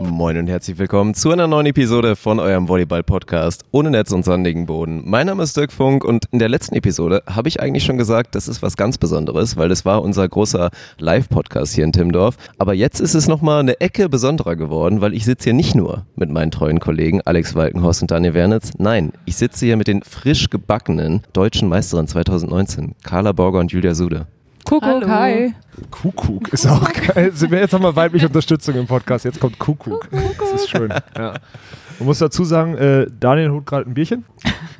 Moin und herzlich willkommen zu einer neuen Episode von eurem Volleyball-Podcast ohne Netz und sandigen Boden. Mein Name ist Dirk Funk und in der letzten Episode habe ich eigentlich schon gesagt, das ist was ganz Besonderes, weil das war unser großer Live-Podcast hier in Timmendorf. Aber jetzt ist es nochmal eine Ecke besonderer geworden, weil ich sitze hier nicht nur mit meinen treuen Kollegen Alex Walkenhorst und Daniel Wernitz. Nein, ich sitze hier mit den frisch gebackenen deutschen Meisterinnen 2019, Carla Borger und Julia Sude. Kuckuck, hi. Kuckuck ist auch geil. Jetzt haben wir weibliche Unterstützung im Podcast. Jetzt kommt Kuckuck. Das ist schön. Ja. Man muss dazu sagen, äh, Daniel holt gerade ein Bierchen.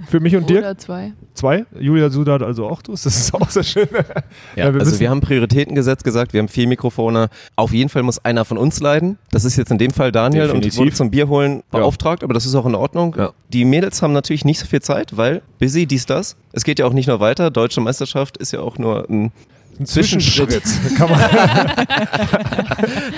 Für mich und dir. Oder zwei. Zwei. Julia Sudat also auch du. Das ist auch sehr schön. Ja, Ja, wir also wir haben Prioritäten gesetzt, gesagt, wir haben vier Mikrofone. Auf jeden Fall muss einer von uns leiden. Das ist jetzt in dem Fall Daniel Definitiv. und wurde zum Bier holen Ja. beauftragt, aber das ist auch in Ordnung. Ja. Die Mädels haben natürlich nicht so viel Zeit, weil busy, dies, das. Es geht ja auch nicht nur weiter. Deutsche Meisterschaft ist ja auch nur ein ein Zwischenschritt.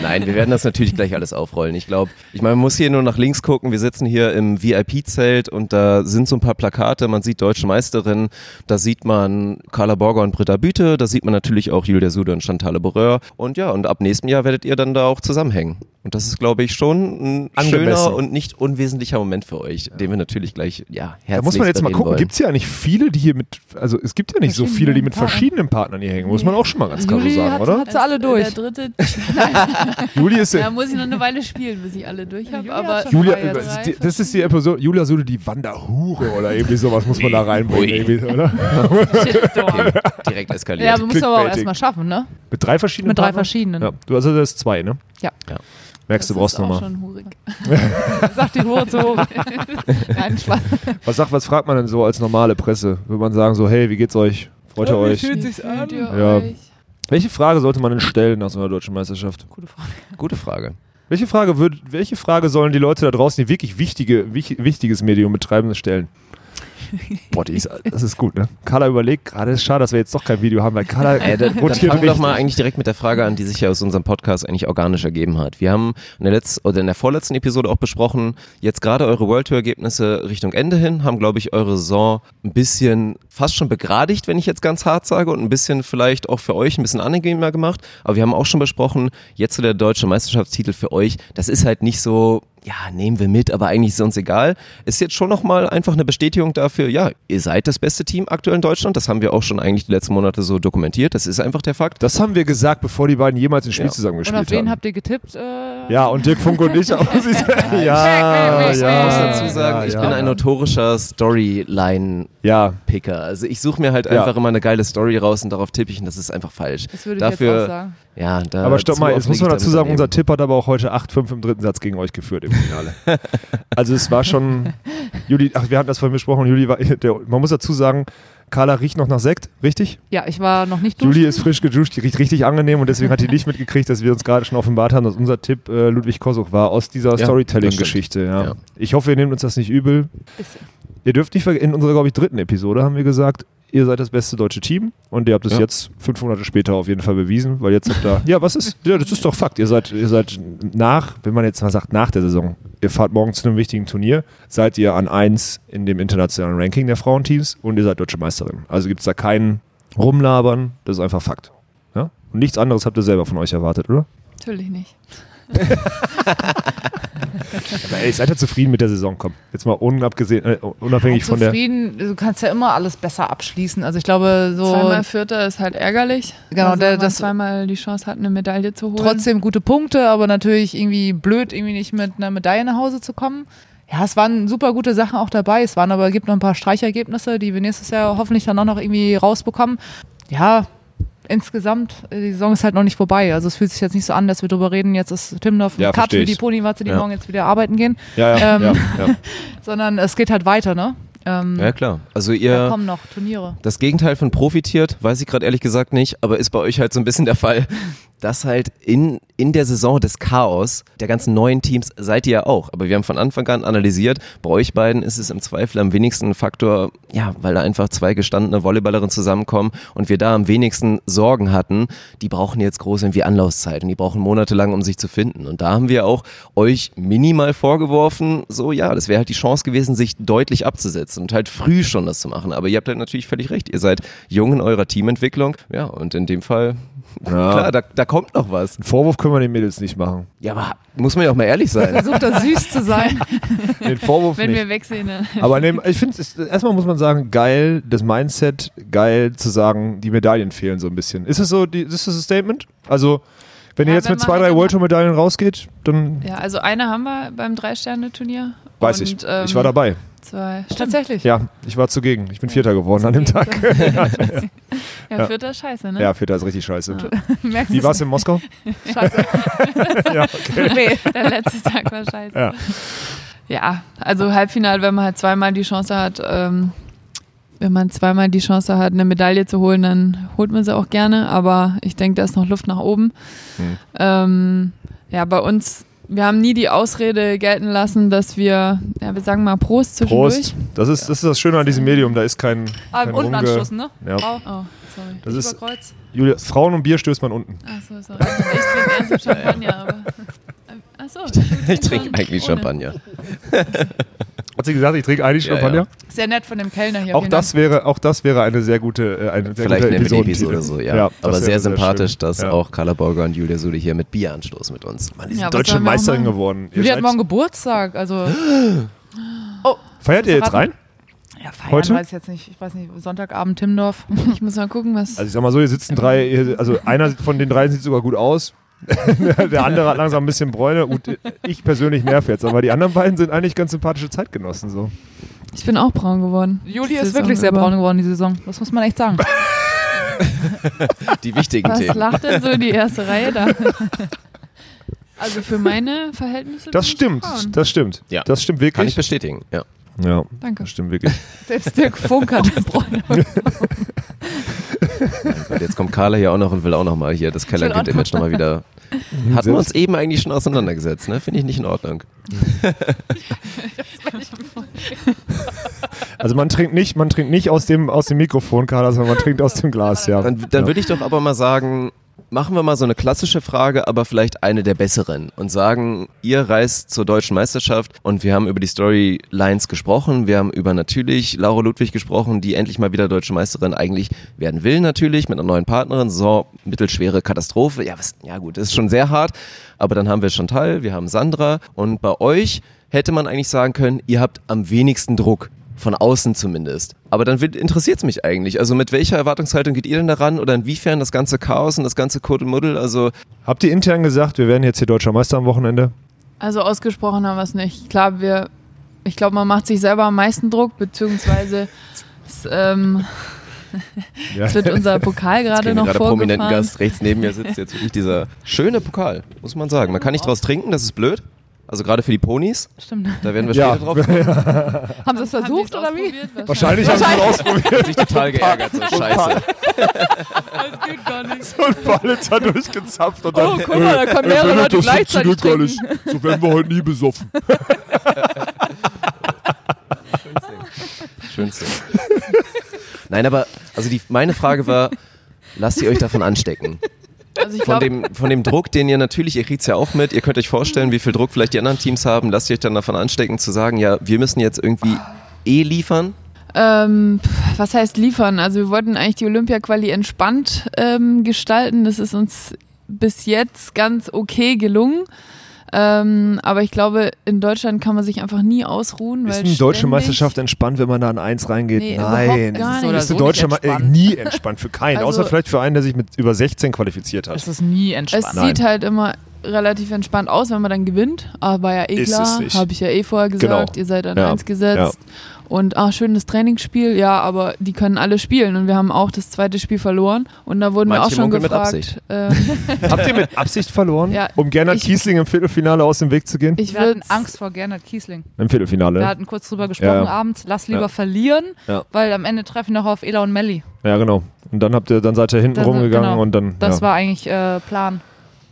Nein, wir werden das natürlich gleich alles aufrollen. Ich glaube, ich meine, man muss hier nur nach links gucken. Wir sitzen hier im VIP-Zelt und da sind so ein paar Plakate. Man sieht deutsche Meisterinnen, da sieht man Carla Borger und Britta Büte, da sieht man natürlich auch Julia Sude und Chantale Boreur. Und ja, und ab nächstem Jahr werdet ihr dann da auch zusammenhängen. Und das ist, glaube ich, schon ein Angemessen. schöner und nicht unwesentlicher Moment für euch, den wir natürlich gleich, ja, herzlich da muss man jetzt mal gucken. Gibt es ja nicht viele, die hier mit, also es gibt ja nicht so viele, die mit verschiedenen Partnern hier hängen. Muss man auch schon mal ganz klar so sagen, hat, oder? hat sie alle durch. Der dritte. Juli ist Da ja. muss ich noch eine Weile spielen, bis ich alle durch habe. Julia Aber Julia, drei, das ist die- das ist die Episode, Julia Sude, die Wanderhure oder irgendwie sowas muss man da reinbringen, oder? Shitstorm. direkt eskaliert. Ja, aber musst du aber auch erstmal schaffen, ne? Mit drei verschiedenen Mit drei Partnern? verschiedenen. Ja, du also das ist zwei, ne? Ja. Merkst du, Das brauchst ist noch auch mal. schon hurig. Sagt die Hure zu hoch. Nein, Spaß. Was, sagt, was fragt man denn so als normale Presse? Würde man sagen so, hey, wie geht's euch? Freut ihr euch? fühlt Wie sich's an? Ja. euch? Welche Frage sollte man denn stellen nach so einer deutschen Meisterschaft? Gute Frage. Gute Frage. Welche Frage, würd, welche Frage sollen die Leute da draußen, die wirklich wichtige, wich, wichtiges Medium betreiben, stellen? Boah, die ist, das ist gut, ne? Carla überlegt gerade, ist schade, dass wir jetzt doch kein Video haben, weil Carla Ja, dann, dann fangen wir doch mal eigentlich direkt mit der Frage an, die sich ja aus unserem Podcast eigentlich organisch ergeben hat. Wir haben in der letzten oder in der vorletzten Episode auch besprochen, jetzt gerade eure World Tour Ergebnisse Richtung Ende hin, haben glaube ich eure Saison ein bisschen fast schon begradigt, wenn ich jetzt ganz hart sage und ein bisschen vielleicht auch für euch ein bisschen angenehmer gemacht, aber wir haben auch schon besprochen, jetzt so der deutsche Meisterschaftstitel für euch, das ist halt nicht so ja, nehmen wir mit, aber eigentlich ist uns egal. Ist jetzt schon nochmal einfach eine Bestätigung dafür, ja, ihr seid das beste Team aktuell in Deutschland. Das haben wir auch schon eigentlich die letzten Monate so dokumentiert. Das ist einfach der Fakt. Das haben wir gesagt, bevor die beiden jemals ein Spiel Ja. zusammen Und gespielt auf wen haben. habt ihr getippt? Äh, ja, und Dirk Funk und ich auch. ja, ja, Ich ja. muss dazu sagen, ich ja. bin ein notorischer Storyline-Picker. Ja, Also ich suche mir halt Ja. einfach immer eine geile Story raus und darauf tippe ich und das ist einfach falsch. Das würde ich Dafür, jetzt auch sagen. Ja, da aber stopp mal, jetzt muss man dazu sagen, unser Tipp. Hat aber auch heute 8-5 im dritten Satz gegen euch geführt im Finale. also es war schon, Juli, ach, wir hatten das vorhin besprochen, Juli war, der, man muss dazu sagen, Carla riecht noch nach Sekt, richtig? Ja, ich war noch nicht duschen. Juli ist frisch geduscht, die riecht richtig angenehm und deswegen hat die nicht mitgekriegt, dass wir uns gerade schon offenbart haben, dass unser Tipp äh, Ludwig Kosuch war aus dieser Ja, Storytelling-Geschichte. Ja. Ja. Ich hoffe, ihr nehmt uns das nicht übel. Bisschen. Ihr dürft nicht vergessen, in unserer, glaube ich, dritten Episode haben wir gesagt, ihr seid das beste deutsche Team und ihr habt es Ja. jetzt fünf Monate später auf jeden Fall bewiesen, weil jetzt habt ihr, ja, was ist, ja, das ist doch Fakt, ihr seid, ihr seid nach, wenn man jetzt mal sagt, nach der Saison, ihr fahrt morgen zu einem wichtigen Turnier, seid ihr an eins in dem internationalen Ranking der Frauenteams und ihr seid deutsche Meisterin. Also gibt es da keinen Rumlabern, das ist einfach Fakt. Ja? Und nichts anderes habt ihr selber von euch erwartet, oder? Natürlich nicht. Aber ey, seid ihr zufrieden mit der Saison? Komm, jetzt mal unabgesehen, äh, unabhängig von der. Zufrieden, du kannst ja immer alles besser abschließen. Also ich glaube, so Zweimal Vierter ist halt ärgerlich. Genau, also, der- man das- zweimal die Chance hat, eine Medaille zu holen. trotzdem gute Punkte, aber natürlich irgendwie blöd, irgendwie nicht mit einer Medaille nach Hause zu kommen. Ja, es waren super gute Sachen auch dabei. Es waren aber gibt noch ein paar Streichergebnisse, die wir nächstes Jahr hoffentlich dann auch noch irgendwie rausbekommen. Ja, insgesamt, äh, die Saison ist halt noch nicht vorbei. Also es fühlt sich jetzt nicht so an, dass wir drüber reden, jetzt ist Timdorf ein Ja, Cut für die. Ponywatze, die Ja. morgen jetzt wieder arbeiten gehen. Ja, ja, Ähm, ja, ja. Sondern es geht halt weiter, ne? Ähm, Ja, klar. Also Da ihr, kommen noch Turniere. das Gegenteil von profitiert, weiß ich gerade ehrlich gesagt nicht, aber ist bei euch halt so ein bisschen der Fall, dass halt in, in der Saison des Chaos der ganzen neuen Teams seid ihr ja auch. Aber wir haben von Anfang an analysiert, bei euch beiden ist es im Zweifel am wenigsten ein Faktor, ja, weil da einfach zwei gestandene Volleyballerinnen zusammenkommen und wir da am wenigsten Sorgen hatten, die brauchen jetzt groß irgendwie Anlaufzeit und die brauchen monatelang, um sich zu finden. Und da haben wir auch euch minimal vorgeworfen, so ja, das wäre halt die Chance gewesen, sich deutlich abzusetzen und halt früh schon das zu machen. Aber ihr habt halt natürlich völlig recht. Ihr seid jung in eurer Teamentwicklung. Ja, und in dem Fall, klar, da, da kommt noch was. Einen Vorwurf können wir den Mädels nicht machen. Ja, aber muss man ja auch mal ehrlich sein. Versucht da süß zu sein. Den Vorwurf Wenn nicht. wir wegsehen, dann. Aber ne, ich finde, es- erstmal muss man sagen, geil, das Mindset, geil zu sagen, die Medaillen fehlen so ein bisschen. Ist das so, die, ist das das Statement? Also, wenn ihr Ja, jetzt wenn mit zwei, halt drei World Tour Medaillen rausgeht, dann Ja, also eine haben wir beim Drei-Sterne-Turnier. weiß Und, ich. ähm, ich war dabei. Zwei. Stimmt. Tatsächlich. Ja, ich war zugegen. Ich bin Vierter geworden an dem Tag. Ja, Ja. vierter Scheiße, ne? Ja, Vierter ist richtig scheiße. Merkst Wie war es in Moskau? Scheiße. ja, okay. Weh. Der letzte Tag war scheiße. Ja. Ja, also Halbfinale, wenn man halt zweimal die Chance hat, ähm, wenn man zweimal die Chance hat, eine Medaille zu holen, dann holt man sie auch gerne. Aber ich denke, da ist noch Luft nach oben. Hm. Ähm, ja, bei uns, wir haben nie die Ausrede gelten lassen, dass wir, ja, wir sagen mal Prost zwischendurch. Prost. Das ist, das ist das Schöne an diesem Medium, da ist kein, Ah, kein unten Rumge- anstoßen, ne? Ja. Frau. Oh, sorry. Das ist. Julia, Frauen und Bier stößt man unten. Achso, sorry. Ich trinke erst so Champagner, aber. Achso, Ich trinke eigentlich Champagner. Hat sie gesagt, ich trinke eigentlich Ja, Champagner? Sehr nett von dem Kellner hier. Auch das, wäre, auch das wäre eine sehr gute, äh, eine sehr Vielleicht gute eine. Episode so, ja. das Aber sehr sympathisch, schön. dass Ja. auch Carla Borger und Julia Sude hier mit Bier anstoßen mit uns. Mann, die sind Ja, Deutsche Meisterin geworden. Julia hat morgen Geburtstag, also. Oh, Feiert ihr jetzt rein? ja, feiern Heute? weiß ich jetzt nicht. Ich weiß nicht, Sonntagabend Timmendorf. Ich muss mal gucken, was. Also ich sag mal so, hier sitzen drei, also einer von den drei sieht sogar gut aus. Der andere hat langsam ein bisschen Bräune. Gut, ich persönlich nerv jetzt, aber die anderen beiden sind eigentlich ganz sympathische Zeitgenossen. So. Ich bin auch braun geworden. Juli ist wirklich sehr über. braun geworden, die Saison. Das muss man echt sagen. die wichtigen Was Themen. lacht denn so die erste Reihe da? Also für meine Verhältnisse. Das bin ich stimmt, braun. das stimmt. Ja. Das stimmt Kann ich wirklich. bestätigen, ja. Ja, Danke. das stimmt wirklich. Selbst Dirk Funk hat braune Und jetzt kommt Carla hier auch noch und will auch noch mal hier das Kellerkind-Image nochmal wieder. Hatten wir uns eben eigentlich schon auseinandergesetzt, ne? Finde ich nicht in Ordnung. Also man trinkt nicht, man trinkt nicht aus dem, aus dem Mikrofon, Carla, sondern man trinkt aus dem Glas, ja. Dann, dann ja. würde ich doch aber mal sagen, machen wir mal so eine klassische Frage, aber vielleicht eine der besseren und sagen, ihr reist zur deutschen Meisterschaft und wir haben über die Storylines gesprochen, wir haben über natürlich Laura Ludwig gesprochen, die endlich mal wieder deutsche Meisterin eigentlich werden will natürlich mit einer neuen Partnerin, so mittelschwere Katastrophe, ja, was, ja gut, das ist schon sehr hart, aber dann haben wir Chantal, wir haben Sandra und bei euch hätte man eigentlich sagen können, ihr habt am wenigsten Druck. Von außen zumindest. Aber dann interessiert es mich eigentlich. Also mit welcher Erwartungshaltung geht ihr denn daran oder inwiefern das ganze Chaos und das ganze Kuddelmuddel? Also Habt ihr intern gesagt, wir werden jetzt hier deutscher Meister am Wochenende? Also ausgesprochen haben wir es nicht. Klar, wir, ich glaube, man macht sich selber am meisten Druck, beziehungsweise es, ähm, Ja. es wird unser Pokal gerade noch gerade prominenten. Gast rechts neben mir sitzt jetzt wirklich dieser schöne Pokal, muss man sagen. Man kann nicht draus trinken, das ist blöd. Also gerade für die Ponys, Stimmt. da werden wir Ja. später drauf kommen. Haben sie es versucht oder wie? ausprobiert? Wahrscheinlich haben sie es ausprobiert. sich total geärgert, so scheiße. Das geht gar nicht. So ein Balliter durchgezapft und dann. Oh, guck mal, da können mehrere Leute gleichzeitig trinken. So werden wir heute nie besoffen. Schönste. Nein, aber also die, meine Frage war, lasst ihr euch davon anstecken? Also ich Von dem, von dem Druck, den ihr natürlich, ihr kriegt es ja auch mit, ihr könnt euch vorstellen, wie viel Druck vielleicht die anderen Teams haben, lasst ihr euch dann davon anstecken zu sagen, ja, wir müssen jetzt irgendwie eh liefern. ähm, was heißt liefern? Also wir wollten eigentlich die Olympia-Quali entspannt ähm, gestalten. Das ist uns bis jetzt ganz okay gelungen. Ähm, aber ich glaube, in Deutschland kann man sich einfach nie ausruhen. Ist weil eine deutsche Meisterschaft entspannt, wenn man da an eins reingeht? Nee, Nein. gar ist nicht. Oder ist so eine deutsche äh, entspannt. nie entspannt für keinen, Also- außer vielleicht für einen, der sich mit über 16 qualifiziert hat. Es ist nie Es entspannt. Nein. sieht halt immer relativ entspannt aus, wenn man dann gewinnt. Aber ja eh Ist es klar, habe ich ja eh vorher gesagt, Genau. ihr seid an Ja. eins gesetzt. Und ach, schönes Trainingsspiel, ja, aber die können alle spielen und wir haben auch das zweite Spiel verloren und da wurden wir Manche auch schon munkeln mit gefragt. Ähm, Habt ihr mit Absicht verloren, Ja, um Gernot ich- Kiesling im Viertelfinale aus dem Weg zu gehen? ich Wir würde Angst vor Gernot Kiesling. Im Viertelfinale. Wir hatten kurz drüber gesprochen Ja. abends, lass lieber Ja. verlieren, Ja. weil am Ende treffen wir noch auf Ela und Melli. Ja, genau. Und dann habt ihr, dann seid ihr hinten Das- rumgegangen genau. und dann. Das ja. war eigentlich äh, Plan.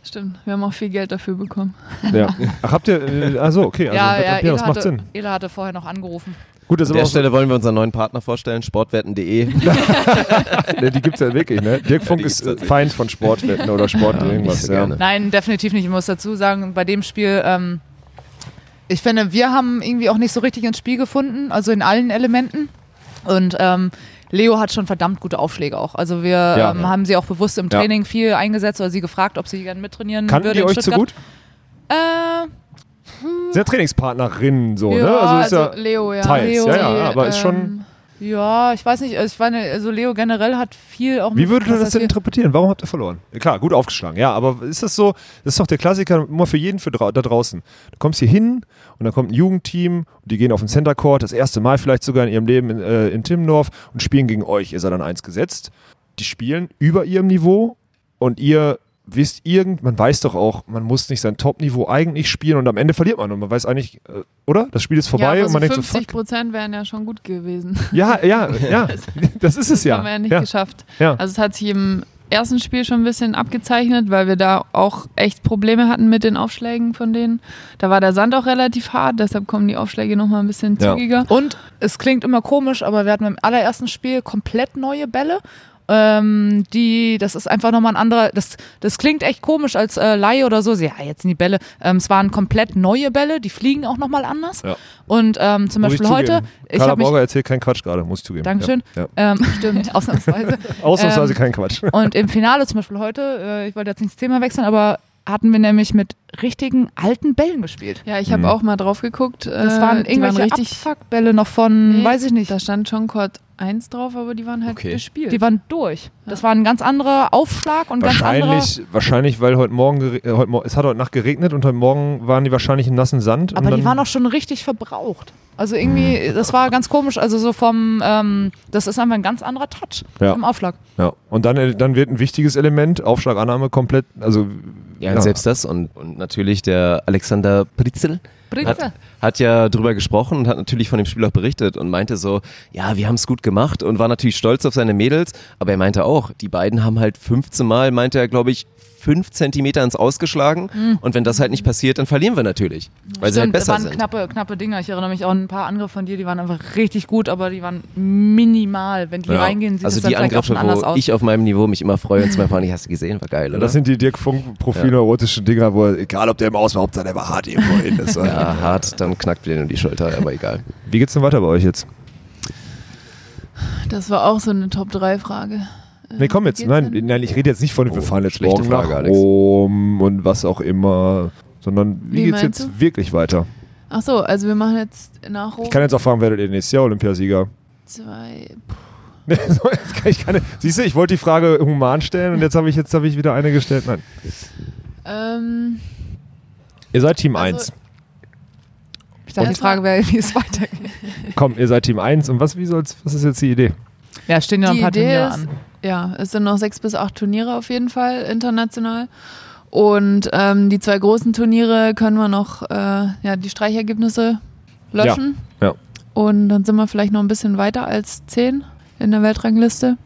Stimmt, wir haben auch viel Geld dafür bekommen. ja. Ach, habt ihr. Äh, also, okay. Also, ja, ja, ja, Ela, das macht hatte, Sinn. Ela hatte vorher noch angerufen. Gut, An der Stelle wollen wir unseren neuen Partner vorstellen, sportwetten.de. ne, die gibt's ja wirklich, ne? Dirk Funk die ist äh. Feind von Sportwetten oder Sport Ja, irgendwas. so ja. Nein, definitiv nicht. Ich muss dazu sagen, bei dem Spiel, ähm, ich finde, wir haben irgendwie auch nicht so richtig ins Spiel gefunden, also in allen Elementen. Und ähm, Leo hat schon verdammt gute Aufschläge auch. Also wir Ja. ähm, haben sie auch bewusst im Ja. Training viel eingesetzt oder sie gefragt, ob sie gerne mittrainieren Kannten würde die in euch Stuttgart. gut? Äh, Sehr Trainingspartnerin, so, ne? Ja, Also ist ja. Leo, ja. teils, Leo, ja, ja, die, aber ist schon- ähm, ja, ich weiß nicht, also ich meine, also Leo generell hat viel auch Wie würdet ihr das denn interpretieren? Warum habt ihr verloren? Klar, gut aufgeschlagen, ja, aber ist das so, das ist doch der Klassiker immer für jeden für drau da draußen. Du kommst hier hin und dann kommt ein Jugendteam und die gehen auf den Center Court, das erste Mal vielleicht sogar in ihrem Leben in, äh, in Timmendorf und spielen gegen euch. Ihr seid dann eins gesetzt. Die spielen über ihrem Niveau und ihr wisst irgend, man weiß doch auch, man muss nicht sein Top-Niveau eigentlich spielen und am Ende verliert man und man weiß eigentlich, äh, oder? Das Spiel ist vorbei ja, und man so denkt so, 50 fuck. Prozent wären ja schon gut gewesen. Ja, ja, ja, das ist es ja. haben wir ja nicht ja. geschafft. Ja. Also es hat sich im ersten Spiel schon ein bisschen abgezeichnet, weil wir da auch echt Probleme hatten mit den Aufschlägen von denen. Da war der Sand auch relativ hart, deshalb kommen die Aufschläge nochmal ein bisschen Ja. zügiger. Und es klingt immer komisch, aber wir hatten im allerersten Spiel komplett neue Bälle. Ähm, die, das ist einfach nochmal ein anderer, das, das klingt echt komisch als äh, Laie oder so. Ja, jetzt sind die Bälle. Ähm, es waren komplett neue Bälle, die fliegen auch nochmal anders. Ja. Und ähm, zum Muss ich Beispiel heute, ich Carla Borger erzählt keinen Quatsch gerade, muss ich zugeben. Dankeschön. Ja. Ja. ähm, stimmt, ausnahmsweise. Ausnahmsweise Ähm, kein Quatsch. Und im Finale zum Beispiel heute, äh, ich wollte jetzt nicht das Thema wechseln, aber hatten wir nämlich mit richtigen alten Bällen gespielt. Ja, ich habe Mhm. auch mal drauf geguckt. Das äh, waren die irgendwelche richtig. Abfuckbälle noch von, Nee, weiß ich nicht. Da stand schon Chord 1 drauf, aber die waren halt Okay. gespielt. Die waren durch. Das war ein ganz anderer Aufschlag und ganz anderer. Wahrscheinlich, wahrscheinlich, weil heute Morgen, äh, heute es hat heute Nacht geregnet und heute Morgen waren die wahrscheinlich im nassen Sand. Aber und die waren auch schon richtig verbraucht. Also irgendwie, das war ganz komisch. Also so vom, ähm, das ist einfach ein ganz anderer Touch Ja. im Aufschlag. Ja. Und dann, dann wird ein wichtiges Element, Aufschlagannahme komplett, also Ja, und selbst das und, und natürlich der Alexander Pritzel Pritzel. hat, hat ja drüber gesprochen und hat natürlich von dem Spiel auch berichtet und meinte so, ja, wir haben es gut gemacht und war natürlich stolz auf seine Mädels, aber er meinte auch, die beiden haben halt 15 Mal, meinte er, glaube ich, fünf Zentimeter ins Ausgeschlagen und wenn das halt nicht passiert, dann verlieren wir natürlich, weil sie halt Stimmt, das besser waren sind. knappe, knappe Dinger. Ich erinnere mich auch an ein paar Angriffe von dir, die waren einfach richtig gut, aber die waren minimal. Wenn die Ja. reingehen, sieht Also es dann die Angriffe, schon anders wo aus. ich auf meinem Niveau mich immer freue und zwei Panik hast du gesehen, war geil, oder? das sind die Dirk Funk profilneurotischen Dinger, wo egal ob der im Aus war, Hauptsache der war hart irgendwo hin. Das ja, hart, dann knackt dir nur die Schulter, aber egal. Wie geht's denn weiter bei euch jetzt? Das war auch so eine Top-3-Frage. Nee, komm jetzt. Nein, denn? nein, ich rede jetzt nicht von, wir Oh, fahren jetzt morgen Frage, nach Alex. Rom und was auch immer, sondern wie, Wie geht's jetzt wirklich weiter? Ach so, also wir machen jetzt nach Rom Ich kann jetzt auch fragen, werdet ihr nächstes Jahr Olympiasieger? zwei. Nee, so, jetzt kann ich keine. Siehst du, ich wollte die Frage human stellen und jetzt habe ich jetzt habe ich wieder eine gestellt. Nein. Ähm, Ihr seid Team Also- 1. ich dachte, die Frage wäre, wie es weitergeht. Komm, ihr seid Team 1 und was, wie soll's, was ist jetzt die Idee? Ja, stehen ja noch ein paar Idee Turniere ist- an. ja, es sind noch sechs bis acht Turniere auf jeden Fall international. Und ähm, die zwei großen Turniere können wir noch äh, ja, die Streichergebnisse löschen. Ja. Und dann sind wir vielleicht noch ein bisschen weiter als zehn in der Weltrangliste.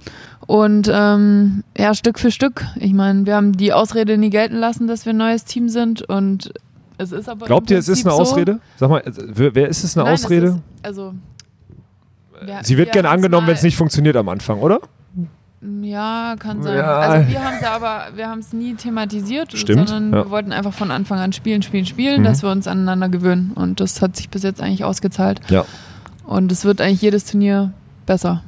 Und ähm, ja, Stück für Stück. Ich meine, wir haben die Ausrede nie gelten lassen, dass wir ein neues Team sind. Und es ist aber. Glaubt ihr, es ist eine so. Ausrede? Sag mal, also, wer, wer ist es eine Nein, es Ausrede? Ist, also. wir- Sie wird wir gerne angenommen, wenn es nicht funktioniert am Anfang, oder? Ja, kann sein. Ja. Also wir haben es aber, wir haben es nie thematisiert, Stimmt, sondern ja. wir wollten einfach von Anfang an spielen, spielen, spielen, Mhm. dass wir uns aneinander gewöhnen. Und das hat sich bis jetzt eigentlich ausgezahlt. Ja. Und es wird eigentlich jedes Turnier besser,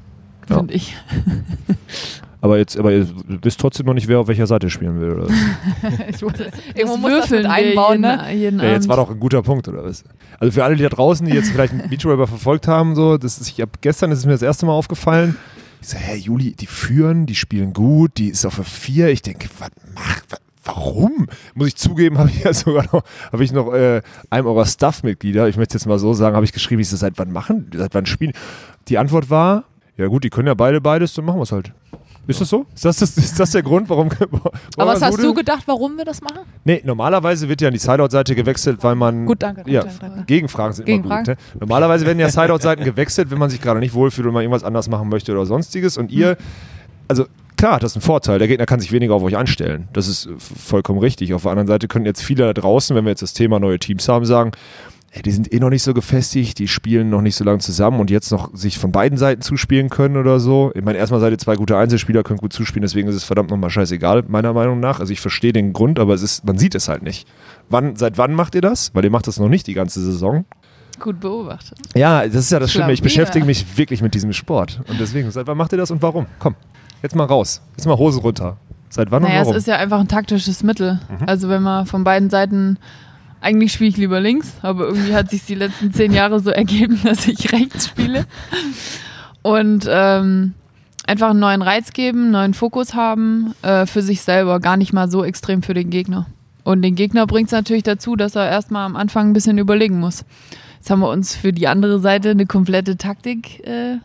Ja. finde ich. Aber jetzt, aber ihr wisst trotzdem noch nicht, wer auf welcher Seite spielen will, oder? Ich muss, Das irgendwo muss das würfeln mit einbauen, jeden, ne? jeden Ja, jetzt war doch ein guter Punkt, oder was? Also für alle, die da draußen, die jetzt vielleicht einen Beachvolleyball verfolgt haben, so, das ist, ich hab, gestern ist es mir das erste Mal aufgefallen. Ich so, hey, Juli, die führen, die spielen gut, die ist auf der vier. Ich denke, was macht, was, Warum? Muss ich zugeben, habe ich ja sogar noch, habe ich noch äh, einem eurer Staff-Mitglieder, ich möchte jetzt mal so sagen, habe ich geschrieben, ich so, seit wann machen, seit wann spielen? Die Antwort war, ja gut, die können ja beide beides, dann machen wir es halt. Ist das so? Ist das, das, ist das der Grund, warum. Aber was hast du gedacht, warum wir das machen? Nee, normalerweise wird ja an die Sideout-Seite gewechselt, weil man. Gut, danke. Ja, danke, danke. Gegenfragen sind Gegenfragen? immer gut. Ne? Normalerweise werden ja Sideout-Seiten gewechselt, wenn man sich gerade nicht wohlfühlt und man irgendwas anders machen möchte oder sonstiges. Und ihr, also klar, das ist ein Vorteil. Der Gegner kann sich weniger auf euch anstellen. Das ist vollkommen richtig. Auf der anderen Seite können jetzt viele da draußen, wenn wir jetzt das Thema neue Teams haben, sagen, ey, die sind eh noch nicht so gefestigt, die spielen noch nicht so lange zusammen und jetzt noch sich von beiden Seiten zuspielen können oder so. Ich meine, erstmal seid ihr zwei gute Einzelspieler, könnt gut zuspielen, deswegen ist es verdammt nochmal scheißegal, meiner Meinung nach. Also ich verstehe den Grund, aber es ist, man sieht es halt nicht. Wann, seit wann macht ihr das? Weil ihr macht das noch nicht die ganze Saison. Gut beobachtet. Ja, das ist ja das Schlimme. Ich beschäftige mich wirklich mit diesem Sport. Und deswegen, seit wann macht ihr das und warum? Komm, jetzt mal raus. Jetzt mal Hosen runter. Seit wann Naja, und es warum? ist ja einfach ein taktisches Mittel. Mhm. Also wenn man von beiden Seiten, eigentlich spiele ich lieber links, aber irgendwie hat sich die letzten zehn Jahre so ergeben, dass ich rechts spiele. Und ähm, einfach einen neuen Reiz geben, einen neuen Fokus haben äh, für sich selber, gar nicht mal so extrem für den Gegner. Und den Gegner bringt es natürlich dazu, dass er erstmal am Anfang ein bisschen überlegen muss. Jetzt haben wir uns für die andere Seite eine komplette Taktik äh,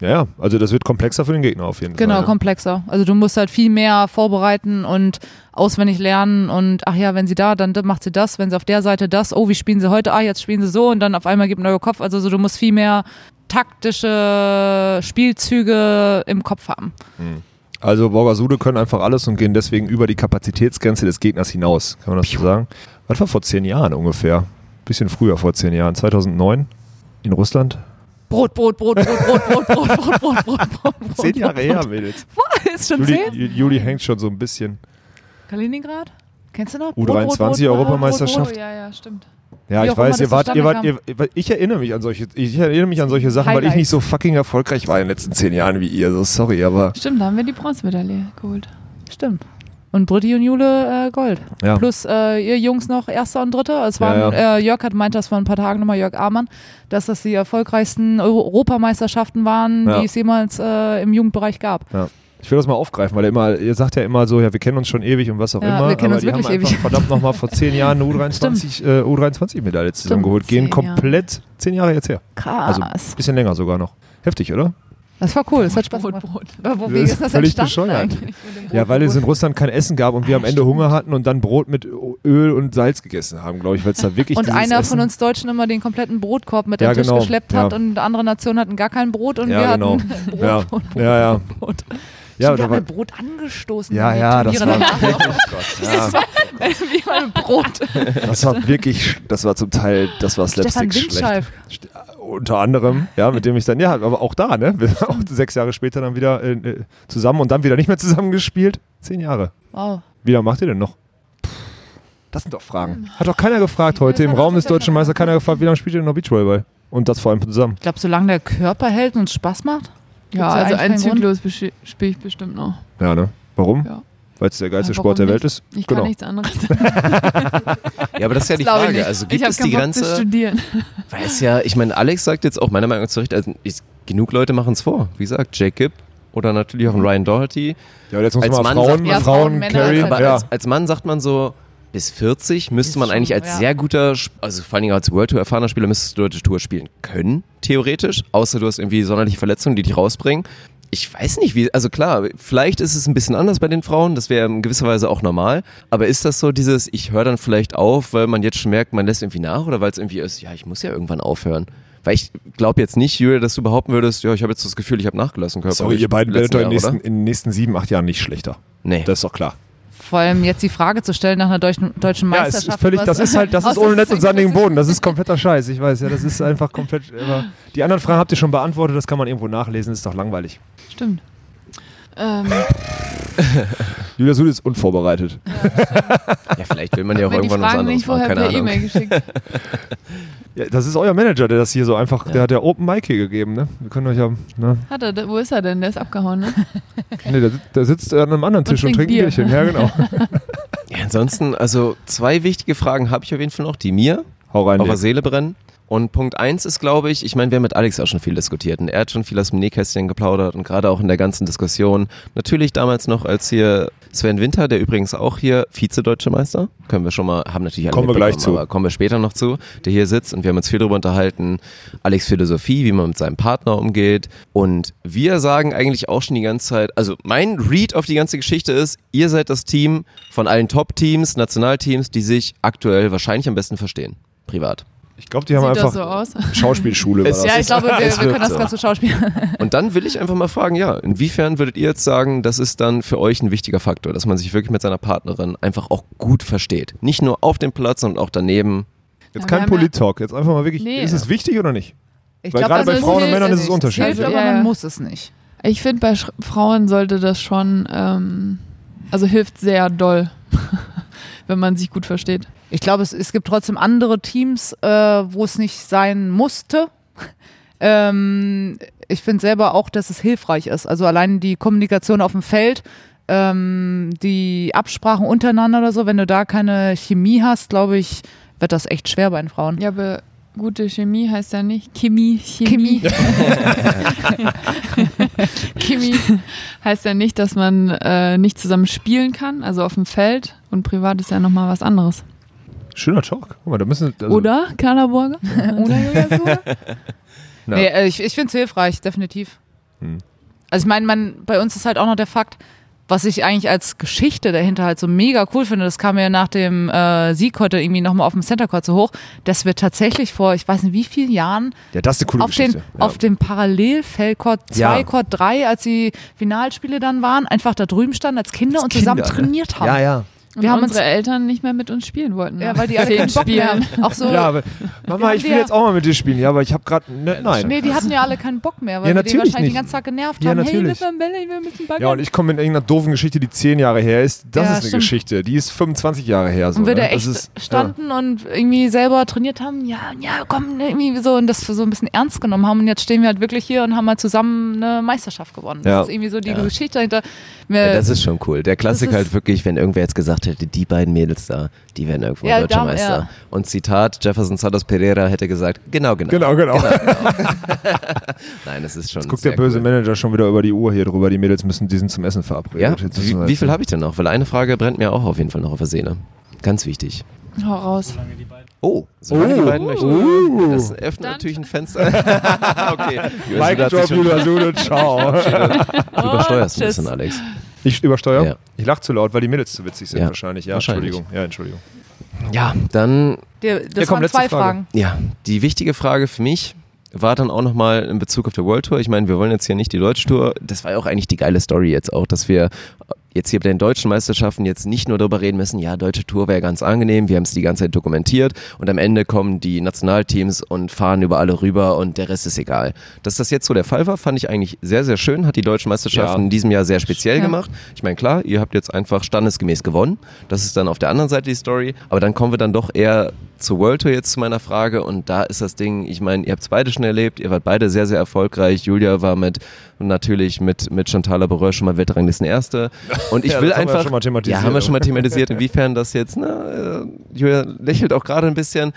ja, ja, also das wird komplexer für den Gegner auf jeden Genau, Fall. ne? komplexer. Also du musst halt viel mehr vorbereiten und auswendig lernen und ach ja, wenn sie da, dann macht sie das, wenn sie auf der Seite das, oh, wie spielen sie heute? Ah, jetzt spielen sie so und dann auf einmal gibt ein neuer Kopf. Also so, du musst viel mehr taktische Spielzüge im Kopf haben. Also Borgasude können einfach alles und gehen deswegen über die Kapazitätsgrenze des Gegners hinaus. Kann man das so sagen? Was war vor zehn Jahren ungefähr? Bisschen früher vor zehn Jahren. 2009 in Russland? Brot, Brot, Brot, Brot, Brot, Brot, Brot, Brot, Brot, Brot, Brot, Brot. Zehn Jahre her, Mädels. Ist schon Juli, zehn? Juli hängt schon so ein bisschen. Kaliningrad? Kennst du noch? U23 Brot, Brot, Brot, Brot, Europameisterschaft. Oh, ja, ja, stimmt. Ja, ich weiß, ihr wart, ihr wart, ihr, ich erinnere mich an solche, ich erinnere mich an solche Sachen, weil ich nicht so fucking erfolgreich war in den letzten zehn Jahren wie ihr. So sorry, aber Stimmt, da haben wir die Bronzemedaille geholt. Brot. Stimmt. Und Britti und Jule äh, Gold. ja. Plus äh, ihr Jungs noch Erster und Dritter. Es waren, Ja, ja. Äh, Jörg hat meint das vor ein paar Tagen nochmal, Jörg Amann, dass das die erfolgreichsten Euro Europameisterschaften waren, die es jemals äh, im Jugendbereich gab. Ich will das mal aufgreifen, weil ihr immer, ihr sagt ja immer so, ja, wir kennen uns schon ewig und was auch immer. wir kennen aber uns die haben wirklich einfach ewig. verdammt nochmal vor zehn Jahren eine U23, äh, U23-Medaille zusammengeholt. Gehen komplett zehn Jahre jetzt her. Krass. Also bisschen länger sogar noch. Heftig, oder? Das war cool, das hat Spaß gemacht. Brot. Aber Wo, Das ist das völlig bescheuert. eigentlich? Ja, weil es in Russland kein Essen gab und wir am Ende Hunger hatten und dann Brot mit Öl und Salz gegessen haben, glaube ich, weil es da wirklich Und einer Essen von uns Deutschen immer den kompletten Brotkorb mit Ja, dem Tisch genau. geschleppt hat Ja. und andere Nationen hatten gar kein Brot und Ja, wir genau. hatten Brot, Ja. Brot, Brot, Ja, ja. Brot, Brot. Ja, Stimmt, wir haben war, mit Brot angestoßen. ja, ja, das war, danach. oh Gott, ja, Wie mal Brot. das war wirklich, das war zum Teil, das war Stefan Slapstick schlecht. Unter anderem, ja, mit dem ich dann, ja, aber auch da, ne? Wir sind auch sechs Jahre später dann wieder äh, äh, zusammen und dann wieder nicht mehr zusammengespielt. Zehn Jahre. Wow. Wie lange macht ihr denn noch? Das sind doch Fragen. Hat doch keiner gefragt heute im Raum des Deutschen Meisters, keiner gefragt, wie lange spielt ihr denn noch Beachvolleyball? Und das vor allem zusammen. Ich glaube, solange der Körper hält und es Spaß macht. Ja, also einen? Zyklus spiele ich bestimmt noch. Ja, ne? Warum? Ja. Weil es der geilste Ja, Sport der nicht? Welt ist? Ich Genau. kann nichts anderes. Ja, aber das ist ja die ich Frage. Also gibt es die Bock zu Grenze? studieren. Weil es ja, ich meine, Alex sagt jetzt auch meiner Meinung nach zu Recht, also ich, genug Leute machen es vor. Wie gesagt, Jacob oder natürlich auch ein Ryan Doherty. Ja, jetzt muss Als mal Mann Frauen, sagt man- Ja, Frauen, Frauen, Carry. etc. Aber Ja. als, als Mann sagt man so, bis 40 müsste Ist man schon, eigentlich als ja. sehr guter, also vor allen Dingen als World Tour erfahrener Spieler müsstest du Deutsche Tour spielen können, theoretisch, außer du hast irgendwie sonderliche Verletzungen, die dich rausbringen. Ich weiß nicht, wie, also klar, vielleicht ist es ein bisschen anders bei den Frauen, das wäre in gewisser Weise auch normal, aber ist das so dieses, ich höre dann vielleicht auf, weil man jetzt schon merkt, man lässt irgendwie nach oder weil es irgendwie ist, ja, ich muss ja irgendwann aufhören. Weil ich glaube jetzt nicht, Julia, dass du behaupten würdest, ja, ich habe jetzt das Gefühl, ich habe nachgelassen. Sorry, ihr beiden werdet doch in, den Jahre, nächsten, in den nächsten sieben, acht Jahren nicht schlechter. Nee. Das ist doch klar. Vor allem jetzt die Frage zu stellen nach einer deutschen, deutschen Ja, es Meisterschaft. ist völlig, das ist halt, das ist ohne Netz und sandigen Boden. Das ist kompletter Scheiß. Ich weiß ja, das ist einfach komplett. Die anderen Fragen habt ihr schon beantwortet, das kann man irgendwo nachlesen, ist doch langweilig. Stimmt. Ähm, Julia Sud ist unvorbereitet. Ja, vielleicht will man ja auch irgendwann was anderes nicht machen, vorher keine per Ahnung. E-Mail geschickt. Ja, das ist euer Manager, der das hier so einfach, der hat ja Open Mic hier gegeben, ne? Wir können euch ja, ne? Hat er, wo ist er denn? Der ist abgehauen, ne? Nee, der, der sitzt an einem anderen Tisch und, trinkt trinkt ein Bierchen. Bier. Ja, genau. Ja, ansonsten, also zwei wichtige Fragen habe ich auf jeden Fall noch, die mir Hau rein. auf der. Seele brennen. Und Punkt eins ist, glaube ich, ich meine, wir haben mit Alex auch schon viel diskutiert und er hat schon viel aus dem Nähkästchen geplaudert und gerade auch in der ganzen Diskussion. Natürlich damals noch, als hier Sven Winter, der übrigens auch hier Vize-Deutsche Meister, können wir schon mal, haben natürlich alle Kommen wir gleich zu. aber kommen wir später noch zu, der hier sitzt und wir haben uns viel darüber unterhalten. Alex Philosophie, wie man mit seinem Partner umgeht. Und wir sagen eigentlich auch schon die ganze Zeit, also mein Read auf die ganze Geschichte ist, ihr seid das Team von allen Top-Teams, Nationalteams, die sich aktuell wahrscheinlich am besten verstehen. Privat. Ich glaube, die haben Sieht einfach das so aus? Schauspielschule. War das. Ja, ich glaube, wir, wir können das ganz so schauspielen. Und dann will ich einfach mal fragen, ja, inwiefern würdet ihr jetzt sagen, das ist dann für euch ein wichtiger Faktor, dass man sich wirklich mit seiner Partnerin einfach auch gut versteht? Nicht nur auf dem Platz, sondern auch daneben. Jetzt Ja, kein Polit-Talk. Jetzt einfach mal wirklich, Nee. ist es wichtig oder nicht? Ich Weil gerade bei Frauen und Männern ist es unterschiedlich. hilft, aber man muss es nicht. Ich finde, bei Sch Frauen sollte das schon, ähm, also hilft sehr doll, wenn man sich gut versteht. Ich glaube, es, es gibt trotzdem andere Teams, äh, wo es nicht sein musste. ähm, ich finde selber auch, dass es hilfreich ist. Also allein die Kommunikation auf dem Feld, ähm, die Absprachen untereinander oder so, wenn du da keine Chemie hast, glaube ich, wird das echt schwer bei den Frauen. Ja, aber gute Chemie heißt ja nicht Chemie, Chemie. Chemie heißt ja nicht, dass man äh, nicht zusammen spielen kann, also auf dem Feld. Und privat ist ja nochmal was anderes. Schöner Talk. Guck mal, da müssen, also, Oder, Carla Borger? Oder Julia. Nee, äh, ich, ich finde es hilfreich, definitiv. Hm. Also ich meine, man, bei uns ist halt auch noch der Fakt, was ich eigentlich als Geschichte dahinter halt so mega cool finde, das kam mir nach dem äh, Sieg heute irgendwie nochmal auf dem Center Court so hoch, dass wir tatsächlich vor, ich weiß nicht wie vielen Jahren, Ja, das ist eine coole auf, Geschichte. den, ja. auf dem Parallelfeld Court 2, Ja. Court 3, als die Finalspiele dann waren, einfach da drüben standen als Kinder Als und zusammen Kinder, ne? trainiert haben. Ja, ja. Und Wir haben uns- unsere Eltern nicht mehr mit uns spielen wollten. Ja, weil die alle keinen Bock mehr haben. Auch so, Ja, aber Mama, ich will ja- jetzt auch mal mit dir spielen. Ja, aber ich habe gerade ne, nein. Nee, die hatten ja alle keinen Bock mehr, weil Ja, wir die wahrscheinlich nicht. den ganzen Tag genervt Ja, haben. natürlich. Hey, wir Bälle, wir müssen baggern. Ja, und ich komme mit irgendeiner doofen Geschichte, die zehn Jahre her ist. Das Ja, ist eine stimmt. Geschichte. Die ist 25 Jahre her. So, und wir da ne? echt das ist, standen und irgendwie selber trainiert haben, ja, ja, komm, ne, irgendwie so und das so ein bisschen ernst genommen haben und jetzt stehen wir halt wirklich hier und haben halt zusammen eine Meisterschaft gewonnen. Ja. Das ist irgendwie so die Ja. Geschichte dahinter. Das ist schon cool. Der Klassiker halt wirklich, wenn irgendwer jetzt gesagt hätte, die beiden Mädels da, die werden irgendwo Ja, deutscher Meister. ja. Und Zitat, Jefferson Santos Pereira hätte gesagt, genau, genau. Genau, genau. Nein, das ist schon Jetzt guckt sehr der böse cool. Manager schon wieder über die Uhr hier drüber. Die Mädels müssen, die sind zum Essen verabredet. Ja, wie, wie viel habe ich denn noch? Weil eine Frage brennt mir auch auf jeden Fall noch auf der Seele. Ganz wichtig. Hau raus. Oh, solange die beiden möchten. Das öffnet Dann- natürlich ein Fenster. okay. Julia Sude, ciao. Du übersteuerst ein tschüss. bisschen, Alex. Ich übersteuere? Ja. Ich lache zu laut, weil die Mädels zu witzig sind Ja, wahrscheinlich. Ja, wahrscheinlich. Entschuldigung. Ja, Entschuldigung. Ja, dann der, das Ja, komm, waren zwei Frage. Fragen. Ja, die wichtige Frage für mich war dann auch nochmal in Bezug auf die World Tour. Ich meine, wir wollen jetzt hier nicht die Deutsche Tour. Das war ja auch eigentlich die geile Story jetzt auch, dass wir jetzt hier bei den deutschen Meisterschaften jetzt nicht nur darüber reden müssen, ja, deutsche Tour wäre ganz angenehm, wir haben es die ganze Zeit dokumentiert und am Ende kommen die Nationalteams und fahren über alle rüber und der Rest ist egal. Dass das jetzt so der Fall war, fand ich eigentlich sehr, sehr schön, hat die deutschen Meisterschaften Ja. in diesem Jahr sehr speziell Ja. gemacht. Ich meine, klar, ihr habt jetzt einfach standesgemäß gewonnen. Das ist dann auf der anderen Seite die Story. Aber dann kommen wir dann doch eher zur World Tour jetzt zu meiner Frage. Und da ist das Ding, ich meine, ihr habt es beide schon erlebt. Ihr wart beide sehr, sehr erfolgreich. Julia war mit, natürlich mit, mit Chantal Laboureux schon mal Weltranglisten Erste. Und ich Ja, will das haben wir einfach. schon mal thematisiert. Ja, haben wir schon mal thematisiert, inwiefern das jetzt, na, äh, Julia lächelt auch gerade ein bisschen.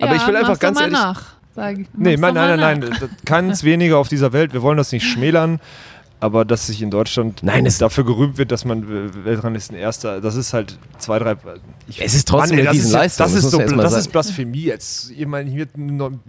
Aber ja, ich will einfach ganz mal ehrlich. nach. Sag, Nee, nein, mal nein, nein, nach. nein. Keins weniger auf dieser Welt. Wir wollen das nicht schmälern. Aber dass sich in Deutschland Nein, es- dafür gerühmt wird, dass man Weltranglisten Erster, das ist halt zwei, drei. Ich, Es ist trotzdem ey, eine das ist, Riesenleistung, das das ist, so, man das sagen. ist Blasphemie. Jetzt, ich meine, hier,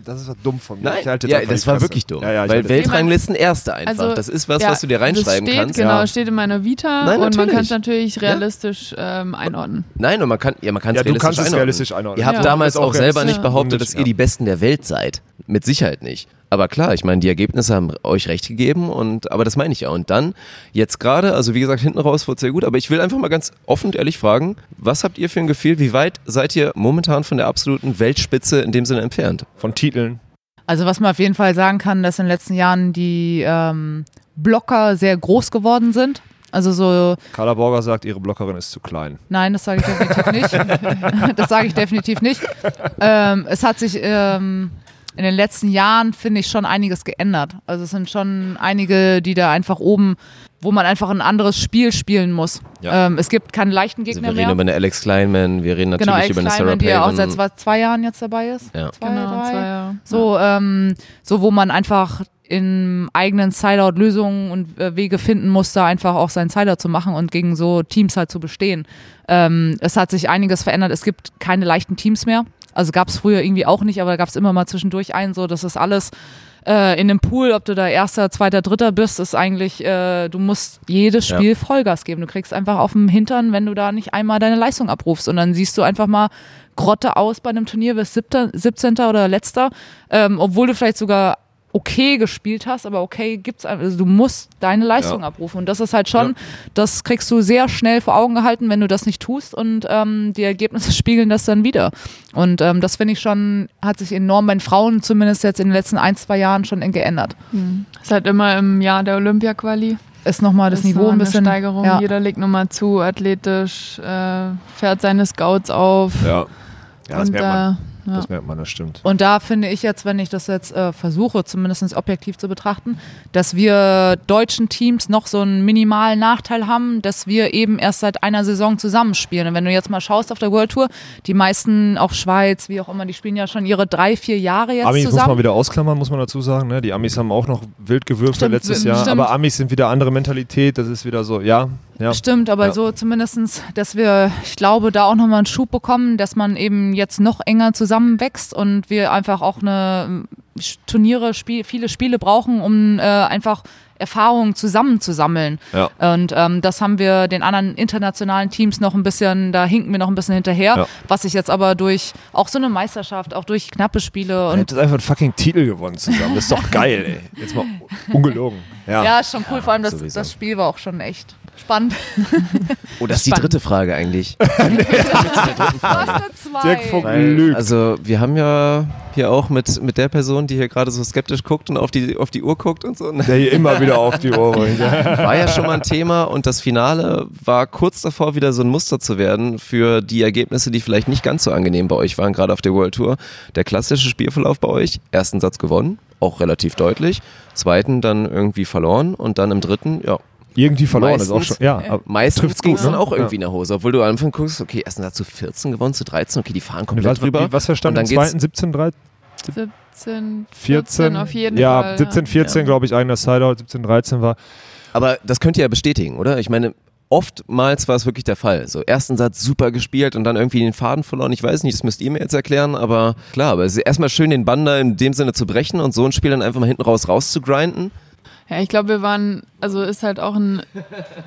das ist dumm von mir. Nein, Ich halte jetzt ja, einfach das war wirklich dumm. Ja, ja, weil Weltranglisten Erste einfach. Also, das ist was, ja, was du dir reinschreiben steht, kannst. Genau, Ja. steht in meiner Vita Nein, und man natürlich. kann es natürlich realistisch ähm, einordnen. Nein, und man kann, ja, man kann es Ja, du realistisch kannst es einordnen. realistisch einordnen. Ihr habt damals auch, selber nicht behauptet, dass ihr die Besten der Welt seid. Mit Sicherheit nicht. Aber klar, ich meine, die Ergebnisse haben euch recht gegeben und, aber das meine ich ja. Und dann, jetzt gerade, also wie gesagt, hinten raus wurde sehr gut, aber ich will einfach mal ganz offen und ehrlich fragen, was habt ihr für ein Gefühl, wie weit seid ihr momentan von der absoluten Weltspitze in dem Sinne entfernt? Von Titeln. Also was man auf jeden Fall sagen kann, dass in den letzten Jahren die ähm, Blocker sehr groß geworden sind. Also so, Carla Borger sagt, ihre Blockerin ist zu klein. nein, das sage ich definitiv nicht. das sage ich definitiv nicht. Ähm, es hat sich ähm, in den letzten Jahren, finde ich, schon einiges geändert. Also es sind schon einige, die da einfach oben, wo man einfach ein anderes Spiel spielen muss. Ja. Ähm, es gibt keinen leichten Also Gegner wir reden mehr. über eine Alex Kleinman, wir reden natürlich genau, Alex über eine Sarah Kleinman, die ja auch seit zwei, zwei Jahren jetzt dabei ist. Ja. Zwei, Genau, drei. zwei Jahre. So, ähm, so wo man einfach in eigenen Sideout Lösungen und äh, Wege finden muss, da einfach auch seinen Sideout zu machen und gegen so Teams halt zu bestehen. Ähm, es hat sich einiges verändert. Es gibt keine leichten Teams mehr. Also gab es früher irgendwie auch nicht, aber da gab es immer mal zwischendurch einen, so das ist alles äh, in dem Pool, ob du da erster, zweiter, dritter bist, ist eigentlich, äh, du musst jedes Ja. Spiel Vollgas geben. Du kriegst einfach auf dem Hintern, wenn du da nicht einmal deine Leistung abrufst. Und dann siehst du einfach mal Grotte aus bei einem Turnier, wirst 17. 17. oder letzter, ähm, obwohl du vielleicht sogar okay gespielt hast, aber okay gibt's also du musst deine Leistung Ja. abrufen und das ist halt schon, das kriegst du sehr schnell vor Augen gehalten, wenn du das nicht tust und ähm, die Ergebnisse spiegeln das dann wieder und ähm, das finde ich schon, hat sich enorm bei den Frauen zumindest jetzt in den letzten ein, zwei Jahren schon geändert. Ist halt immer im Jahr der Olympia-Quali. Ist nochmal das, ist Niveau noch ein bisschen, Steigerung. ja. Jeder legt nochmal zu, athletisch, äh, fährt seine Scouts auf. Ja. Ja, das merkt man. Ja. Das merkt man, das stimmt. Und da finde ich jetzt, wenn ich das jetzt äh, versuche, zumindest objektiv zu betrachten, dass wir deutschen Teams noch so einen minimalen Nachteil haben, dass wir eben erst seit einer Saison zusammenspielen. Und wenn du jetzt mal schaust auf der World Tour, die meisten, auch Schweiz, wie auch immer, die spielen ja schon ihre drei, vier Jahre jetzt Amis muss zusammen. man wieder ausklammern, muss man dazu sagen. Ne? Die Amis haben auch noch wild gewürfelt Stimmt, letztes stimmt. Jahr. Aber Amis sind wieder andere Mentalität. Das ist wieder so, ja. Ja. Stimmt, aber Ja. so zumindestens, dass wir, ich glaube, da auch nochmal einen Schub bekommen, dass man eben jetzt noch enger zusammenwächst und wir einfach auch eine ähm, Turniere, Spiel, viele Spiele brauchen, um äh, einfach Erfahrungen zusammenzusammeln. Ja. Und ähm, das haben wir den anderen internationalen Teams noch ein bisschen, da hinken wir noch ein bisschen hinterher, Ja. was sich jetzt aber durch auch so eine Meisterschaft, auch durch knappe Spiele und hättet einfach einen fucking Titel gewonnen zusammen. Das ist doch geil, ey. Jetzt mal ungelogen. Ja. ja, ist schon cool, vor allem das, das Spiel war auch schon echt spannend. Oh, das ist die Spannend. dritte Frage eigentlich. Dirk Weil, lügt. also wir haben ja hier auch mit, mit der Person, die hier gerade so skeptisch guckt und auf die, auf die Uhr guckt und so. ne? Der hier immer wieder auf die Ohren. War ja schon mal ein Thema und das Finale war kurz davor, wieder so ein Muster zu werden für die Ergebnisse, die vielleicht nicht ganz so angenehm bei euch waren, gerade auf der World Tour. Der klassische Spielverlauf bei euch, ersten Satz gewonnen, auch relativ deutlich, zweiten dann irgendwie verloren und dann im dritten, ja, Irgendwie verloren ist auch Meistens. schon. Ja, aber Meistens gut, es dann ne? auch Ja. irgendwie in der Hose, obwohl du am Anfang guckst, okay, ersten Satz zu 14 gewonnen, zu 13, okay, die fahren komplett was, drüber. was verstanden? Im dann geht's- zweiten 17, 13, 17, 14, 14? auf jeden ja, Fall. 17, 14, Ja. glaube ich, eigener Sideout. 17, 13 war. Aber das könnt ihr ja bestätigen, oder? Ich meine, oftmals war es wirklich der Fall. So, ersten Satz super gespielt und dann irgendwie den Faden verloren. Ich weiß nicht, das müsst ihr mir jetzt erklären, aber klar, aber es ist erstmal schön, den Bann da in dem Sinne zu brechen und so ein Spiel dann einfach mal hinten raus rauszugrinden. Ja, ich glaube, wir waren, also ist halt auch ein,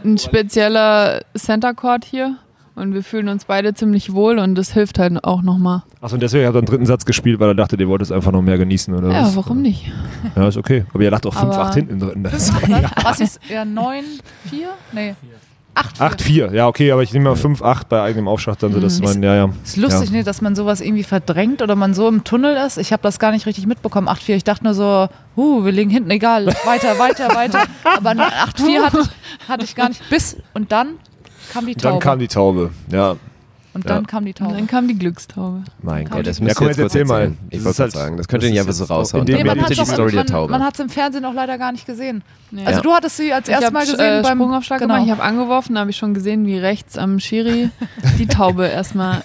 ein spezieller Center Court hier und wir fühlen uns beide ziemlich wohl und das hilft halt auch nochmal. Achso, und deswegen hat er den dritten Satz gespielt, weil er dachte, ihr wollt es einfach noch mehr genießen, oder Ja, was? warum nicht? Ja, ist okay. Aber ihr lacht auch 5, Aber- 8 hinten im dritten. Das ist Was ist ja 9, 4? Nee. 8, 8, 4. Ja, okay, aber ich nehme mal 5, 8 bei eigenem Aufschlag, dann so, dass Mhm. man, ja, ja. Ist lustig, ja. ne, dass man sowas irgendwie verdrängt oder man so im Tunnel ist. Ich habe das gar nicht richtig mitbekommen. 8-4. Ich dachte nur so, uh, wir liegen hinten, egal, weiter, weiter, weiter. Aber 8-4 hatte hatte ich gar nicht. Bis und dann kam die Taube. dann kam die Taube. Ja, und dann ja. kam die Und Taube. dann kam die Glückstaube. mein Ja, Gott. das ja, müsst komm, ihr jetzt jetzt kurz erzähl mal. erzählen. Ich wollte halt- gerade sagen, das könnt ihr nicht einfach so raushauen. Nee, man hat die Story der Taube. man hat es im Fernsehen auch leider gar nicht gesehen. Nee. Also Ja. du hattest sie als erstes Mal gesehen äh, beim Sprungaufschlag genau. ich habe angeworfen, da habe ich schon gesehen, wie rechts am Schiri die Taube erstmal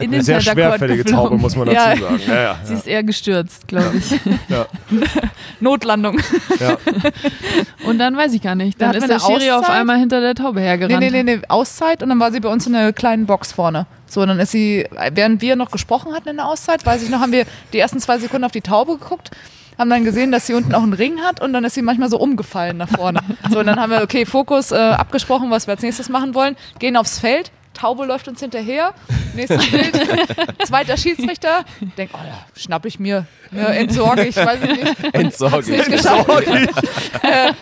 in den Eine sehr schwerfällige. Taube, muss man dazu Ja. sagen. Ja, ja. Sie ist eher gestürzt, glaube ich. Notlandung. ja. Und dann weiß ich gar nicht. Da Dann ist der Schiri auf einmal hinter der Taube Nee, hergerannt. nee, nee, nee, Auszeit und dann war sie bei uns in einer kleinen Box vorne. So, und dann ist sie, während wir noch gesprochen hatten in der Auszeit, weiß ich noch, haben wir die ersten zwei Sekunden auf die Taube geguckt, haben dann gesehen, dass sie unten auch einen Ring hat und dann ist sie manchmal so umgefallen nach vorne. So, und dann haben wir, okay, Fokus äh, abgesprochen, was wir als nächstes machen wollen, gehen aufs Feld. Taube läuft uns hinterher. Nächstes Bild. Zweiter Schiedsrichter. Denk, oh ja, schnapp ich mir. Ja, entsorge ich, weiß ich nicht. Entsorge nicht geschafft. äh,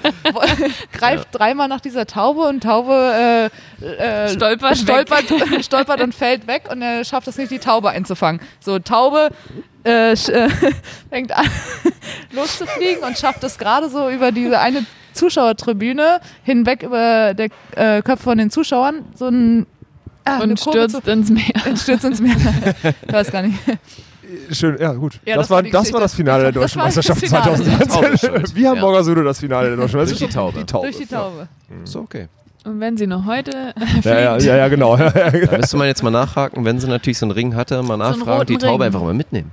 greift dreimal nach dieser Taube und Taube äh, äh, Stolpert stolpert, stolpert und fällt weg und er schafft es nicht, die Taube einzufangen. So, Taube äh, äh, fängt an loszufliegen und schafft es gerade so über diese eine Zuschauertribüne hinweg über der äh, Köpfe von den Zuschauern so ein ah, und stürzt ins Meer. stürzt ins Meer. ich weiß gar nicht. schön, ja gut. Ja, das, das war das war das Finale der deutschen Meisterschaft Finale. 2019. Wie haben Ja. Borgasudo das Finale der deutschen Durch Meisterschaft? die Taube. Die Taube. Durch die Taube. So, okay. Und wenn sie noch heute Ja, ja, ja, ja, genau. Da müsste man jetzt mal nachhaken, wenn sie natürlich so einen Ring hatte, mal nachfragen, roten die Taube Ring. einfach mal mitnehmen.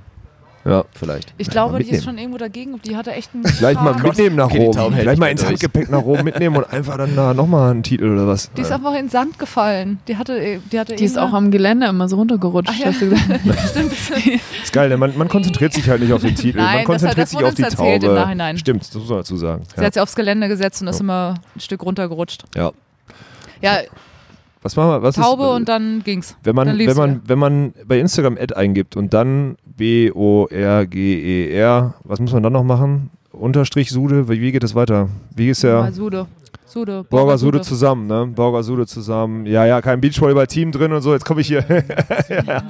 Ja. Vielleicht. Ich glaube, die ist schon irgendwo dagegen. Die hatte echt einen. Vielleicht mal mitnehmen nach Okay, die Rom. Hält Vielleicht mal ins. Handgepäck nach Rom mitnehmen und einfach dann da nochmal einen Titel oder was. Die ist einfach in den Sand gefallen. Die hatte, die hatte Die ist auch am Geländer immer so runtergerutscht. Ach ja. hast du gesagt. Ist geil, denn man, man konzentriert sich halt nicht auf den Titel. Nein, man das- konzentriert das sich wurde auf die Taube. im Nachhinein. Stimmt, das muss man dazu sagen. Sie Ja. hat sie aufs Gelände gesetzt und ist immer ein Stück runtergerutscht. ja. Ja, Was machen wir? Was Taube ist, und dann ging's. wenn man, dann wenn man, wieder. wenn man bei Instagram Ad eingibt und dann B-O-R-G-E-R, was muss man dann noch machen? Unterstrich Sude, wie geht es weiter? Wie ist der? Sude. Sude. Borger Sude zusammen, ne? Borger Sude zusammen. Ja, ja, kein Beachvolleyball-Team drin und so. Jetzt komme ich hier. ja.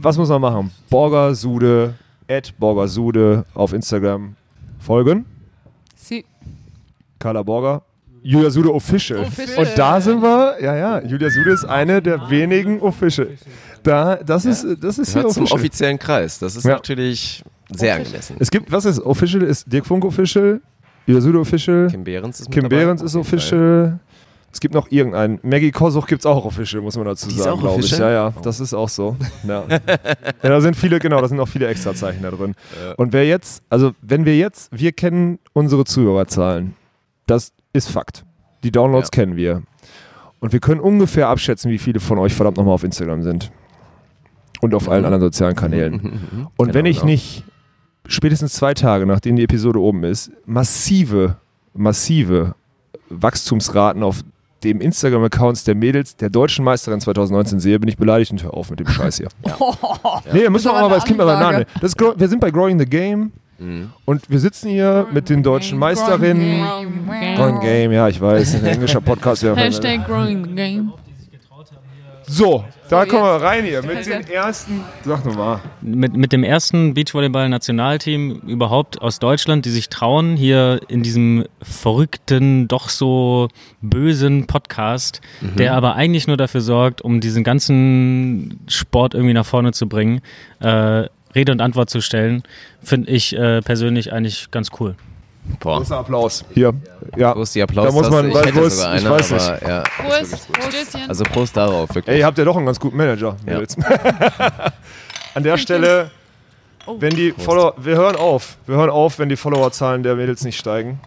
Was muss man machen? Borger Sude, at Borger Sude auf Instagram folgen. Sie. Carla Borger. Julia Sude Official. Official. Und da sind wir, ja, ja, Julia Sude ist eine der wenigen Official. Da, das ist, das ist hier zum Official. offiziellen Kreis. Das ist Ja. natürlich sehr angemessen. Es gibt, was ist Official? Ist Dirk Funk Official, Julia Sude Official, Kim Behrens ist Kim. Behrens ist. Official. Es gibt noch irgendeinen. Maggie Kosuch gibt es auch Official, muss man dazu sagen, glaube ich. Ja, ja, das ist auch so. Ja. ja, da sind viele, genau, da sind auch viele Extrazeichen da drin. Und wer jetzt, also wenn wir jetzt, wir kennen unsere Zuhörerzahlen. Das ist Fakt. Die Downloads Ja. kennen wir. Und wir können ungefähr abschätzen, wie viele von euch verdammt nochmal auf Instagram sind. Und auf allen anderen sozialen Kanälen. Und Genau, wenn ich genau. nicht spätestens zwei Tage, nachdem die Episode oben ist, massive, massive Wachstumsraten auf dem Instagram-Accounts der Mädels der deutschen Meisterin 2019 sehe, bin ich beleidigt und höre auf mit dem Scheiß hier. Nee, müssen wir auch mal, weil es eine klingt mir aber Ansage. Name. Das ist, Grow- wir sind bei Growing the Game Mhm. und wir sitzen hier mit den deutschen Meisterinnen. Growing Game, ja, ich weiß, ein englischer Podcast. Wir haben- Hashtag growing game. So, da So, kommen wir rein hier mit den ersten. Sag nochmal. mit, mit dem ersten Beachvolleyball-Nationalteam überhaupt aus Deutschland, die sich trauen, hier in diesem verrückten, doch so bösen Podcast, der aber eigentlich nur dafür sorgt, um diesen ganzen Sport irgendwie nach vorne zu bringen, äh, Rede und Antwort zu stellen, finde ich äh, persönlich eigentlich ganz cool. Boah. Großer Applaus. Hier. Ja. Ist die Applaus? Da muss man- ich weil- hätte sogar ich eine, weiß nicht. aber ja. Prost, Stößchen. Also Prost darauf, wirklich. Ey, ihr habt ja doch einen ganz guten Manager. Ja. Mädels. An der Stelle, wenn die Follower, wir hören auf. Wir hören auf, wenn die Followerzahlen der Mädels nicht steigen.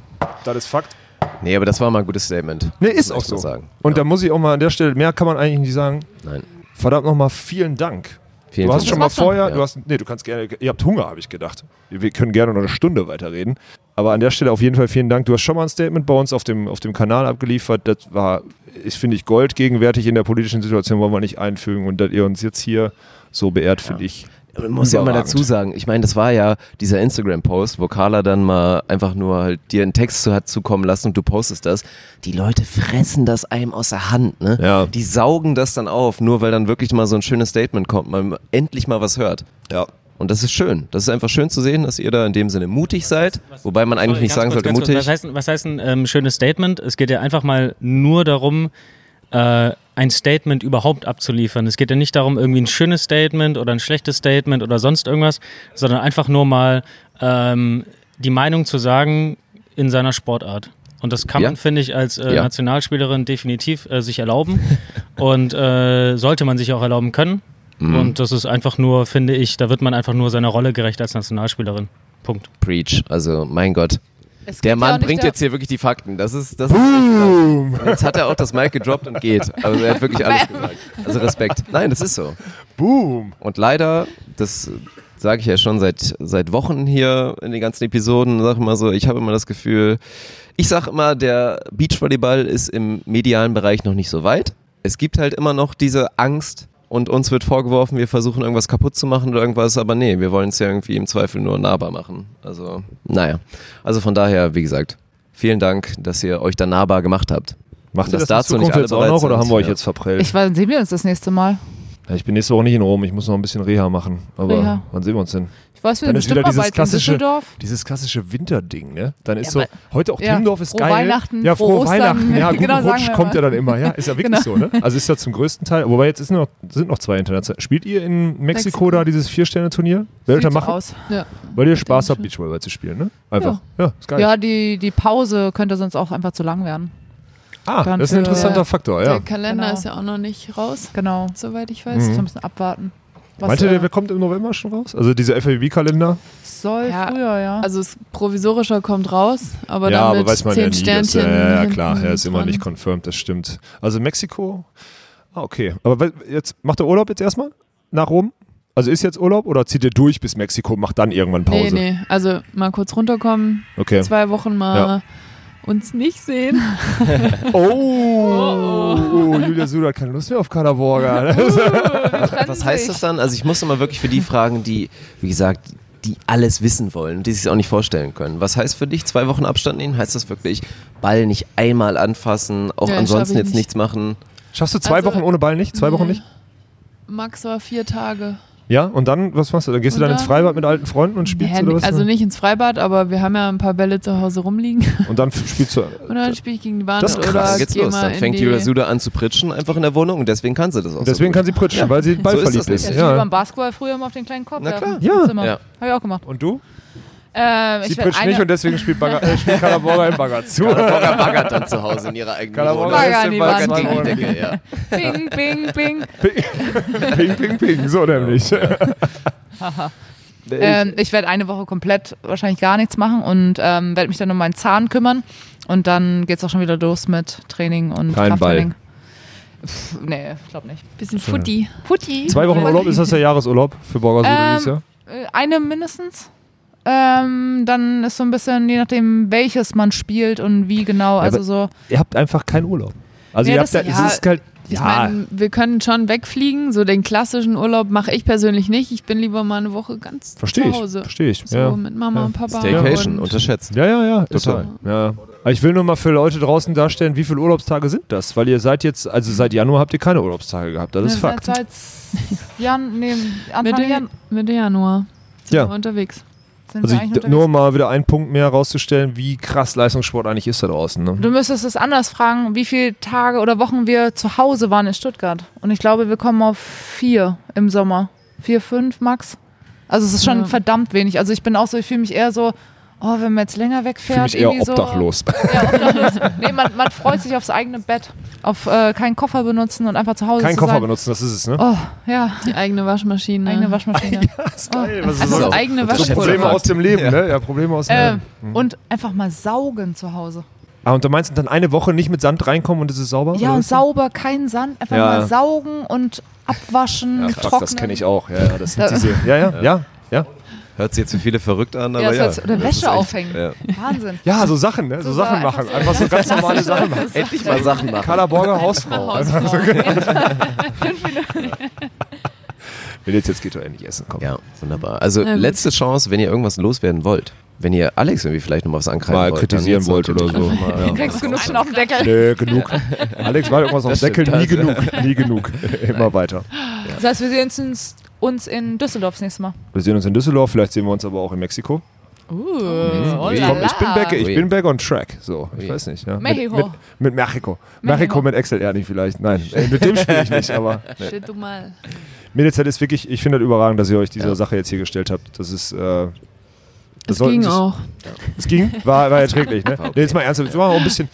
Das ist Fakt. Nee, aber das war mal ein gutes Statement. Nee, ist auch ich so. Sagen. Und da muss ich auch mal an der Stelle, mehr kann man eigentlich nicht sagen. Nein. Verdammt nochmal vielen Dank. Vielen du hast Dank. schon mal vorher, Ja. du hast, nee, du kannst gerne, ihr habt Hunger, habe ich gedacht. Wir können gerne noch eine Stunde weiterreden. Aber an der Stelle auf jeden Fall vielen Dank. Du hast schon mal ein Statement bei uns auf dem, auf dem Kanal abgeliefert. Das war, ist, finde ich, Gold gegenwärtig in der politischen Situation, wollen wir nicht einfügen. Und dass ihr uns jetzt hier so beehrt, finde ich. Man muss ja mal dazu sagen, ich meine, das war ja dieser Instagram-Post, wo Carla dann mal einfach nur halt dir einen Text zu hat zukommen lassen und du postest das. Die Leute fressen das einem aus der Hand, ne? Ja. Die saugen das dann auf, nur weil dann wirklich mal so ein schönes Statement kommt, man endlich mal was hört. Ja. Und das ist schön. Das ist einfach schön zu sehen, dass ihr da in dem Sinne mutig seid. Wobei man eigentlich Sorry, nicht sagen kurz, sollte ganz kurz. mutig. Was heißt, was heißt ein ähm, schönes Statement? Es geht ja einfach mal nur darum, äh, ein Statement überhaupt abzuliefern. Es geht ja nicht darum, irgendwie ein schönes Statement oder ein schlechtes Statement oder sonst irgendwas, sondern einfach nur mal ähm, die Meinung zu sagen in seiner Sportart. Und das kann Ja. man, finde ich, als äh, Ja. Nationalspielerin definitiv äh, sich erlauben. Und äh, sollte man sich auch erlauben können. Mhm. Und das ist einfach nur, finde ich, da wird man einfach nur seiner Rolle gerecht als Nationalspielerin. Punkt. Preach. Also, mein Gott. Es Der Mann bringt jetzt hier wirklich die Fakten. Das ist, das ist echt krass. Jetzt hat er auch das Mic gedroppt und geht. Also er hat wirklich alles gesagt. Also Respekt. Nein, das ist so. Boom. Und leider, das sage ich ja schon seit, seit Wochen hier in den ganzen Episoden, sage immer so, ich habe immer das Gefühl, ich sage immer, der Beachvolleyball ist im medialen Bereich noch nicht so weit. Es gibt halt immer noch diese Angst und uns wird vorgeworfen, wir versuchen irgendwas kaputt zu machen oder irgendwas, aber nee, wir wollen es ja irgendwie im Zweifel nur nahbar machen. Also, naja. Also von daher, wie gesagt, vielen Dank, dass ihr euch da nahbar gemacht habt. Macht ihr Das das, dazu in nicht Zukunft alle jetzt auch noch oder sind, haben wir euch ja. jetzt verprellt? Ich weiß, sehen wir uns das nächste Mal. Ja, ich bin nächste Woche nicht in Rom, ich muss noch ein bisschen Reha machen. Aber Reha. wann sehen wir uns denn? Ich ist wieder bestimmt mal dieses in klassische, Düsseldorf. dieses klassische Winterding, ne? Dann ist Ja, so, heute auch ja, Timmendorf ist frohe geil. Weihnachten, ja, frohe frohe Ostern. Weihnachten. Ja, guten Genau, Rutsch kommt ja dann immer. Ja, ist ja wirklich Genau. so, ne? Also ist ja zum größten Teil, wobei jetzt ist noch, sind noch zwei international. Spielt ihr in Mexiko, Mexiko. da dieses Vier-Sterne-Turnier? Werdet ihr machen? aus. Ja. Weil ihr Spaß habt. Beachvolleyball zu spielen, ne? Einfach. Ja, ist geil. Ja, die, die Pause könnte sonst auch einfach zu lang werden. ah, dann das ist ein für- interessanter Faktor, ja. Der Kalender Genau. ist ja auch noch nicht raus, Genau. soweit ich weiß. Mhm. So ein bisschen abwarten. Was, Meint ihr, äh, der kommt im November schon raus? Also dieser FAB-Kalender? soll Ja, früher, ja. Also das Provisorischer kommt raus, aber ja, dann aber mit weiß man ja zehn nie. Das, Sternchen. ja, ja, hinten klar, er ist immer dran. nicht confirmed, das stimmt. Also Mexiko, ah, okay. Aber jetzt macht er Urlaub jetzt erstmal nach Rom? Also ist jetzt Urlaub oder zieht er durch bis Mexiko, macht dann irgendwann Pause? Nee, nee, also mal kurz runterkommen, Okay. zwei Wochen mal uns nicht sehen. Oh, Julia Suda hat keine Lust mehr auf Kalaborga. Was heißt das dann? Also ich muss immer wirklich für die fragen, die, wie gesagt, die alles wissen wollen, die sich es auch nicht vorstellen können. Was heißt für dich zwei Wochen Abstand nehmen? Heißt das wirklich Ball nicht einmal anfassen, auch Ja, ansonsten jetzt nicht. nichts machen? Schaffst du zwei Also- Wochen ohne Ball nicht? Zwei Wochen Nee. nicht? Max war vier Tage. Ja, und dann, was machst du? Dann gehst du Und dann ins dann- Freibad mit alten Freunden und spielst Ja, oder was? also nicht ins Freibad, aber wir haben ja ein paar Bälle zu Hause rumliegen. Und dann spielst du. Und dann spiele ich gegen die Wand Das ist krass. oder Dann geht's geh los. Dann fängt die, Julia Suda an zu pritschen, einfach in der Wohnung und deswegen kann sie das auch Deswegen so kann sie pritschen, weil sie So ist ballverliebt das ist. nicht. ja, wie Ja. beim Basketball früher immer auf den kleinen Korb Na klar. Ja. Im Zimmer. Ja. Hab ich auch gemacht. Und du? Ähm, Sie ich eine, nicht und deswegen spielt, Bagger, äh, spielt Kalaborga im Bagger zu. Kalaborga baggert dann zu Hause in ihrer eigenen Wohnung. Bagger die Wand. Gegen die Decke, ja. Ping, ping, ping. Ping, ping, ping, so nämlich. Ähm, ich werde eine Woche komplett wahrscheinlich gar nichts machen und ähm, werde mich dann um meinen Zahn kümmern. Und dann geht es auch schon wieder los mit Training und Kein Krafttraining. Pff, nee, ich glaube nicht. bisschen Futti. Putti. Zwei Wochen Urlaub, ist das der Jahresurlaub für Borger Ähm, dieses Jahr? Äh, Eine mindestens. Ähm, dann ist so ein bisschen, je nachdem, welches man spielt und wie genau. Also aber- so. Ihr habt einfach keinen Urlaub. Also Ja, ihr das- habt da, ja, es ist halt, Ich ja, meine, wir können schon wegfliegen. So den klassischen Urlaub mache ich persönlich nicht. Ich bin lieber mal eine Woche ganz verstehe zu ich, Hause. verstehe ich. So ja. mit Mama Ja. und Papa. Staycation, und unterschätzt. Ja, ja, ja, Total. Ja. Aber ich will nur mal für Leute draußen darstellen, wie viele Urlaubstage sind das? Weil ihr seid jetzt, also seit Januar habt ihr keine Urlaubstage gehabt, das ist Ne, Fakt. Seit Jan, nee, Anfang Mitte, Jan Mitte Januar sind Ja. wir unterwegs. Sind Also ich, nur um mal wieder einen Punkt mehr rauszustellen, wie krass Leistungssport eigentlich ist da draußen. Ne? Du müsstest es anders fragen, wie viele Tage oder Wochen wir zu Hause waren in Stuttgart. Und ich glaube, wir kommen auf vier im Sommer. Vier, fünf max. Also es ist schon Ja. verdammt wenig. Also ich bin auch so, ich fühle mich eher so, oh, wenn man jetzt länger wegfährt. fühle mich eher irgendwie obdachlos. So, ja, obdachlos. nee, man, man freut sich aufs eigene Bett. Auf äh, keinen Koffer benutzen und einfach zu Hause Kein zu Koffer sein. benutzen, das ist es, ne? Oh, ja, Die eigene Waschmaschine. eigene Waschmaschine. Das ist geil. Was ist Also das? eigene So Waschmaschine. Probleme aus dem Leben, ne? Ja, Probleme aus dem äh, Leben. und einfach mal saugen zu Hause. Ah, und du meinst dann eine Woche nicht mit Sand reinkommen und es ist sauber? Ja, sauber, kein Sand. Einfach Ja. mal saugen und abwaschen, Ja, trocknen. das kenne ich auch. Ja, ja, das sind Ja. diese. Ja, ja, ja, ja. Hört sich jetzt für viele verrückt an, aber Ja, ja. das heißt, oder Wäsche aufhängen. Ja. Wahnsinn. Ja, so Sachen, ne? So, So Sachen einfach machen. so- Einfach so ganz normale Sachen machen. Endlich mal Sachen machen. Carla Borger Hausfrau. Einfach so. Wenn jetzt, jetzt geht doch endlich essen, komm. Ja, wunderbar. Also letzte Chance, wenn ihr irgendwas loswerden wollt. Wenn ihr Alex irgendwie vielleicht noch was ankreiden Mal wollt. kritisieren dann jetzt wollt oder so. mal- Ja. Du kriegst genug schon auf den Deckel. Nee, genug. Alex war irgendwas auf Das dem Deckel, nie genug. Nie genug. Immer weiter. Das heißt, wir sehen uns, uns in Düsseldorf das nächste Mal. Wir sehen uns in Düsseldorf, vielleicht sehen wir uns aber auch in Mexiko. Uh, oh Ich, komm, ich bin back, ich bin back on track. So, ich weiß nicht. Ja. Mexiko. Mit, mit, mit Mexiko. Mexiko mit Excel eher nicht vielleicht. Nein, äh, mit dem spiele ich nicht, aber. Nee. Du mal. Mädels, ist wirklich, ich finde das überragend, dass ihr euch dieser Ja. Sache jetzt hier gestellt habt. Das ist. Äh, Das sollten ging sich- auch. Es ging, war, war erträglich, ne? Okay. Nee, jetzt mal ernsthaft, es war auch ein bisschen.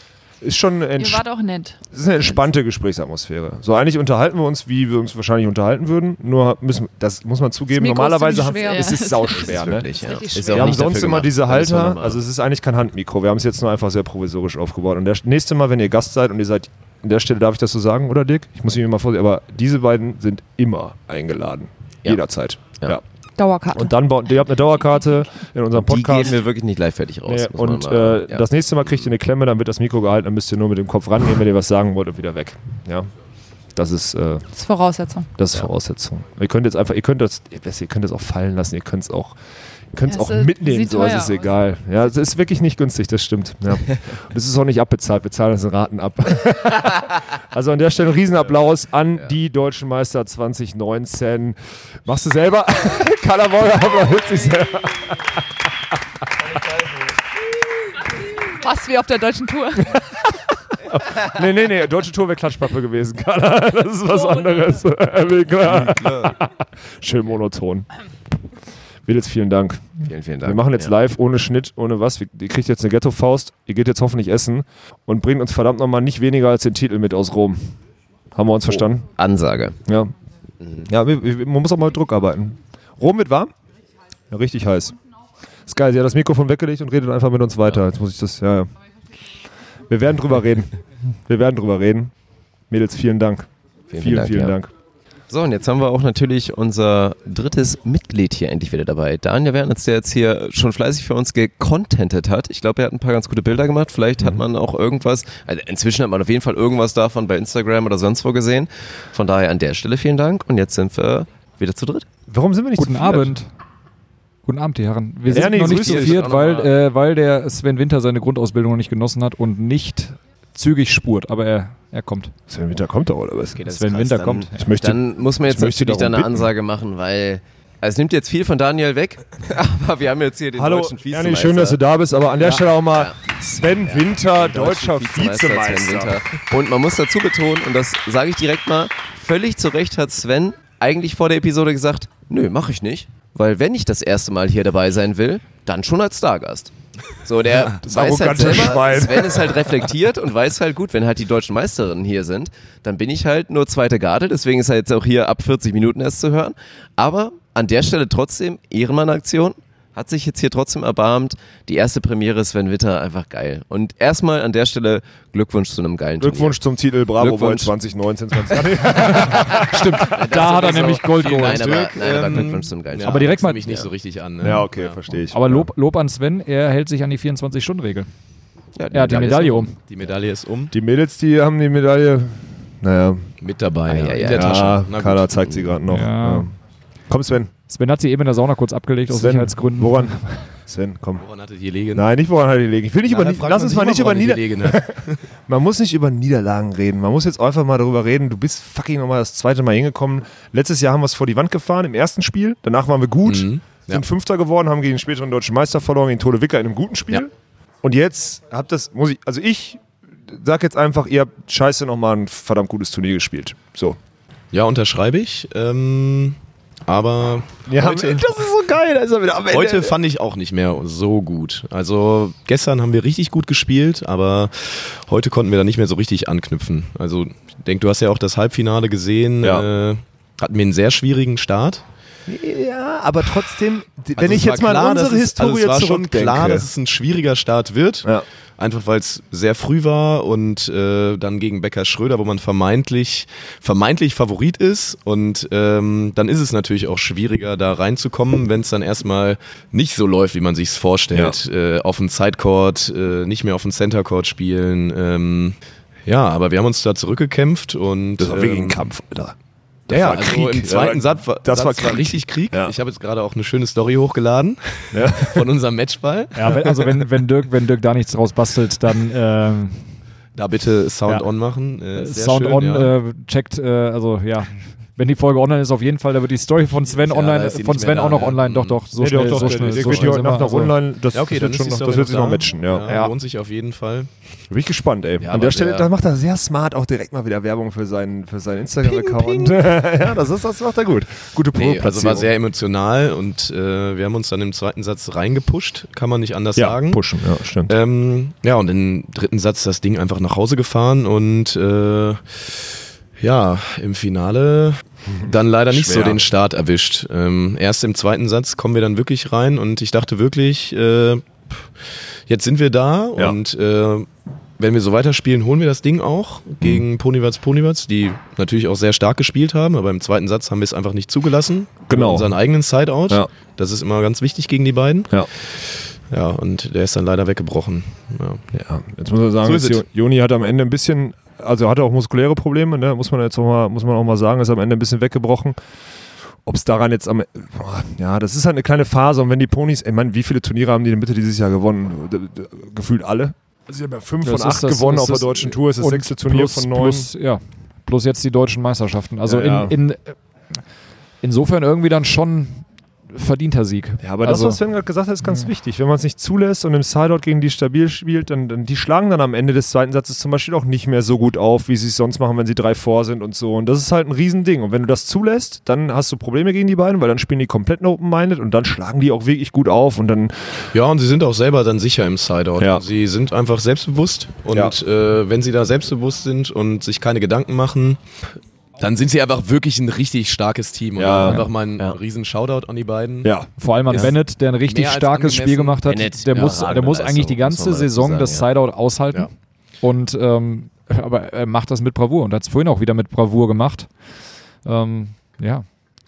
Ist schon Ihr wart auch nett. es ist eine entspannte Gesprächsatmosphäre. So eigentlich unterhalten wir uns, wie wir uns wahrscheinlich unterhalten würden. Nur müssen, das muss man zugeben. Das Mikro ist Normalerweise haben es ist Ja. sauschwer, ne? wirklich, ja. Ist Wir haben sonst immer diese Halter, also es ist eigentlich kein Handmikro. Wir haben es jetzt nur einfach sehr provisorisch aufgebaut. Und das nächste Mal, wenn ihr Gast seid und ihr seid, an der Stelle darf ich das so sagen, oder Dick? Ich muss mich mal vorsichtig, aber diese beiden sind immer eingeladen. Ja. Jederzeit. Ja. Ja. Dauerkarte. Und dann, baut- ihr habt eine Dauerkarte in unserem Die Podcast. geben wir wirklich nicht live fertig raus. Nee, und mal- äh, ja. das nächste Mal kriegt ihr eine Klemme, dann wird das Mikro gehalten, dann müsst ihr nur mit dem Kopf rangehen, wenn ihr was sagen wollt und wieder weg. Ja. Das ist, äh, Das ist Voraussetzung. das ist Voraussetzung. Ihr könnt jetzt einfach, ihr könnt das, ihr könnt das auch fallen lassen, ihr könnt es auch, könnt es Ja, auch es mitnehmen, so, es teuer ist aus. egal. Ja, es ist wirklich nicht günstig, das stimmt. Ja. Und es ist auch nicht abbezahlt, wir zahlen das in Raten ab. Also an der Stelle ein Riesenapplaus an die deutschen Meister 2019. Machst du selber? Carla Morgan applaudiert sich selber. Fast wie auf der deutschen Tour. Nee, nee, nee, deutsche Tour wäre Klatschpappe gewesen, Carla. Das ist was anderes. Schön monoton. Mädels, vielen Dank. Vielen, vielen Dank. Wir machen jetzt Ja. live, ohne Schnitt, ohne was. Wir- Ihr kriegt jetzt eine Ghetto-Faust. Ihr geht jetzt hoffentlich essen und bringt uns verdammt nochmal nicht weniger als den Titel mit aus Rom. Haben wir uns verstanden? Ansage. Ja. Ja, wir, wir, man muss auch mal mit Druck arbeiten. Rom wird warm? Ja, richtig heiß. Ist geil, sie hat das Mikrofon weggelegt und redet einfach mit uns weiter. Jetzt muss ich das, ja, ja. Wir werden drüber reden. Wir werden drüber reden. Mädels, vielen Dank. Vielen, Vielen, Dank, vielen ja. Dank. So, und jetzt haben wir auch natürlich unser drittes Mitglied hier endlich wieder dabei. Daniel Wernitz, der jetzt hier schon fleißig für uns gecontentet hat. Ich glaube, er hat ein paar ganz gute Bilder gemacht. Vielleicht Mhm. hat man auch irgendwas, also inzwischen hat man auf jeden Fall irgendwas davon bei Instagram oder sonst wo gesehen. Von daher an der Stelle vielen Dank. Und jetzt sind wir wieder zu dritt. Warum sind wir nicht Guten zu viert? Abend. Guten Abend, die Herren. Wir sind Ernie, noch nicht zu viert, weil, äh, weil der Sven Winter seine Grundausbildung noch nicht genossen hat und nicht zügig spurt, aber er, er kommt. Sven Winter kommt doch, oder was? das ist Sven krass. Winter Dann- kommt. Ich möchte, Dann muss man ich jetzt natürlich da eine bitten. Ansage machen, weil also es nimmt jetzt viel von Daniel weg, aber wir haben jetzt hier den Hallo, deutschen Vizemeister. Ernie, schön, dass du da bist, aber an der Stelle auch mal Ja. Sven Winter, Den deutscher Vizemeister Vizemeister. Sven Winter. Und man muss dazu betonen, und das sage ich direkt mal, völlig zu Recht hat Sven eigentlich vor der Episode gesagt, nö, mache ich nicht. Weil wenn ich das erste Mal hier dabei sein will, dann schon als Stargast. So, der Das weiß halt selber, Schwein. Sven ist halt reflektiert und weiß halt gut, wenn halt die deutschen Meisterinnen hier sind, dann bin ich halt nur zweite Garde, deswegen ist er jetzt auch hier ab 40 Minuten erst zu hören. Aber an der Stelle trotzdem Ehrenmann-Aktion, hat sich jetzt hier trotzdem erbarmt. Die erste Premiere Sven Witter, einfach geil. Und erstmal an der Stelle Glückwunsch zu einem geilen Glückwunsch zum Titel Bravo Glückwunsch. 2019, 20. Stimmt, da hat er nämlich Gold Turnier. geholt. Nein, aber, nein, aber ähm, Glückwunsch zum geilen Ja, Aber direkt das mal- nehme ich nicht so richtig an. Ne? ja, okay, verstehe ich. Aber Lob, Lob an Sven, er hält sich an die 24-Stunden-Regel. Ja, Er hat die Medaille um. Die Medaille ist um. Die Mädels, die haben die Medaille. Naja, Mit dabei. Ah, ja, ja, in ja. der Tasche. ja. Carla zeigt sie gerade noch. Ja. Ja. Komm, Sven. Sven hat sie eben in der Sauna kurz abgelegt aus Sven, Sicherheitsgründen. Woran? Sven, komm. Woran hattet ihr liegen? Nein, nicht woran hat die liegen. Ich will nicht Na, über, lass man uns mal nicht über woran die Nieder gelegen hat. Man muss nicht über Niederlagen reden. Man muss jetzt einfach mal darüber reden. Du bist fucking nochmal das zweite Mal hingekommen. Letztes Jahr haben wir es vor die Wand gefahren im ersten Spiel. Danach waren wir gut, Mhm. Ja. sind Fünfter geworden, haben gegen den späteren deutschen Meister verloren, gegen Tode Wicker in einem guten Spiel. Ja. Und jetzt habt das, muss ich, also ich sag jetzt einfach, ihr habt scheiße nochmal ein verdammt gutes Turnier gespielt. So. Ja, unterschreibe ich. Ähm, aber Ja, heute, das ist so geil. Ist wieder am Ende. heute fand ich auch nicht mehr so gut. Also gestern haben wir richtig gut gespielt, aber heute konnten wir da nicht mehr so richtig anknüpfen. Also ich denke, du hast ja auch das Halbfinale gesehen. Ja. Äh, hatten wir einen sehr schwierigen Start. Ja, aber trotzdem, wenn Also ich es war jetzt mal klar, unsere dass es, Historie also es war schon klar, dass es ein schwieriger Start wird. Ja. Einfach weil es sehr früh war und äh, dann gegen Becker Schröder, wo man vermeintlich, vermeintlich Favorit ist. Und ähm, dann ist es natürlich auch schwieriger, da reinzukommen, wenn es dann erstmal nicht so läuft, wie man sich es vorstellt. Äh, auf dem Sidecourt, äh, nicht mehr auf dem Centercourt spielen. Ähm, ja, aber wir haben uns da zurückgekämpft und das war wirklich ein ähm, Kampf, Alter. Ja, ja, war also Krieg. im zweiten Ja, Satz war, das Satz war war Krieg. richtig Krieg. Ja. Ich habe jetzt gerade auch eine schöne Story hochgeladen Ja. von unserem Matchball. Ja, wenn, also wenn, wenn, Dirk, wenn Dirk da nichts draus bastelt, dann ähm, Da bitte Sound Ja. on machen. Äh, sehr Sound schön, on, ja. äh, checkt, äh, also ja. Wenn die Folge online ist, auf jeden Fall, da wird die Story von Sven Ja, online, von Sven auch da, noch ja. online. Doch, doch, so Nee, schnell, doch, so doch, schnell, der so schnell heute Nacht noch online. Das, ja, okay, das dann wird, schon noch, das wird sich noch matchen, ja. Ja, Lohnt sich auf jeden Fall. Bin ich gespannt, ey. Ja, An der Stelle, da macht er sehr smart auch direkt mal wieder Werbung für seinen, für seinen Instagram-Account. ja, das, ist, das macht er gut. Gute Nee, also war sehr emotional und äh, wir haben uns dann im zweiten Satz reingepusht, kann man nicht anders ja, sagen. pushen, ja, stimmt. Ähm, ja, und im dritten Satz das Ding einfach nach Hause gefahren und äh, ja, im Finale dann leider nicht Schwer. so den Start erwischt. Ähm, erst im zweiten Satz kommen wir dann wirklich rein und ich dachte wirklich, äh, jetzt sind wir da Ja. und äh, wenn wir so weiterspielen, holen wir das Ding auch Mhm. gegen Ponywatz Ponywatz, die natürlich auch sehr stark gespielt haben, aber im zweiten Satz haben wir es einfach nicht zugelassen. Genau. Unseren eigenen Sideout. Ja. Das ist immer ganz wichtig gegen die beiden. Ja. Ja, und der ist dann leider weggebrochen. Ja. Ja, jetzt muss man sagen, So Joni hat am Ende ein bisschen, also hatte auch muskuläre Probleme, ne? muss man jetzt auch mal, muss man auch mal sagen, ist am Ende ein bisschen weggebrochen. Ob es daran jetzt am, boah, ja, das ist halt eine kleine Phase und wenn die Ponys, ich meine, wie viele Turniere haben die denn bitte dieses Jahr gewonnen? Gefühlt alle. Sie haben ja 5 Das von 8 das- gewonnen auf der deutschen Tour, ist das sechste Turnier plus, von neun. Plus, ja, plus jetzt die deutschen Meisterschaften. Also Ja, ja. In, in, insofern irgendwie dann schon verdienter Sieg. Ja, aber das, also, was Sven gerade gesagt hat, ist ganz wichtig. Wenn man es nicht zulässt und im Sideout gegen die stabil spielt, dann, dann die schlagen dann am Ende des zweiten Satzes zum Beispiel auch nicht mehr so gut auf, wie sie es sonst machen, wenn sie drei vor sind und so. Und das ist halt ein Riesending. Und wenn du das zulässt, dann hast du Probleme gegen die beiden, weil dann spielen die komplett open-minded und dann schlagen die auch wirklich gut auf und dann Ja, und sie sind auch selber dann sicher im Sideout. Ja. Sie sind einfach selbstbewusst und Ja. äh, wenn sie da selbstbewusst sind und sich keine Gedanken machen, dann sind sie einfach wirklich ein richtig starkes Team. Und Ja. einfach mal ein riesen Shoutout an die beiden. ja. vor allem an Ist Bennett, der ein richtig starkes Spiel gemacht hat. Bennett, der muss, der muss eigentlich die ganze Saison sagen, das ja. Sideout aushalten. Ja. Und ähm, aber er macht das mit Bravour und hat es vorhin auch wieder mit Bravour gemacht. Ähm, ja.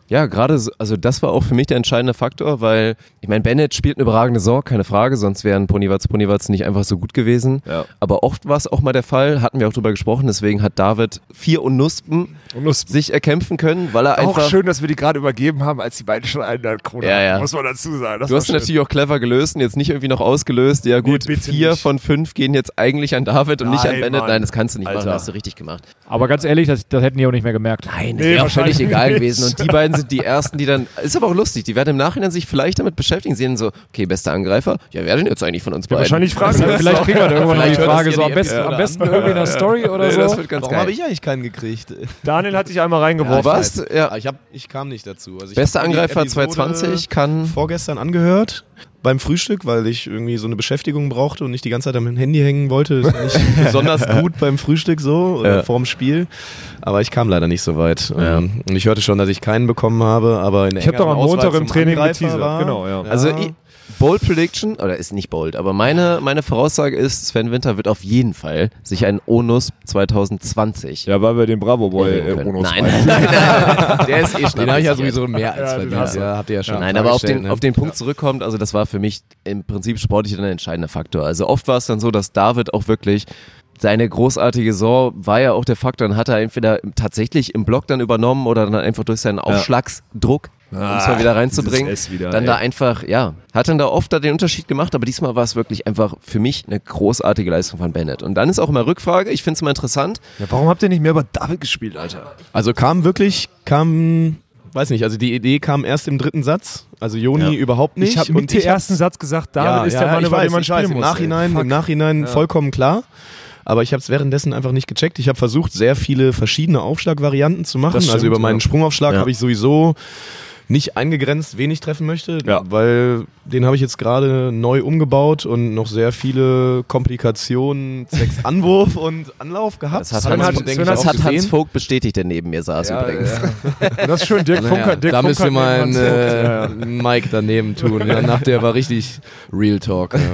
Ja, gerade, so, also das war auch für mich der entscheidende Faktor, weil ich meine, Bennett spielt eine überragende Saison, keine Frage, sonst wären Ponywatz, Ponywatz nicht einfach so gut gewesen. Ja. Aber oft war es auch mal der Fall, hatten wir auch drüber gesprochen, deswegen hat David vier Unnuspen Und das sich erkämpfen können, weil er auch einfach... schön, dass wir die gerade übergeben haben, als die beiden schon einen in Krone Ja, hatten, ja. muss man dazu sagen. Das Du hast natürlich auch clever gelöst und jetzt nicht irgendwie noch ausgelöst. Ja gut, bitte vier nicht. von fünf gehen jetzt eigentlich an David und nicht an Nein, Bennett. Mann. Nein, das kannst du nicht machen, Alter. hast du richtig gemacht. Aber ganz ehrlich, das, das hätten die auch nicht mehr gemerkt. Nein, Nee, wäre auch völlig wahrscheinlich egal nicht. gewesen. Und die beiden sind die Ersten, die dann, ist aber auch lustig, die werden im Nachhinein sich vielleicht damit beschäftigen, sehen so, okay, bester Angreifer, ja, wer denn jetzt eigentlich von uns beiden? wahrscheinlich fragen wir Vielleicht, vielleicht kriegen wir da irgendwann noch die Frage so am besten, am besten irgendwie in der Story oder Nee, so. das wird ganz Warum habe ich eigentlich keinen gekriegt? Daniel hat dich einmal reingeworfen. Was? Ja. Ah, Ich, hab, ich kam nicht dazu. Also ich Bester Angreifer Episode 220 kann. vorgestern angehört beim Frühstück, weil ich irgendwie so eine Beschäftigung brauchte und nicht die ganze Zeit am Handy hängen wollte. Ist nicht besonders gut beim Frühstück so oder Ja. vorm Spiel. Aber ich kam leider nicht so weit. Ja. Ähm, Und ich hörte schon, dass ich keinen bekommen habe, aber in der Ich habe doch am Montag im Training geteasert. war. Genau, ja. Also i- Bold Prediction, oder ist nicht bold, aber meine, meine Voraussage ist, Sven Winter wird auf jeden Fall sich einen Onus 2020 Ja, weil wir den Bravo Boy äh, können. Bonus Nein, nein, nein, nein, der ist eh schon Den habe ich ja abgesichert. sowieso mehr als Ja, verdient. Ja, habt ihr ja schon Nein, aber auf den, ne? auf den Punkt zurückkommt, also das war für mich im Prinzip sportlich dann ein entscheidender Faktor. Also oft war es dann so, dass David auch wirklich seine großartige Saison war ja auch der Faktor, dann hat er entweder tatsächlich im Block dann übernommen oder dann einfach durch seinen Aufschlagsdruck, um es mal wieder reinzubringen, wieder, dann ey. da einfach, ja, hat dann da oft da den Unterschied gemacht, aber diesmal war es wirklich einfach für mich eine großartige Leistung von Bennett. Und dann ist auch immer Rückfrage, ich finde es mal interessant, Ja, warum habt ihr nicht mehr über David gespielt, Alter? Also kam wirklich, kam, weiß nicht, also die Idee kam erst im dritten Satz. Also Joni Ja. überhaupt nicht. Ich habe mit dem ersten Satz gesagt, David ist der Mann, über weiß, den man spielen Im muss. Nachhinein, ey. im Nachhinein vollkommen klar. Aber ich habe es währenddessen einfach nicht gecheckt. Ich habe versucht, sehr viele verschiedene Aufschlagvarianten zu machen. Stimmt, also über meinen ja. Sprungaufschlag Ja. habe ich sowieso nicht eingegrenzt, wen ich treffen möchte, Ja. weil den habe ich jetzt gerade neu umgebaut und noch sehr viele Komplikationen zwecks Anwurf und Anlauf gehabt. das hat, Hans, hat- denke das hat Hans. Vogt bestätigt, der neben mir saß Ja, übrigens. ja. Das ist schön, Dirk Naja, Funker. Dirk da müsst ihr Funker mal einen Hans äh, Mic daneben tun. Ja, nach der war richtig Real Talk.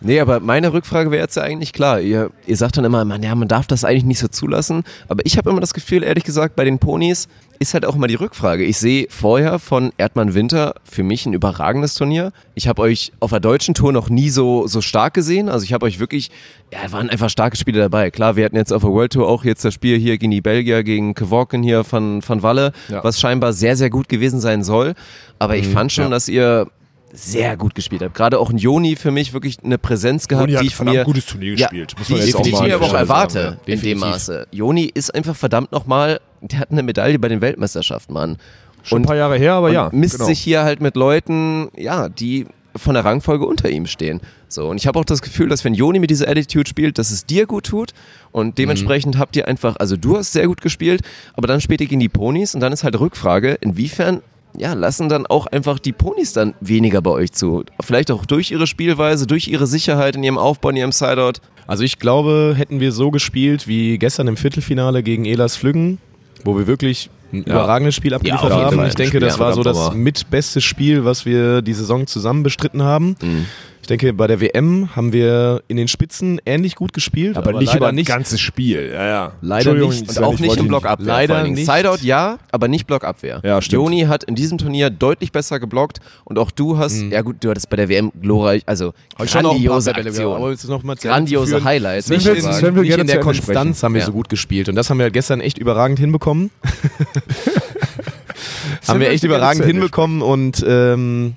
Nee, aber meine Rückfrage wäre jetzt ja eigentlich klar. Ihr, ihr sagt dann immer, man, ja, man darf das eigentlich nicht so zulassen. Aber ich habe immer das Gefühl, ehrlich gesagt, bei den Ponys ist halt auch immer die Rückfrage. Ich sehe vorher von Erdmann Winter für mich ein überragendes Turnier. Ich habe euch auf der deutschen Tour noch nie so, so stark gesehen. Also ich habe euch wirklich, ja, waren einfach starke Spiele dabei. Klar, wir hatten jetzt auf der World Tour auch jetzt das Spiel hier gegen die Belgier, gegen Kevorken hier von, von Walle, Ja. was scheinbar sehr, sehr gut gewesen sein soll. Aber ich fand schon, ja. dass ihr sehr gut gespielt habt. Gerade auch ein Joni für mich wirklich eine Präsenz gehabt, Joni hat die ich mir gutes Turnier ja, gespielt, muss die, man ich- jetzt auch die ich mir aber auch sagen, erwarte ja, in dem. Maße. Joni ist einfach verdammt nochmal, der hat eine Medaille bei den Weltmeisterschaften, Mann. Schon ein paar Jahre her, aber und ja. misst genau. sich hier halt mit Leuten, ja, die von der Rangfolge unter ihm stehen. So, und ich habe auch das Gefühl, dass wenn Joni mit dieser Attitude spielt, dass es dir gut tut und dementsprechend habt ihr einfach, also du hast sehr gut gespielt, aber dann später gegen die Ponys und dann ist halt Rückfrage, inwiefern ja, lassen dann auch einfach die Ponys dann weniger bei euch zu. Vielleicht auch durch ihre Spielweise, durch ihre Sicherheit in ihrem Aufbau, in ihrem Sideout. Also ich glaube, hätten wir so gespielt wie gestern im Viertelfinale gegen Elas Flüggen, wo wir wirklich ein überragendes Spiel abgeliefert jeden haben. Ich denke, das ja, war so das mitbeste Spiel, was wir die Saison zusammen bestritten haben. Mhm. Ich denke, bei der WM haben wir in den Spitzen ähnlich gut gespielt, aber, nicht leider über ein nicht. ganzes Spiel. Ja, ja. Leider nicht. Und auch ich nicht im Blockabwehr. Leider nicht. Sideout ja, aber nicht Blockabwehr. Ja, stimmt. Joni hat in diesem Turnier deutlich besser geblockt und auch du hast, ja gut, du hattest bei der WM glorreich, also ich grandiose Aktion. aber Grandiose führen. Highlights. Nicht in, will nicht in der Konstanz haben wir Ja. so gut gespielt. Und das haben wir gestern echt überragend hinbekommen. haben wir echt überragend hinbekommen und ähm,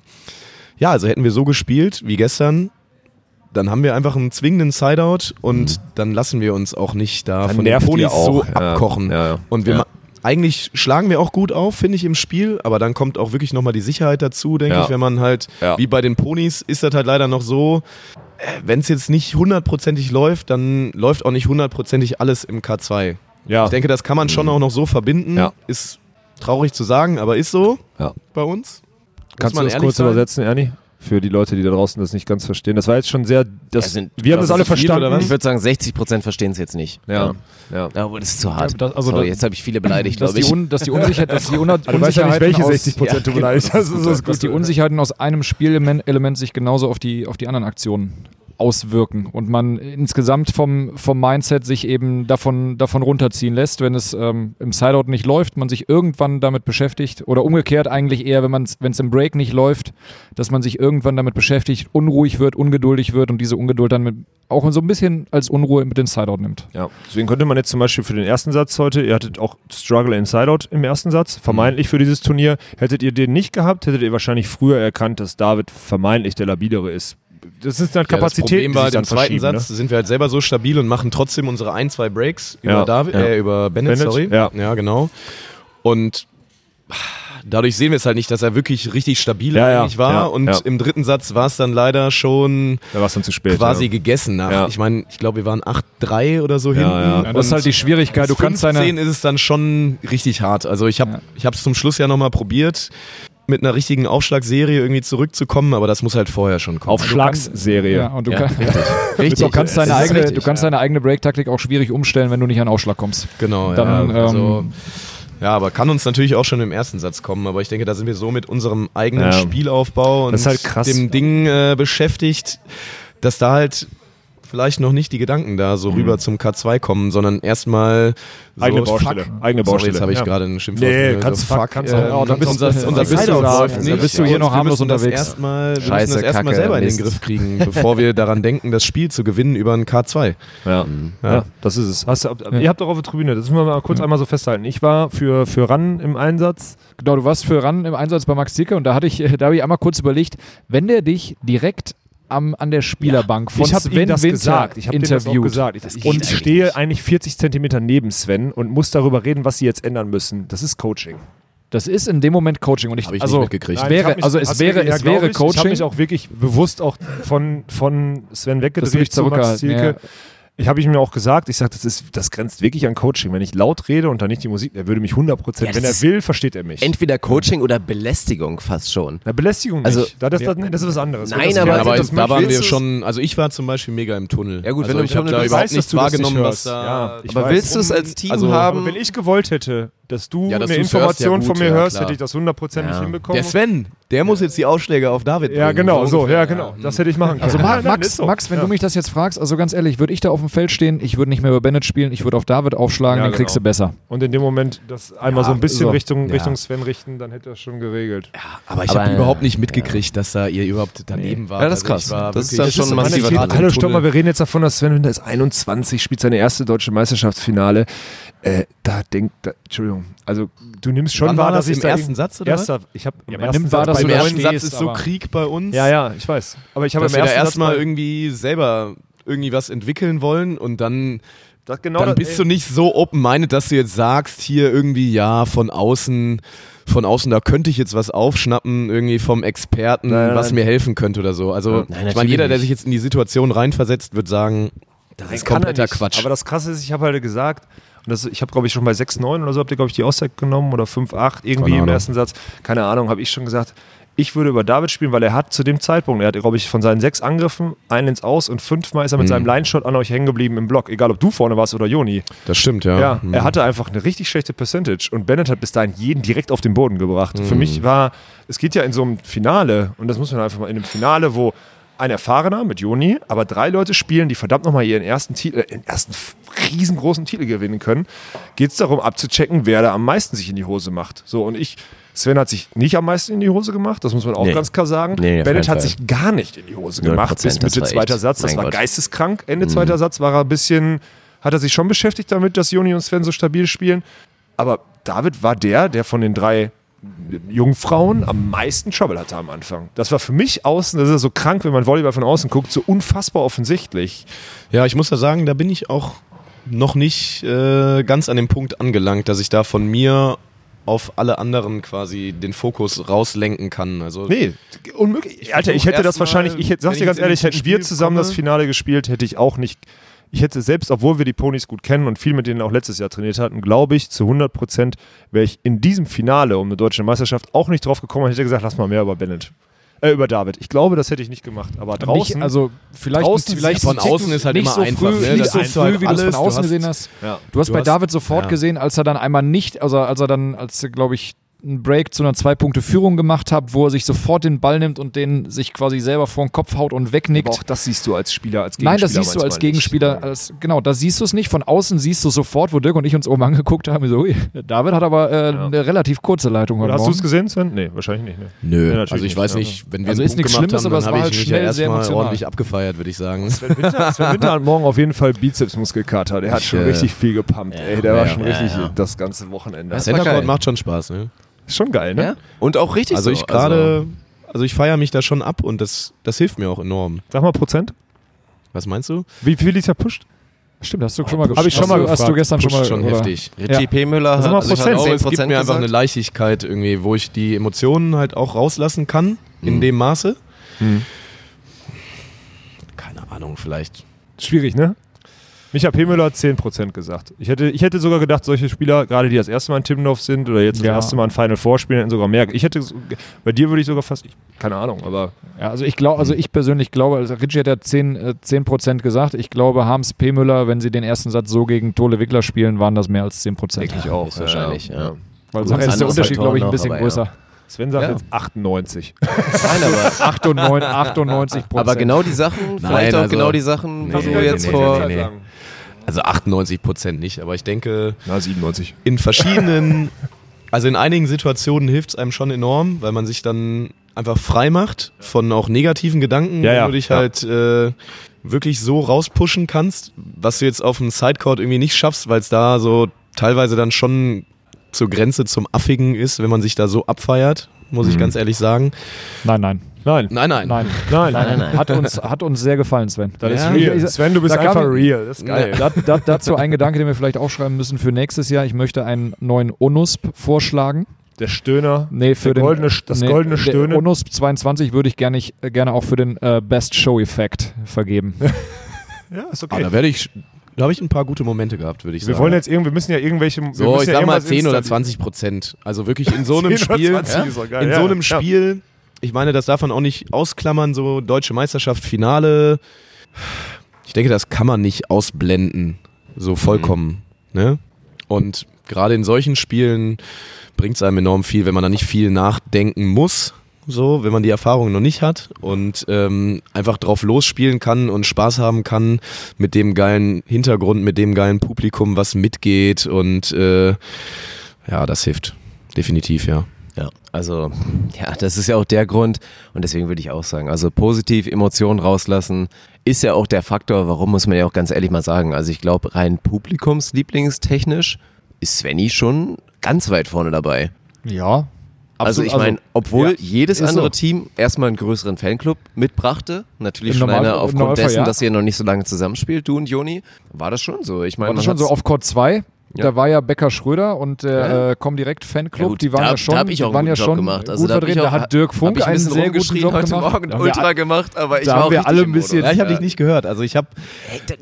ja, also hätten wir so gespielt wie gestern, dann haben wir einfach einen zwingenden Sideout und dann lassen wir uns auch nicht da Dann von den Ponys so ja. abkochen. Ja. Und wir Ja. eigentlich schlagen wir auch gut auf, finde ich, im Spiel, aber dann kommt auch wirklich nochmal die Sicherheit dazu, denke ich, wenn man halt, wie bei den Ponys, ist das halt leider noch so, wenn es jetzt nicht hundertprozentig läuft, dann läuft auch nicht hundertprozentig alles im K2. Ja. Ich denke, das kann man schon auch noch so verbinden. Ist traurig zu sagen, aber ist so bei uns. Kannst du das kurz sein? übersetzen, Ernie? Für die Leute, die da draußen das nicht ganz verstehen. Das war jetzt schon sehr. Das, Ja, sind- wir haben das alle verstanden. oder was? Ich würde sagen, 60 Prozent verstehen es jetzt nicht. Ja. ja. Aber das ist zu hart. Ja, das- also Sorry, das- jetzt habe ich viele beleidigt, dass, glaube die ich. Un, dass die Unsicherheit, dass die du weißt ja nicht, Unsicherheiten welche aus, 60 Prozent du beleidigt hast. Das ist das dass die. Unsicherheiten aus einem Spielelement Element sich genauso auf die, auf die anderen Aktionen auswirken und man insgesamt vom, vom Mindset sich eben davon, davon runterziehen lässt, wenn es ähm, im Sideout nicht läuft, man sich irgendwann damit beschäftigt oder umgekehrt eigentlich eher, wenn es im Break nicht läuft, dass man sich irgendwann damit beschäftigt, unruhig wird, ungeduldig wird und diese Ungeduld dann mit, auch so ein bisschen als Unruhe mit den Sideout nimmt. Ja, deswegen könnte man jetzt zum Beispiel für den ersten Satz heute, ihr hattet auch Struggle in Sideout im ersten Satz, vermeintlich für dieses Turnier. Hättet ihr den nicht gehabt, hättet ihr wahrscheinlich früher erkannt, dass David vermeintlich der labilere ist. Das ist dann Ja, das Kapazität, Problem war, im zweiten verschieben, Satz ne? sind wir halt selber so stabil und machen trotzdem unsere ein, zwei Breaks über, Ja, David, ja. Äh, über Bennett, Bennett, sorry. ja. ja, genau. Und dadurch sehen wir es halt nicht, dass er wirklich richtig stabil Ja, ja, eigentlich war. ja, und ja. im dritten Satz war es dann leider schon Da war es dann zu spät. quasi ja. gegessen. Nach, Ja. Ich meine, ich glaube, wir waren 8-3 oder so Ja, hinten. das ist halt die Schwierigkeit. Du kannst 15 deine, ist es dann schon richtig hart. Also ich habe es zum Schluss ja nochmal probiert, mit einer richtigen Aufschlagserie irgendwie zurückzukommen, aber das muss halt vorher schon kommen. Aufschlagsserie. Ja, und du, Ja, kann, Richtig. du kannst, deine eigene, richtig, du kannst deine eigene Break-Taktik auch schwierig umstellen, wenn du nicht an Ausschlag kommst. Genau, Dann, ja. Also, ähm, ja, aber kann uns natürlich auch schon im ersten Satz kommen. Aber ich denke, da sind wir so mit unserem eigenen Ja. Spielaufbau und halt dem Ding äh, beschäftigt, dass da halt vielleicht noch nicht die Gedanken da so rüber zum K2 kommen, sondern erstmal so, Eigene Baustelle. Fuck. Eigene Sorry, Baustelle. jetzt habe ich Ja. gerade einen Schimpfwort. Nee, so, kannst fuck. fuck, kannst äh, du- oh, da bist unser, du- unser da bist du läuft Da nicht. bist du hier noch harmlos unterwegs. Erstmal, wir Scheiße, müssen das erstmal Kacke, selber in den. Griff kriegen, bevor wir daran denken, das Spiel zu gewinnen über ein K2. Ja. Ja. Ja. das ist es. Hast du, Ihr habt doch auf der Tribüne, das müssen wir mal kurz einmal so festhalten. Ich war für, für RAN im Einsatz. Genau, du warst für ran im Einsatz bei Max Zierke und da hatte ich, äh, da habe ich einmal kurz überlegt, wenn der dich direkt am, an der Spielerbank von ich habe Sven ihm das Winter gesagt. Ich habe das auch gesagt. Ich, und stehe eigentlich 40 Zentimeter neben Sven und muss darüber reden, was sie jetzt ändern müssen. Das ist Coaching. Das ist in dem Moment Coaching und ich, Hab ich also nicht mitgekriegt. es Nein, wäre, mich- also es wäre, ja, es wäre ich. Ich habe Coaching. mich auch wirklich bewusst auch von, von Sven weggedreht zu Max Zielke. ja. Ich habe ich mir auch gesagt, ich sage, das, ist- das grenzt wirklich an Coaching. Wenn ich laut rede und dann nicht die Musik, er würde mich 100 Prozent, Ja, wenn er will, versteht er mich. Entweder Coaching oder Belästigung fast schon. Na, Belästigung nicht. Also- da, das, das, das ist was anderes. Nein, das, aber- aber das da waren wir schon, also ich war zum Beispiel mega im Tunnel. Ja gut, also wenn du im ich habe Tunnel da bist, überhaupt das nicht wahrgenommen, was da... Ja, ich Aber weiß. willst du es als Team Also- haben? Aber wenn ich gewollt hätte, dass du Ja, dass eine Information ja von gut, mir ja, hörst, klar. hätte ich das hundertprozentig Ja. hinbekommen. Der Sven, der muss jetzt die Ausschläge auf David ja, genau, so, ja, genau. Das hätte ich machen können. Also Ja, Ma nein, Max, so. Max, wenn ja. du mich das jetzt fragst, also ganz ehrlich, würde ich da auf dem Feld stehen, ich würde nicht mehr über Bennett spielen, ich würde auf David aufschlagen, Ja, dann kriegst genau. du besser. Und in dem Moment das einmal Ja, so ein bisschen so. Richtung, Ja. Richtung Sven richten, dann hätte er es schon geregelt. Aber ich habe äh, überhaupt nicht mitgekriegt, dass da ihr überhaupt daneben wart. Ja, das ist Also krass. war Das ist Das schon so ein massiver Hallo, stopp mal, wir reden jetzt davon, dass Sven Winter ist 21, spielt seine erste deutsche Meisterschaftsfinale. Äh, da denkt, da, Entschuldigung, also du nimmst schon Wann wahr, war dass das ich im da ersten Satz, oder? Erster, ich habe Ja, man nimmt wahr, dass Beim du da ersten Satz stehst, ist so Krieg bei uns. Ja, ja, ich weiß. Aber ich habe im ersten Satz erstmal bei- irgendwie selber irgendwie was entwickeln wollen und dann, das, genau dann das- bist du nicht so open-minded, dass du jetzt sagst, hier irgendwie, ja, von außen, von außen, da könnte ich jetzt was aufschnappen, irgendwie vom Experten, Nein, nein, was nein. mir helfen könnte oder so. Also, Nein, ich meine, jeder, der sich jetzt in die Situation reinversetzt, wird sagen, das ist er kompletter. Quatsch. Aber das Krasse ist, ich habe halt gesagt, das, ich habe, glaube ich, schon bei 6-9 oder so, habt ihr, glaube ich, die Auszeit genommen oder 5-8 irgendwie im ersten Satz. Keine Ahnung, habe ich schon gesagt, ich würde über David spielen, weil er hat zu dem Zeitpunkt, er hat, glaube ich, von seinen sechs Angriffen einen ins Aus und fünfmal ist er mit Mhm. seinem Line-Shot an euch hängen geblieben im Block. Egal, ob du vorne warst oder Joni. das stimmt, ja. Ja, Mhm. er hatte einfach eine richtig schlechte Percentage und Bennett hat bis dahin jeden direkt auf den Boden gebracht. Für Mhm. mich war, es geht ja in so einem Finale und das muss man einfach mal in einem Finale, wo ein Erfahrener mit Joni, aber drei Leute spielen, die verdammt nochmal ihren ersten Titel, äh, ihren ersten riesengroßen Titel gewinnen können, geht es darum abzuchecken, wer da am meisten sich in die Hose macht. So und ich, Sven hat sich nicht am meisten in die Hose gemacht, das muss man auch Nee. ganz klar sagen. Nee, Bennett hat sich gar nicht in die Hose gemacht, bis Mitte zweiter Satz. Das war Gott. geisteskrank. Ende zweiter Satz war er ein bisschen, hat er sich schon beschäftigt damit, dass Joni und Sven so stabil spielen. Aber David war der, der von den drei Jungfrauen am meisten Trouble hatte am Anfang. Das war für mich außen, das ist ja so krank, wenn man Volleyball von außen guckt, so unfassbar offensichtlich. Ja, ich muss da sagen, da bin ich auch noch nicht äh, ganz an dem Punkt angelangt, dass ich da von mir auf alle anderen quasi den Fokus rauslenken kann. Also Nee, unmöglich. Alter, ich hätte das wahrscheinlich, ich hätte, sag's dir ganz ehrlich, hätten wir zusammen das Finale gespielt, hätte ich auch nicht, ich hätte selbst, obwohl wir die Ponys gut kennen und viel mit denen auch letztes Jahr trainiert hatten, glaube ich, zu 100 Prozent wäre ich in diesem Finale um eine deutsche Meisterschaft auch nicht drauf gekommen und hätte gesagt, lass mal mehr über Bennett. Äh, über David. Ich glaube, das hätte ich nicht gemacht. Aber draußen. Nicht, also vielleicht, draußen vielleicht von außen ist halt nicht immer so einfach. früh, ne? nicht so du früh, halt wie du es von außen hast- gesehen hast. Ja. Du hast Du bei hast- David sofort ja. gesehen, als er dann einmal nicht, also als er dann, als glaube ich, einen Break zu einer Zwei-Punkte-Führung gemacht hat, wo er sich sofort den Ball nimmt und den sich quasi selber vor den Kopf haut und wegnickt. Aber auch das siehst du als Spieler, als Gegenspieler. Nein, das siehst du als nicht. Gegenspieler, als, genau, da siehst du es nicht. Von außen siehst du sofort, wo Dirk und ich uns oben angeguckt haben, so, ui, David hat aber äh, eine relativ kurze Leitung heute Oder hast du es gesehen, Sven? Nee, wahrscheinlich nicht. Ne? Nö, Ja, natürlich also ich weiß ja. nicht, wenn wir Also einen ist Punkt nichts gemacht Schlimmes, haben, aber dann es habe war ich halt mich schnell ja sehr erstmal emotional. ordentlich abgefeiert, würde ich sagen. Sven Winter, Sven Winter hat morgen auf jeden Fall Bizepsmuskelkater. Der hat Ich, schon äh, richtig viel gepumpt. Ey, der war schon ja, richtig ja. das ganze Wochenende. Das Centercourt macht schon Spaß, ne? Ist schon geil, ne? Ja? Und auch richtig Also so. ich gerade, also ich feiere mich da schon ab und das, das hilft mir auch enorm. Sag mal Prozent. Was meinst du? Wie viel ist ja pusht? Stimmt, hast du schon mal Hab ich schon hast mal du, Hast du gefragt. gestern schon Pusht mal schon oder? heftig. Richie Ja. P. Müller Sag hat mal also ich Prozent. hatte Aber es 10% gibt mir einfach eine. Leichtigkeit irgendwie, wo ich die Emotionen halt auch rauslassen kann, in dem Maße. Keine Ahnung, vielleicht. Schwierig, ne? Micha P. Müller hat 10% gesagt. Ich hätte, ich hätte sogar gedacht, solche Spieler, gerade die das erste Mal in Timmendorf sind oder jetzt das Ja. erste Mal ein Final Four spielen, hätten sogar mehr. Ich hätte, bei dir würde ich sogar fast, ich, keine Ahnung, aber Ja, also ich glaube, also ich persönlich glaube, also Ritchie hat ja 10, äh, 10% gesagt. Ich glaube, Harms P. Müller, wenn sie den ersten Satz so gegen Tole Wickler spielen, waren das mehr als 10%. denke ich auch. ist wahrscheinlich, ja. Weil sonst ist der Unterschied, glaube ich, ein bisschen aber größer. ja. Sven sagt Ja. jetzt 98. Nein, aber, 98, 98 aber genau die Sachen, vielleicht auch also- genau die Sachen, Nee, wo du nee, jetzt nee, vor. nee, nee. Also 98 Prozent nicht, aber ich denke, Na, 97. in verschiedenen, also in einigen Situationen hilft es einem schon enorm, weil man sich dann einfach frei macht von auch negativen Gedanken, Ja, ja, wo du dich ja. halt äh, wirklich so rauspushen kannst, was du jetzt auf dem Sidecourt irgendwie nicht schaffst, weil es da so teilweise dann schon zur Grenze zum Affigen ist, wenn man sich da so abfeiert, muss ich ganz ehrlich sagen. Nein, nein. Nein. Nein, nein. Nein. Nein. Nein, nein, nein. Hat uns, hat uns sehr gefallen, Sven. Das Ja. ist real. Sven, du bist Da kam- einfach real. Das ist geil. Da, da, dazu ein Gedanke, den wir vielleicht aufschreiben müssen für nächstes Jahr. Ich möchte einen neuen ONUSP vorschlagen. Der Stöhner. Nee, für den, goldene, das nee, goldene der Stöhnen. ONUSP 22 würde ich gerne, ich, gerne auch für den äh, Best Show Effekt vergeben. Ja, ist Ah, okay. da werde ich, da habe ich ein paar gute Momente gehabt, würde ich wir sagen. wollen jetzt irgendwie, wir müssen ja irgendwelche. wir So, ich ja sag mal irgendwas 10 oder installieren. 20 Prozent. Also wirklich in so einem 10 oder Spiel, 20 ist geil, in ja, so einem ja. Spiel, ich meine, das darf man auch nicht ausklammern, so deutsche Meisterschaft, Finale. Ich denke, das kann man nicht ausblenden, so vollkommen. Ne? Und gerade in solchen Spielen bringt es einem enorm viel, wenn man da nicht viel nachdenken muss. So, wenn man die Erfahrung noch nicht hat und ähm, einfach drauf losspielen kann und Spaß haben kann mit dem geilen Hintergrund, mit dem geilen Publikum, was mitgeht und äh, ja, das hilft. Definitiv, ja. Ja, also, ja, das ist ja auch der Grund und deswegen würde ich auch sagen, also positiv Emotionen rauslassen ist ja auch der Faktor, warum muss man ja auch ganz ehrlich mal sagen. Also ich glaube, rein publikumslieblingstechnisch ist Svenny schon ganz weit vorne dabei. Ja. Also Absolut, ich meine, obwohl ja, jedes andere so. Team erstmal einen größeren Fanclub mitbrachte, natürlich schon Normalfall- eine im aufgrund dessen, ja. dass ihr noch nicht so lange zusammenspielt, du und Joni, war das schon so. Ich meine, War das schon so auf Court 2? Ja. Da war ja Becker Schröder und der Ja. äh, Comdirect Fanclub, Ja gut, die waren da- ja schon, da hab ich auch waren einen ja guten Job schon gemacht. Also gut da vertreten. Da hat Dirk Funk ich ein einen sehr guten Job heute gemacht. Morgen, Ultra gemacht, aber ich da war haben auch wir alle ein bisschen-. Ja, ich habe dich nicht gehört. Also ich habe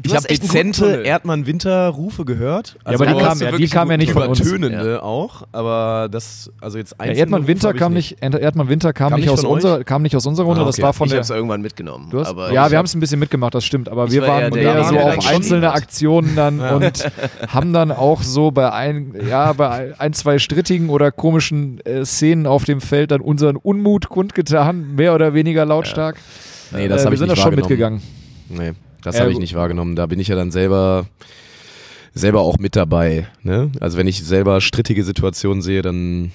ich hast hab echt einen guten dezente Tunnel. Erdmann-Winter-Rufe gehört. Ja, aber die kamen ja, die kamen ja nicht von uns. Übertönende auch, aber das, also jetzt Ja, einzelne Erdmann Rufe Winter kam nicht, Erdmann Winter kam, nicht aus unserer, kam nicht aus unserer Runde, Ah, das war von ich der. habe es irgendwann mitgenommen. Ja, wir hab- haben es ein bisschen mitgemacht, das stimmt, aber wir war waren eher so auf einzelne. Aktionen dann und haben dann auch so bei ein, ja, bei ein, zwei strittigen oder komischen äh, Szenen auf dem Feld dann unseren Unmut kundgetan, mehr oder weniger lautstark. Nee, das Äh, habe wir ich sind nicht da schon wahrgenommen. mitgegangen. Nee, das Ja, habe ich nicht wahrgenommen. Da bin ich ja dann selber, selber auch mit dabei. Ne? Also wenn ich selber strittige Situationen sehe, dann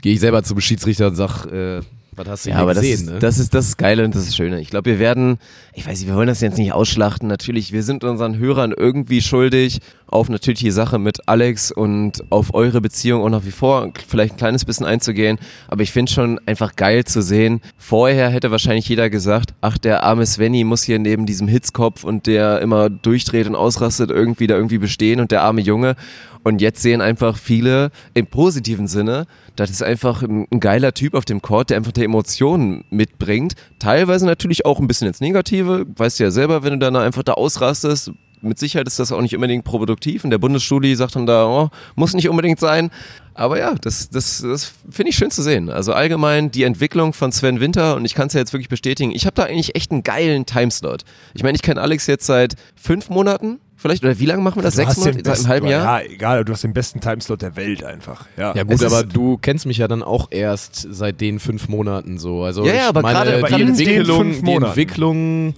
gehe ich selber zum Schiedsrichter und sag, äh, was hast du Ja, hier aber gesehen? das, ist, ne? das ist das Geile und das ist Schöne. Ich glaube, wir werden, ich weiß nicht, wir wollen das jetzt nicht ausschlachten. Natürlich, wir sind unseren Hörern irgendwie schuldig auf natürlich die Sache mit Alex und auf eure Beziehung auch nach wie vor vielleicht ein kleines bisschen einzugehen. Aber ich finde schon einfach geil zu sehen. Vorher hätte wahrscheinlich jeder gesagt, ach, der arme Svenny muss hier neben diesem Hitzkopf und der immer durchdreht und ausrastet irgendwie da irgendwie bestehen und der arme Junge. Und jetzt sehen einfach viele im positiven Sinne, das ist einfach ein, geiler Typ auf dem Court, der einfach die Emotionen mitbringt. Teilweise natürlich auch ein bisschen ins Negative. Weißt du ja selber, wenn du dann einfach da ausrastest, mit Sicherheit ist das auch nicht unbedingt produktiv. Und der Bundesstudie sagt dann da, oh, muss nicht unbedingt sein. Aber ja, das, das, das finde ich schön zu sehen. Also allgemein die Entwicklung von Sven Winter und ich kann es ja jetzt wirklich bestätigen, ich habe da eigentlich echt einen geilen Timeslot. Ich meine, ich kenne Alex jetzt seit fünf Monaten vielleicht, oder wie lange machen wir das? Du Sechs Monate? Seit einem halben Jahr? Ja, egal, du hast den besten Timeslot der Welt einfach. Ja, Ja gut, Es aber du kennst mich ja dann auch erst seit den fünf Monaten so. Also Ja, ja, ich aber meine, gerade bei die Entwicklung, die. Entwicklung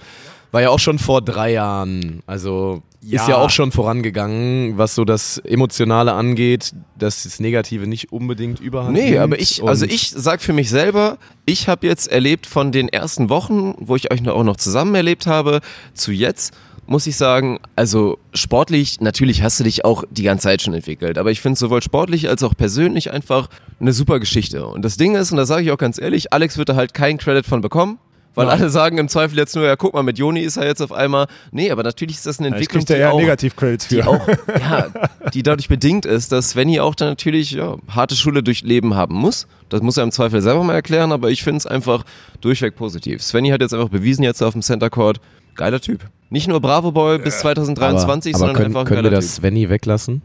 war ja auch schon vor drei Jahren. Also Ja. ist ja auch schon vorangegangen, was so das Emotionale angeht, dass das Negative nicht unbedingt überhand Nee, nimmt. aber ich, also Und- ich sag für mich selber, ich habe jetzt erlebt von den ersten Wochen, wo ich euch auch noch zusammen erlebt habe, zu jetzt, muss ich sagen, also sportlich, natürlich hast du dich auch die ganze Zeit schon entwickelt, aber ich finde sowohl sportlich als auch persönlich einfach eine super Geschichte. Und das Ding ist, und da sage ich auch ganz ehrlich, Alex wird da halt keinen Credit von bekommen. Weil Nein. alle sagen im Zweifel jetzt nur, ja guck mal, mit Joni ist er jetzt auf einmal. Nee, aber natürlich ist das eine Ja, ich Entwicklung, da die eher auch, Negativ-Credits für. die auch, ja, die dadurch bedingt ist, dass Svenny auch dann natürlich ja, harte Schule durchleben haben muss. Das muss er im Zweifel selber mal erklären, aber ich finde es einfach durchweg positiv. Svenny hat jetzt einfach bewiesen jetzt auf dem Center Court, geiler Typ. Nicht nur Bravo Boy bis 2023, aber, aber sondern können, einfach ein können wir geiler das Svenny weglassen?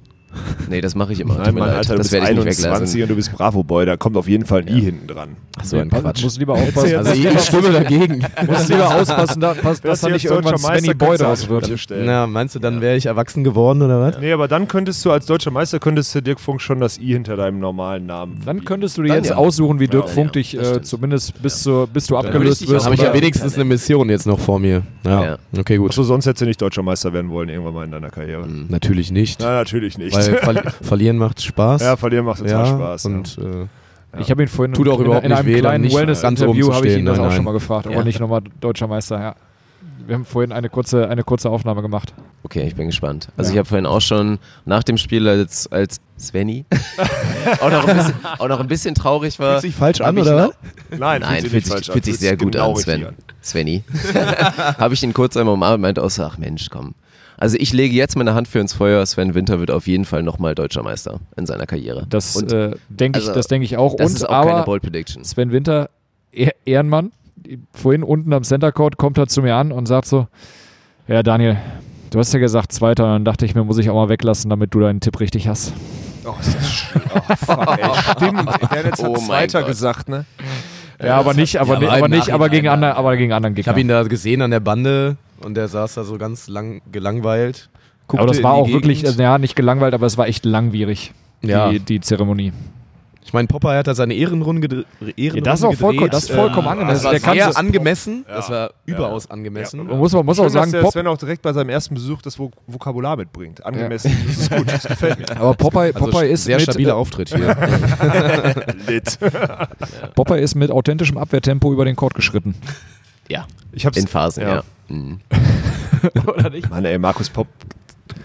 Nee, das mache ich immer. Nein, Mann. Alter, du das bist werde ich nicht 21 weglassen. und du bist Bravo-Boy, da kommt auf jeden Fall ein I hinten dran. Ach so ein Quatsch. Muss lieber aufpassen. Also ich stimme dagegen. Muss lieber aufpassen, da, pass, dass da nicht irgendwann Svenny Boy draus wird. Na, meinst du, dann wäre ich erwachsen geworden oder was? Nee, aber dann könntest du als deutscher Meister, könntest du Dirk Funk schon das I hinter deinem normalen Namen. Dann könntest du dir Dann jetzt ja. aussuchen, wie Dirk Ja, Funk ja, dich äh, zumindest bis, du abgelöst wirst. auch Habe ich ja wenigstens eine Mission jetzt noch vor mir. Ja, Ja. okay, gut. Achso, sonst hättest du nicht deutscher Meister werden wollen, irgendwann mal in deiner Karriere. Mhm. Natürlich nicht. Na, natürlich nicht. Weil verli verlieren macht Spaß. ja, verlieren macht total ja, Spaß. Und äh, Ich habe ihn vorhin Tut auch in, überhaupt in nicht einem weh, kleinen Wellness-Interview habe ich ihn das nein, auch schon nein. mal gefragt, aber Ja. nicht nochmal deutscher Meister. Ja. Wir haben vorhin eine kurze, eine kurze Aufnahme gemacht. Okay, ich bin gespannt. Also Ja. ich habe vorhin auch schon nach dem Spiel als, als Svenny auch, noch ein bisschen, auch noch ein bisschen traurig war. Fühlt sich falsch an, oder? Nein, Nein, fühlt nicht sich, falsch an, fühlt sich sehr gut genau an, Sven. Svenny. Habe ich ihn kurz einmal umarmt und meinte auch so, ach Mensch, komm. Also ich lege jetzt meine Hand für ins Feuer, Sven Winter wird auf jeden Fall nochmal deutscher Meister in seiner Karriere. Das äh, denke ich, also, das denke ich auch. das Und ist auch keine aber Bold Prediction. Sven Winter, Eh- Ehrenmann, vorhin unten am Center Court kommt er zu mir an und sagt so: Ja, Daniel, du hast ja gesagt Zweiter, und dann dachte ich mir, muss ich auch mal weglassen, damit du deinen Tipp richtig hast. Oh, ist das schön. Oh, fuck, ey, stimmt. Der hat jetzt Oh Zweiter Gott. gesagt, ne? Ja, aber nicht, aber, Ja, aber nicht, aber gegen, andere, aber gegen anderen ich Gegner. habe ihn da gesehen an der Bande und der saß da so ganz lang gelangweilt. aber das war auch wirklich, Gegend. äh, ja, nicht gelangweilt, aber es war echt langwierig, Ja. die, die Zeremonie. Ich meine, Popeye hat da seine Ehrenrunde, Ehrenrunde das ist auch vollkommen- gedreht. das ist vollkommen Ähm, angemessen. Das war sehr so- angemessen. Ja. Das war Ja. überaus angemessen. Man muss, man muss auch Schön, dass sagen, der Pop, Sven auch direkt bei seinem ersten Besuch das Vok Vokabular mitbringt. Angemessen. Das ist gut, das gefällt mir. aber Popeye, Also Popeye ist sehr mit, stabiler äh, Auftritt hier. Lit. Popeye ist mit authentischem Abwehrtempo über den Court geschritten. Ja, Ich hab's in Phasen, ja. Ja. Mhm. Oder nicht? Mann, ey, Markus Popp,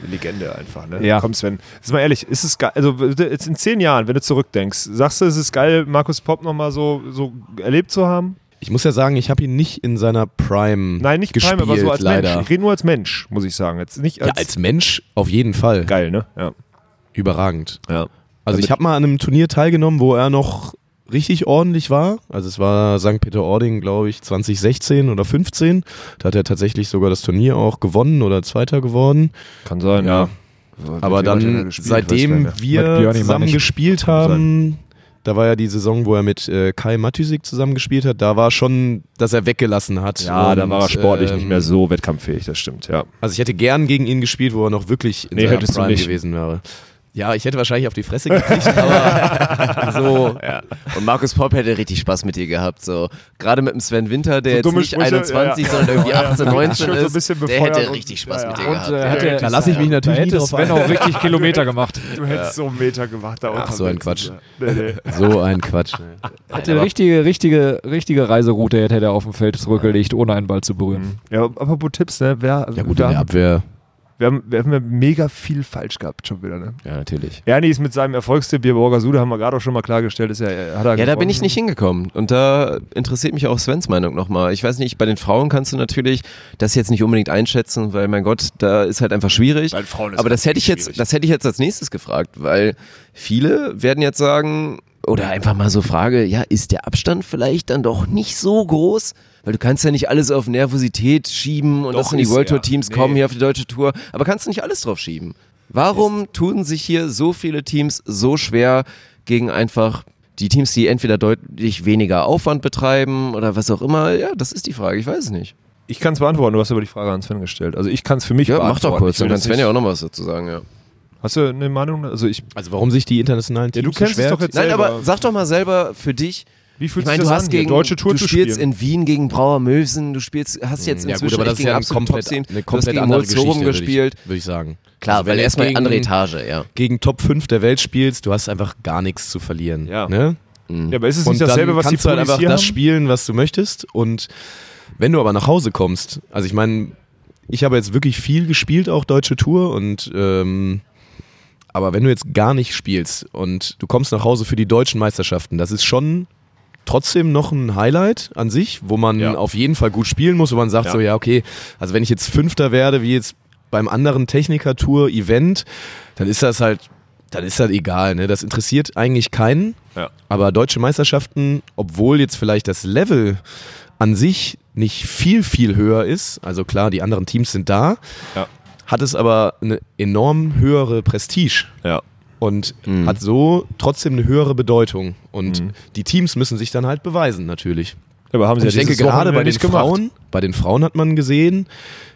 Legende einfach, ne? Ja. Komm, Sven, ist mal ehrlich, ist es geil, also jetzt in zehn Jahren, wenn du zurückdenkst, sagst du, es ist geil, Markus Popp nochmal so, so erlebt zu haben? Ich muss ja sagen, ich habe ihn nicht in seiner Prime Nein, nicht gespielt, Prime, aber so als leider. Mensch. Ich rede nur als Mensch, muss ich sagen. Jetzt nicht als, ja, als Mensch auf jeden Fall. geil, ne? Ja. Überragend. ja. Also ich habe mal an einem Turnier teilgenommen, wo er noch richtig ordentlich war. Also es war St. Peter-Ording, glaube ich, 2016 oder 15. Da hat er tatsächlich sogar das Turnier auch gewonnen oder Zweiter geworden. Kann sein, Ja. ja. Aber dann, seitdem Mit wir zusammen gespielt haben, da war ja die Saison, wo er mit äh, Kai Matysik zusammen gespielt hat, da war schon, dass er weggelassen hat. Ja, da Und, war er sportlich ähm, nicht mehr so wettkampffähig, das stimmt, ja. Also ich hätte gern gegen ihn gespielt, wo er noch wirklich in Nee, seiner Prime gewesen wäre. Ja, ich hätte wahrscheinlich auf die Fresse gekriegt, aber so. Ja. Und Markus Popp hätte richtig Spaß mit dir gehabt. So. Gerade mit dem Sven Winter, der So jetzt nicht Sprüche, 21, ja, ja. sondern irgendwie Ja, ja. 18, 19 Schön so ein ist, bisschen der hätte richtig Spaß mit dir Und gehabt. äh, hätte, Da lasse ich mich natürlich hätte drauf Sven ein. auch richtig Kilometer gemacht. Du hättest so einen Meter gemacht da Ach, unten. so ein Quatsch. Nee, nee. So ein Quatsch. Hätte eine richtige, richtige, richtige Reiseroute hätte er auf dem Feld zurückgelegt, ohne einen Ball zu berühren. Ja, apropos Tipps, ne? Wer, Ja gut, wer, in der Abwehr. Wir haben, wir haben ja mega viel falsch gehabt schon wieder. Ne? Ja, natürlich. Ernie ist mit seinem Erfolgstipp hier Borgasude, haben wir gerade auch schon mal klargestellt, ist ja, hat er Ja, da bin ich nicht hingekommen. Und da interessiert mich auch Svens Meinung nochmal. Ich weiß nicht, bei den Frauen kannst du natürlich das jetzt nicht unbedingt einschätzen, weil mein Gott, da ist halt einfach schwierig. Bei Frauen ist Aber das halt hätte ich jetzt, schwierig. das hätte ich jetzt als nächstes gefragt, weil viele werden jetzt sagen, oder einfach mal so Frage, ja, ist der Abstand vielleicht dann doch nicht so groß? Weil du kannst ja nicht alles auf Nervosität schieben und Doch, dass dann die ist World Tour. Teams Nee. kommen hier auf die deutsche Tour, aber kannst du nicht alles drauf schieben? Warum tun sich hier so viele Teams so schwer gegen einfach die Teams, die entweder deutlich weniger Aufwand betreiben oder was auch immer? Ja, das ist die Frage, ich weiß es nicht. Ich kann es beantworten, du hast aber die Frage an Sven gestellt. Also ich kann es für mich Ja, mach beantworten. doch kurz, dann kann das Sven ja auch noch was dazu sagen, ja. Hast du eine Meinung? Also ich. Also warum sich die internationalen Ja, Teams du kennst so es schwer doch jetzt Nein, selber. aber sag doch mal selber für dich, Wie ich fühlt sich das du hast an, gegen deutsche Tour du zu spielst spielen? in Wien gegen Brauer Mösen, du spielst, hast jetzt Ja inzwischen gut, aber das ist gegen ja eine absolute komplett, eine Du hast komplett gegen andere Geschichte, Sorum würde ich, gespielt. würde ich sagen. Klar, Also weil du erstmal gegen- andere Etage, ja. Gegen Top 5 der Welt spielst, du hast einfach gar nichts zu verlieren. Ja. Ne? Ja, aber ist es und nicht dasselbe, was die du halt einfach hier das haben? spielen, was du möchtest. Und wenn du aber nach Hause kommst, also ich meine, ich habe jetzt wirklich viel gespielt, auch deutsche Tour und ähm, aber wenn du jetzt gar nicht spielst und du kommst nach Hause für die deutschen Meisterschaften, das ist schon trotzdem noch ein Highlight an sich, wo man Ja. auf jeden Fall gut spielen muss, wo man sagt Ja. so, ja, okay, also wenn ich jetzt Fünfter werde, wie jetzt beim anderen Techniker-Tour-Event, dann ist das halt, dann ist das egal, ne? Das interessiert eigentlich keinen. Ja. Aber deutsche Meisterschaften, obwohl jetzt vielleicht das Level an sich nicht viel, viel höher ist, also klar, die anderen Teams sind da, Ja. hat es aber eine enorm höhere Prestige Ja. Und Mhm. hat so trotzdem eine höhere Bedeutung. Und Mhm. die Teams müssen sich dann halt beweisen, natürlich. Aber haben Und sie ich ja denke dieses gerade bei den nicht gemacht. Bei den Frauen hat man gesehen,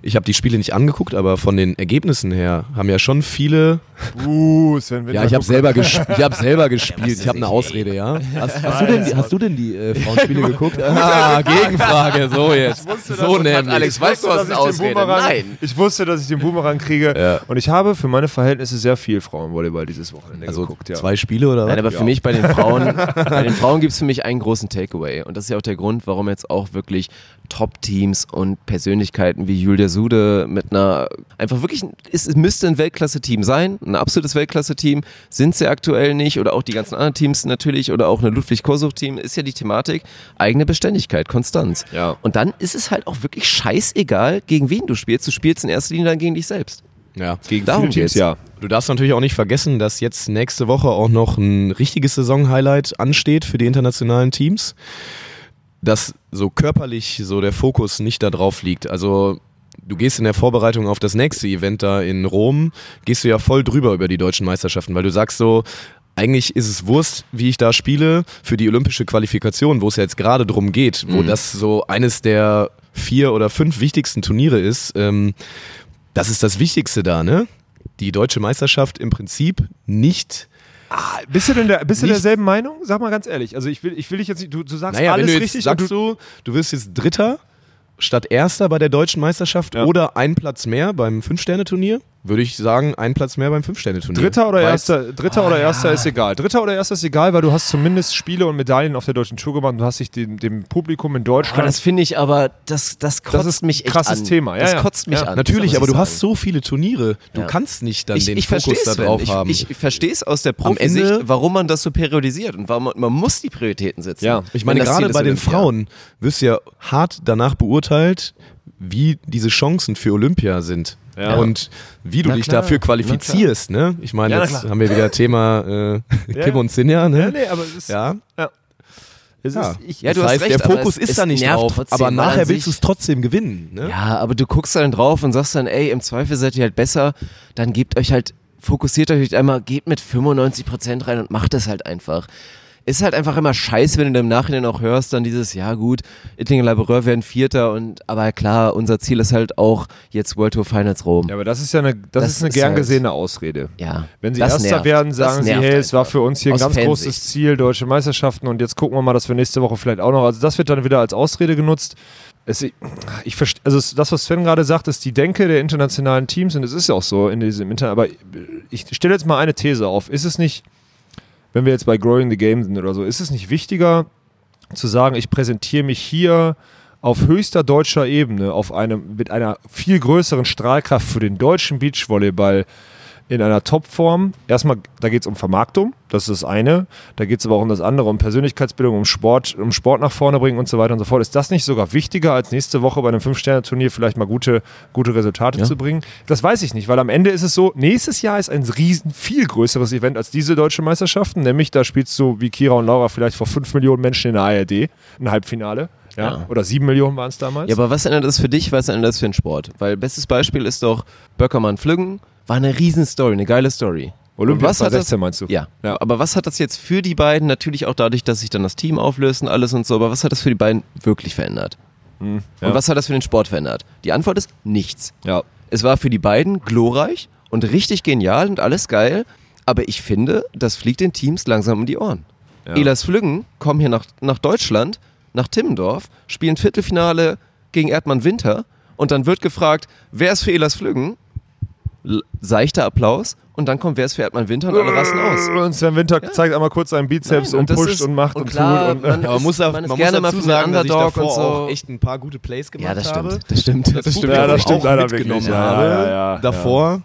ich habe die Spiele nicht angeguckt, aber von den Ergebnissen her haben ja schon viele. Uh, Sven Ja, ich habe selber, gesp ich hab selber gespielt. Ich habe eine Ausrede, ja. Hast, hast, du, denn, die- hast du denn die äh, Frauenspiele geguckt? Ah, Gegenfrage, so jetzt. So nämlich. Alex, weißt du, was eine Ausrede? Nein. Ich wusste, dass ich den Boomerang kriege. Ja. Und ich habe für meine Verhältnisse sehr viel Frauenvolleyball dieses Wochenende Also geguckt. Ja. zwei Spiele oder was? Nein, aber für Ja. mich bei den Frauen, bei den Frauen gibt es für mich einen großen Takeaway. Und das ist ja auch der Grund, warum jetzt auch wirklich Top-Teams und Persönlichkeiten wie Julia Sude mit einer, einfach wirklich, es, es müsste ein Weltklasse-Team sein, ein absolutes Weltklasse-Team, sind sie aktuell nicht oder auch die ganzen anderen Teams natürlich oder auch eine Ludwig-Kosuch-Team, ist ja die Thematik, eigene Beständigkeit, Konstanz. Ja. Und dann ist es halt auch wirklich scheißegal, gegen wen du spielst. Du spielst in erster Linie dann gegen dich selbst. Ja. Gegen Darum Teams, geht's. ja. Du darfst natürlich auch nicht vergessen, dass jetzt nächste Woche auch noch ein richtiges Saison-Highlight ansteht für die internationalen Teams. Dass so körperlich so der Fokus nicht da drauf liegt. Also du gehst in der Vorbereitung auf das nächste Event da in Rom, gehst du ja voll drüber über die deutschen Meisterschaften, weil du sagst so, eigentlich ist es Wurst, wie ich da spiele, für die olympische Qualifikation, wo es ja jetzt gerade drum geht, wo Mhm. das so eines der vier oder fünf wichtigsten Turniere ist. Ähm, das ist das Wichtigste da, ne? Die deutsche Meisterschaft im Prinzip nicht. Ah, bist du denn der, bist du Nicht- derselben Meinung? Sag mal ganz ehrlich. Also ich will, ich will dich jetzt nicht, du, du sagst Naja, alles du richtig. sagst du, du wirst jetzt Dritter statt Erster bei der deutschen Meisterschaft Ja. oder ein Platz mehr beim Fünf-Sterne-Turnier, würde ich sagen, ein Platz mehr beim Fünf-Sterne-Turnier. Dritter oder Weil- Erster, Dritter oder Erster ist egal. Dritter oder Erster ist egal, weil du hast zumindest Spiele und Medaillen auf der deutschen Tour gemacht und du hast dich dem, dem Publikum in Deutschland. Aber das finde ich aber, das, das kotzt ist mich ein echt krasses an. Thema. Ja, das ja. kotzt mich Ja. an. Natürlich, aber du hast sagen. so viele Turniere. Du Ja. kannst nicht dann ich, den ich Fokus verstehe da es, drauf ich, haben. Ich, ich verstehe es aus der Profisicht, warum man das so periodisiert und warum man, man muss die Prioritäten setzen. Ja. Ich meine, das gerade bei den. Frauen wirst du ja hart danach beurteilt, wie diese Chancen für Olympia sind. Ja. Und wie du Na dich klar, dafür qualifizierst. Ne? Ich meine, Ja, jetzt haben wir wieder Thema äh, Ja. Kim und Sinja. ja, Ne? nee, aber es ist. Ja. Es Ja. ist ich, Ja, du das hast heißt, recht, der Fokus es- ist es da nicht drauf, trotzdem, aber nachher willst du es trotzdem gewinnen. Ne? Ja, aber du guckst dann drauf und sagst dann, ey, im Zweifel seid ihr halt besser, dann gebt euch halt, fokussiert euch halt einmal, geht mit 95% rein und macht es halt einfach. Ist halt einfach immer scheiße, wenn du im Nachhinein auch hörst, dann dieses, ja gut, Ittingen Laboureur werden Vierter und, aber klar, unser Ziel ist halt auch jetzt World Tour Finals Rom. ja, aber das ist ja eine, das, Das ist eine ist gern halt- gesehene Ausrede. Ja. Wenn sie Erster nervt. werden, sagen sie, hey, es war für uns hier ein ganz Fansicht. großes Ziel, deutsche Meisterschaften und jetzt gucken wir mal, dass wir nächste Woche vielleicht auch noch, also das wird dann wieder als Ausrede genutzt. Es, ich also es- das, was Sven gerade sagt, ist die Denke der internationalen Teams und es ist ja auch so in diesem Internet, aber ich stelle jetzt mal eine These auf. Ist es nicht, wenn wir jetzt bei Growing the Game sind oder so, ist es nicht wichtiger zu sagen, ich präsentiere mich hier auf höchster deutscher Ebene, auf einem, mit einer viel größeren Strahlkraft für den deutschen Beachvolleyball in einer Topform. Erstmal, da geht es um Vermarktung, das ist das eine. Da geht es aber auch um das andere, um Persönlichkeitsbildung, um Sport, um Sport nach vorne bringen und so weiter und so fort. Ist das nicht sogar wichtiger, als nächste Woche bei einem Fünf-Sterne-Turnier vielleicht mal gute, gute Resultate Ja. zu bringen? Das weiß ich nicht, weil am Ende ist es so, nächstes Jahr ist ein riesen, viel größeres Event als diese deutsche Meisterschaften, nämlich da spielst du wie Kira und Laura vielleicht vor fünf Millionen Menschen in der ARD, ein Halbfinale. Ja. Ja. Oder sieben Millionen waren es damals. Ja, aber was ändert das für dich, was ändert das für den Sport? Weil bestes Beispiel ist doch Böckermann Flüggen, war eine Riesen-Story, eine geile Story. Olympia was hat 2016 das, meinst du? Ja. Aber was hat das jetzt für die beiden, natürlich auch dadurch, dass sich dann das Team auflöst und alles und so, aber was hat das für die beiden wirklich verändert? Hm, ja. Und was hat das für den Sport verändert? Die Antwort ist nichts. Ja. Es war für die beiden glorreich und richtig genial und alles geil, aber ich finde, das fliegt den Teams langsam um die Ohren. Ja. Elas Flüggen kommen hier nach, nach Deutschland, nach Timmendorf, spielen Viertelfinale gegen Erdmann Winter und dann wird gefragt, wer ist für Elas Flüggen? Seichter Applaus und dann kommt, wer ist für Erdmann Winter und alle rasten aus. Und Sven Winter zeigt einmal kurz seinen Bizeps Nein, und, das pusht ist- und macht und, und klar, tut. Und, man- Ja, man muss, man man muss gerne mal dazu für den sagen, dass ich Underdog davor und so. auch echt ein paar gute Plays gemacht Ja, das habe. stimmt. Das stimmt. Das, stimmt. Publikum Ja, das stimmt leider mitgenommen wirklich. Ja, habe ja, ja, davor.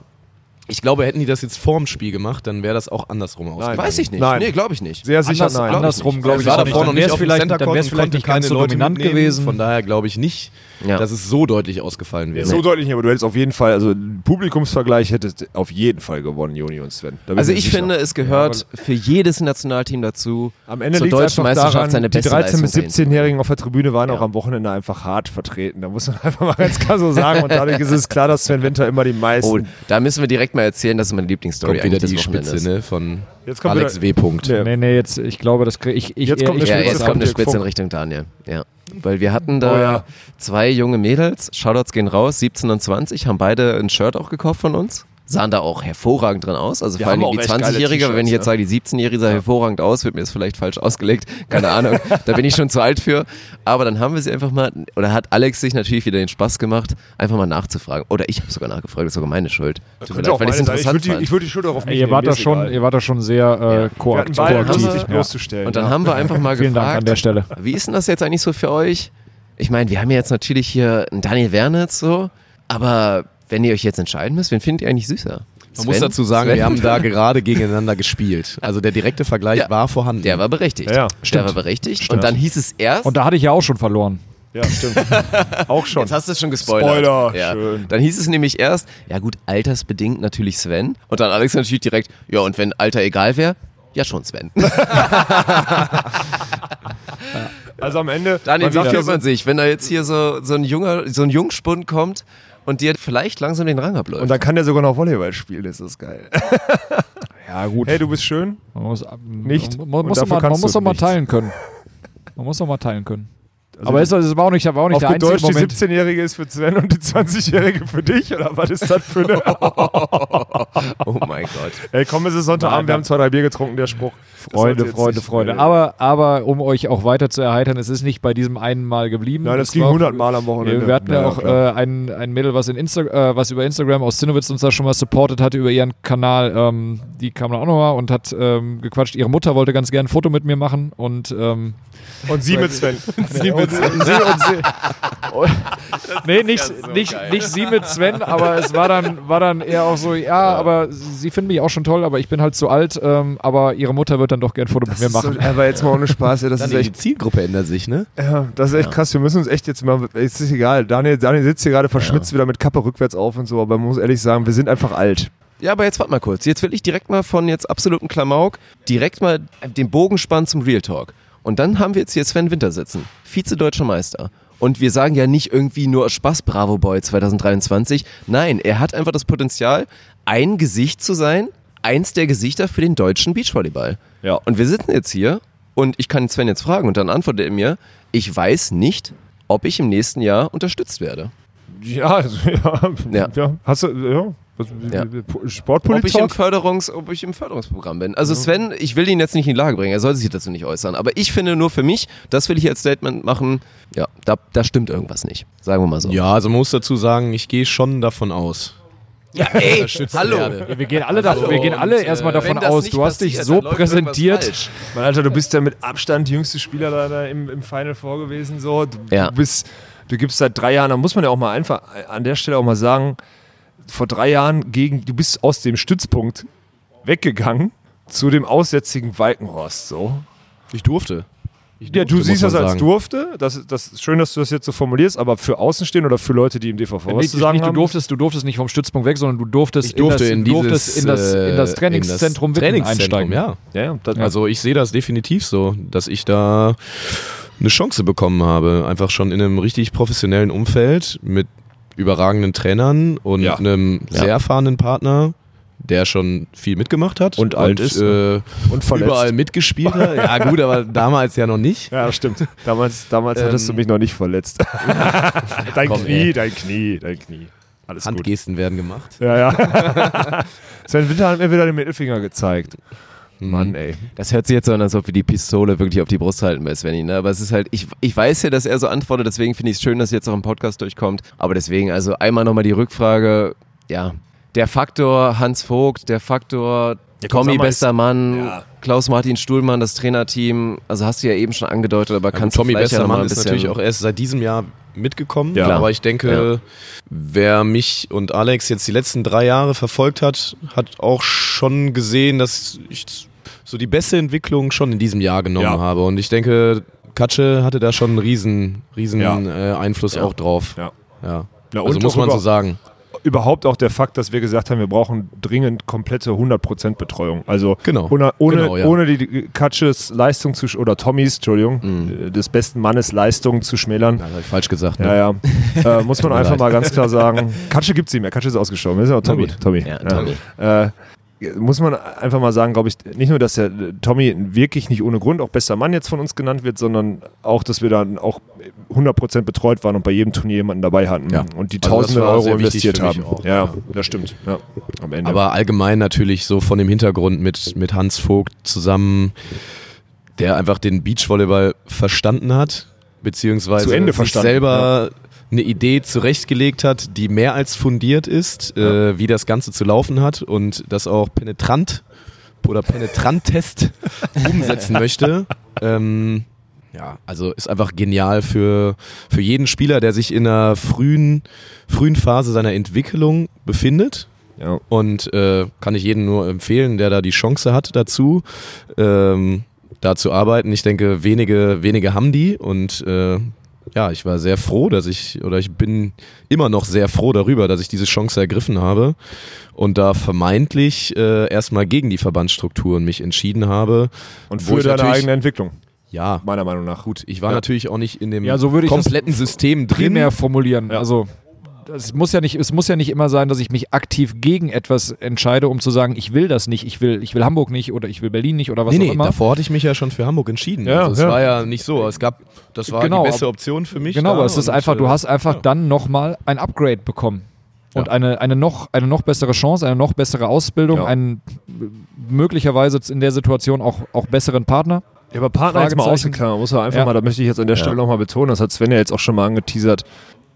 Ich glaube, hätten die das jetzt vorm Spiel gemacht, dann wäre das auch andersrum Nein. ausgegangen. Weiß ich nicht. Nein. Nee, glaube ich nicht. Sehr sicher Anders, nein. andersrum glaube Es ich war auch nicht. Dann auf dem vielleicht, Center dann wär's vielleicht nicht ganz keine so Leute dominant mitnehmen. gewesen. Von daher glaube ich nicht, Ja. dass es so deutlich ausgefallen wäre. So deutlich nicht, aber du hättest auf jeden Fall, also Publikumsvergleich hättest auf jeden Fall gewonnen, Joni und Sven. Also ich sicher. finde, es gehört für jedes Nationalteam dazu, am Ende zur deutschen Meisterschaft daran, seine die beste 13- bis Leistung 17-Jährigen auf der Tribüne waren Ja. auch am Wochenende einfach hart vertreten. Da muss man einfach mal ganz klar so sagen. Und dadurch ist es klar, dass Sven Winter immer die meisten. Oh, da müssen wir direkt mal erzählen, das ist meine Lieblingsstory Kommt wieder die. Spitze ne, von Jetzt kommt Alex wieder- W. Punkt. Ja. Nee, nee, jetzt, ich glaube, das kriege ich, ich. Jetzt kommt ich eine Ja, Spitze jetzt von kommt eine Spitze in. Richtung Daniel. Ja. Weil wir hatten da Oh ja. zwei junge Mädels, Shoutouts gehen raus, 17 und 20, haben beide ein Shirt auch gekauft von uns. Sahen da auch hervorragend drin aus. Also Die vor allem die auch echt geile 20-Jährige, aber wenn ich jetzt sage, die 17-Jährige sah hervorragend aus, wird mir das vielleicht falsch ausgelegt. Keine Ahnung. da bin ich schon zu alt für. Aber dann haben wir sie einfach mal, oder hat Alex sich natürlich wieder den Spaß gemacht, einfach mal nachzufragen. Oder ich habe sogar nachgefragt, das ist sogar meine Schuld. Tut mir Könnte auch leid, weil ich es ich würde die, würd die Schuld auch auf mich Ihr nehmen, wart da schon, egal. ihr wart da schon sehr äh, Wir koakt- wir- dich Ja. bloßzustellen. Und dann ja. haben wir einfach mal Vielen Dank gefragt, an der Stelle. wie ist denn das jetzt eigentlich so für euch? Ich meine, wir haben ja jetzt natürlich hier einen Daniel Wernitz so, aber wenn ihr euch jetzt entscheiden müsst, wen findet ihr eigentlich süßer? Man muss Sven? dazu sagen, Sven? wir haben da gerade gegeneinander gespielt. Also der direkte Vergleich Ja. war vorhanden. Der war berechtigt. Ja, ja. Der Stimmt. war berechtigt. Stimmt. Und dann hieß es erst, Und da hatte ich ja auch schon verloren. Ja, stimmt. auch schon. jetzt hast du es schon gespoilert. Spoiler, ja. schön. Dann hieß es nämlich erst, ja gut, altersbedingt natürlich Sven. Und dann Alex natürlich direkt, ja und wenn Alter egal wäre, ja schon Sven. Also am Ende, Daniel, wie fühlt so, man sich, wenn da jetzt hier so, so ein junger, so ein Jungspund kommt und dir vielleicht langsam den Rang abläuft? und dann kann der sogar noch Volleyball spielen, das ist geil. Ja, gut. Hey, du bist schön. Man muss, Nicht. Man, man muss, doch dafür mal, man kannst muss doch mal teilen können. Man muss doch mal teilen können. Also Aber es, es war auch nicht, war auch nicht Auf der einzige Deutsch, die Moment. 17-Jährige ist für Sven und die 20-Jährige für dich? Oder was ist das für eine... oh mein Gott. Ey, komm, es ist Sonntagabend, wir haben zwei, drei Bier getrunken, der Spruch. Das Freunde, Freunde, Freunde. Aber, aber um euch auch weiter zu erheitern, es ist nicht bei diesem einen Mal geblieben. Nein, das ging war auch- 100 Mal am Wochenende. Wir hatten ja, Ja, auch äh, ein, ein Mädel, was, in Insta äh, was über Instagram aus Zinnowitz uns da schon mal supportet hatte über ihren Kanal. Ähm, die kam dann auch nochmal und hat ähm, gequatscht. Ihre Mutter wollte ganz gerne ein Foto mit mir machen und ähm, Und sie mit Sven. sie mit sie und sie. Nee, nicht, ja so nicht, geil. nicht sie mit Sven, aber es war dann, war dann eher auch so, ja, aber sie finden mich auch schon toll, aber ich bin halt zu alt, ähm, aber ihre Mutter wird dann doch gerne ein Foto mit mir machen. So, aber jetzt mal ohne Spaß, ja, das Dann ist die echt Zielgruppe ändert sich, ne? Ja, das ist echt krass. Wir müssen uns echt jetzt mal. Es ist egal. Daniel, Daniel sitzt hier gerade verschmitzt wieder mit Kappe rückwärts auf und so, aber man muss ehrlich sagen, wir sind einfach alt. Ja, aber jetzt warte mal kurz. Jetzt will ich direkt mal von jetzt absoluten Klamauk direkt mal den Bogen spannen zum Real Talk. Und dann haben wir jetzt hier Sven Winter sitzen, Vize-Deutscher Meister. Und wir sagen ja nicht irgendwie nur Spaß Bravo Boy 2023. Nein, er hat einfach das Potenzial, ein Gesicht zu sein, eins der Gesichter für den deutschen Beachvolleyball. Ja. Und wir sitzen jetzt hier und ich kann Sven jetzt fragen und dann antwortet er mir, ich weiß nicht, ob ich im nächsten Jahr unterstützt werde. Ja, also, ja, Ja. ja. Hast du, ja. Was, Ja. Sportpolitik? Ob ich, im Förderungs, ob ich im Förderungsprogramm bin. Also Sven, ich will ihn jetzt nicht in die Lage bringen, er soll sich dazu nicht äußern. Aber ich finde nur für mich, das will ich als Statement machen, ja, da, da stimmt irgendwas nicht. Sagen wir mal so. Ja, also man muss dazu sagen, ich gehe schon davon aus. Ja, ey, hallo. Ja, wir gehen alle, davon, wir gehen alle und, erstmal davon aus, du hast dich so präsentiert. Mein Alter, du bist ja mit Abstand jüngste Spieler da, da im, im Final Four gewesen. So. Du, Ja. du bist Du gibst seit drei Jahren, da muss man ja auch mal einfach an der Stelle auch mal sagen, vor drei Jahren gegen, du bist aus dem Stützpunkt weggegangen zu dem aussätzigen Walkenhorst so. Ich durfte. Ich Ja, du durfte, siehst das als sagen. durfte. Das, das ist schön, dass du das jetzt so formulierst, aber für Außenstehende oder für Leute, die im DVV was nicht, zu sagen nicht, du haben. durftest, du durftest nicht vom Stützpunkt weg, sondern du durftest, Ich durfte in, in, das, du dieses, durftest in, das, in das äh, Trainingszentrum in das Trainingszentrum, einsteigen. ja. Ja, ja, Also ich sehe das definitiv so, dass ich da eine Chance bekommen habe. Einfach schon in einem richtig professionellen Umfeld mit überragenden Trainern und Ja. einem Ja. sehr erfahrenen Partner, der schon viel mitgemacht hat. Und alt ist, Äh, und verletzt. überall mitgespielt hat. Ja gut, aber damals ja noch nicht. Ja, stimmt. Damals, damals Ähm, hattest du mich noch nicht verletzt. dein Komm, Knie, ey. dein Knie, dein Knie. Alles gut. Handgesten werden gemacht. Ja, ja. Sven Winter hat mir wieder den Mittelfinger gezeigt. Mann, ey. Das hört sich jetzt so an, als ob wir die Pistole wirklich auf die Brust halten bei Svenny, ne? Aber es ist halt, ich, ich weiß ja, dass er so antwortet, deswegen finde ich es schön, dass jetzt auch im Podcast durchkommt. Aber deswegen, also einmal nochmal die Rückfrage, ja, der Faktor Hans Vogt, der Faktor Ja, Tommy, bester Mann, ja. Klaus-Martin Stuhlmann, das Trainerteam, also hast du ja eben schon angedeutet, aber Ja, kannst Tommy du Bessermann ein ist natürlich auch erst seit diesem Jahr mitgekommen. Ja. aber ich denke, wer mich und Alex jetzt die letzten drei Jahre verfolgt hat, hat auch schon gesehen, dass ich so die beste Entwicklung schon in diesem Jahr genommen Ja. habe. Und ich denke, Katsche hatte da schon einen riesen, riesen Ja. äh, Einfluss Ja. auch drauf. Ja. Ja. Ja, also muss man so sagen. Überhaupt auch der Fakt, dass wir gesagt haben, wir brauchen dringend komplette 100% Betreuung. Also Genau. ohne, ohne, Genau, ja. ohne die Katsches Leistung zu, oder Tommys, Entschuldigung, äh, des besten Mannes Leistung zu schmälern. Ja, das hab ich falsch gesagt. Ne? Ja, ja. Äh, muss man einfach leid. mal ganz klar sagen. Katsche gibt's nicht mehr. Katsche ist ausgestorben. Das ist ja auch Tommy. Tommy. Ja, Tommy. Äh, muss man einfach mal sagen, glaube ich, nicht nur, dass der Tommy wirklich nicht ohne Grund auch bester Mann jetzt von uns genannt wird, sondern auch, dass wir dann auch 100% betreut waren und bei jedem Turnier jemanden dabei hatten Ja. und die Also tausende Euro investiert haben. auch, ja, ja. das stimmt. Ja, am Ende. Aber allgemein natürlich so von dem Hintergrund mit, mit Hans Vogt zusammen, der einfach den Beachvolleyball verstanden hat, beziehungsweise Zu Ende verstanden, selber eine Idee zurechtgelegt hat, die mehr als fundiert ist, äh, wie das Ganze zu laufen hat und das auch penetrant oder penetrantest umsetzen möchte. Ähm, ja, also ist einfach genial für, für jeden Spieler, der sich in einer frühen, frühen Phase seiner Entwicklung befindet. ja. Und äh, kann ich jedem nur empfehlen, der da die Chance hat dazu, ähm, da zu arbeiten. Ich denke, wenige, wenige haben die und äh, ja, ich war sehr froh, dass ich, oder ich bin immer noch sehr froh darüber, dass ich diese Chance ergriffen habe und da vermeintlich äh, erstmal gegen die Verbandsstrukturen mich entschieden habe. Und wo für deine eigene Entwicklung, Ja, meiner Meinung nach. gut, ich war Ja. natürlich auch nicht in dem Ja, so würde ich das kompletten System drin. primär formulieren. Ja. Also es muss ja nicht, es muss ja nicht immer sein, dass ich mich aktiv gegen etwas entscheide, um zu sagen, ich will das nicht, ich will, ich will Hamburg nicht oder ich will Berlin nicht oder was nee, auch nee, immer. davor hatte ich mich ja schon für Hamburg entschieden. Ja, also es ja. war ja nicht so. Es gab, das war Genau, die beste Option für mich. Genau, aber es ist einfach, du äh, hast einfach dann nochmal ein Upgrade bekommen. Und Ja. eine, eine, noch, eine noch bessere Chance, eine noch bessere Ausbildung, Ja. einen möglicherweise in der Situation auch, auch besseren Partner. Ja, aber Partner jetzt mal ausgeklammert, muss man einfach Ja. mal, da möchte ich jetzt an der Stelle Ja. nochmal betonen, das hat Sven ja jetzt auch schon mal angeteasert.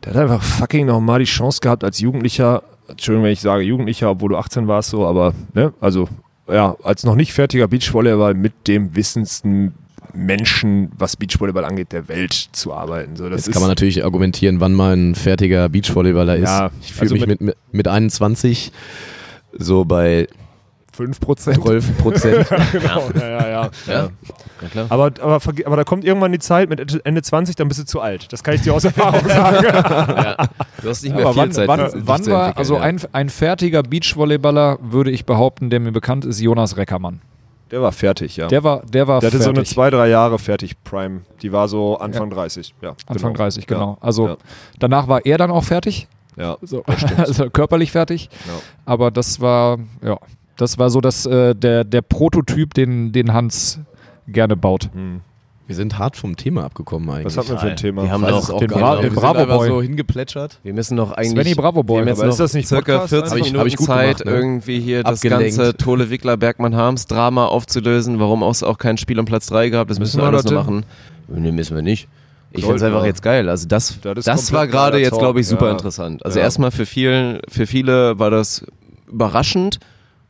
Der hat einfach fucking nochmal die Chance gehabt als Jugendlicher, Entschuldigung, wenn ich sage Jugendlicher, obwohl du 18 warst, so, aber, ne, also, ja, als noch nicht fertiger Beachvolleyball mit dem wissendsten Menschen, was Beachvolleyball angeht, der Welt zu arbeiten. So, das Jetzt kann man natürlich argumentieren, wann mal ein fertiger Beachvolleyballer ist. Ja, ich fühle also mich mit, mit, mit 21 so bei 5%. 12 Prozent. genau, ja, ja, ja. ja. Ja, klar. Aber, aber, aber da kommt irgendwann die Zeit mit Ende 20, dann bist du zu alt. Das kann ich dir aus Erfahrung sagen. Ja. Du hast nicht mehr Aber viel wann, Zeit. wann, dich wann zu war, also ja. ein, ein fertiger Beachvolleyballer, würde ich behaupten, der mir bekannt ist, Jonas Reckermann. Der war fertig, ja. Der war, der war Der hatte so eine fertig. zwei, drei Jahre fertig, Prime. Die war so Anfang 30. Ja, Anfang 30, genau. Ja, Also ja, danach war er dann auch fertig, ja. so, also körperlich fertig. Ja. Aber das war, ja, das war so das, äh, der, der Prototyp, den, den Hans gerne baut. Hm. Wir sind hart vom Thema abgekommen eigentlich. Was hatten wir für ein Thema? Wir haben es auch den Bra- den Wir Bravo Boy. so hingeplätschert. Wir müssen noch eigentlich. Svenny Bravo Boy. Wir haben jetzt Aber ist das nicht circa Podcast 40 Hab ich- Minuten hab ich gut Zeit, gemacht, ne? irgendwie hier das Abgelenkt. ganze Tole Wickler Bergmann Harms Drama aufzulösen, warum es auch kein Spiel um Platz 3 gab. Das müssen, Müssen wir alles noch machen. Nee, müssen wir nicht. Ich finde es einfach jetzt geil. Also das, Das das, war gerade jetzt, glaube ich, super ja. interessant. Also Ja. erstmal für, vielen, für viele war das überraschend,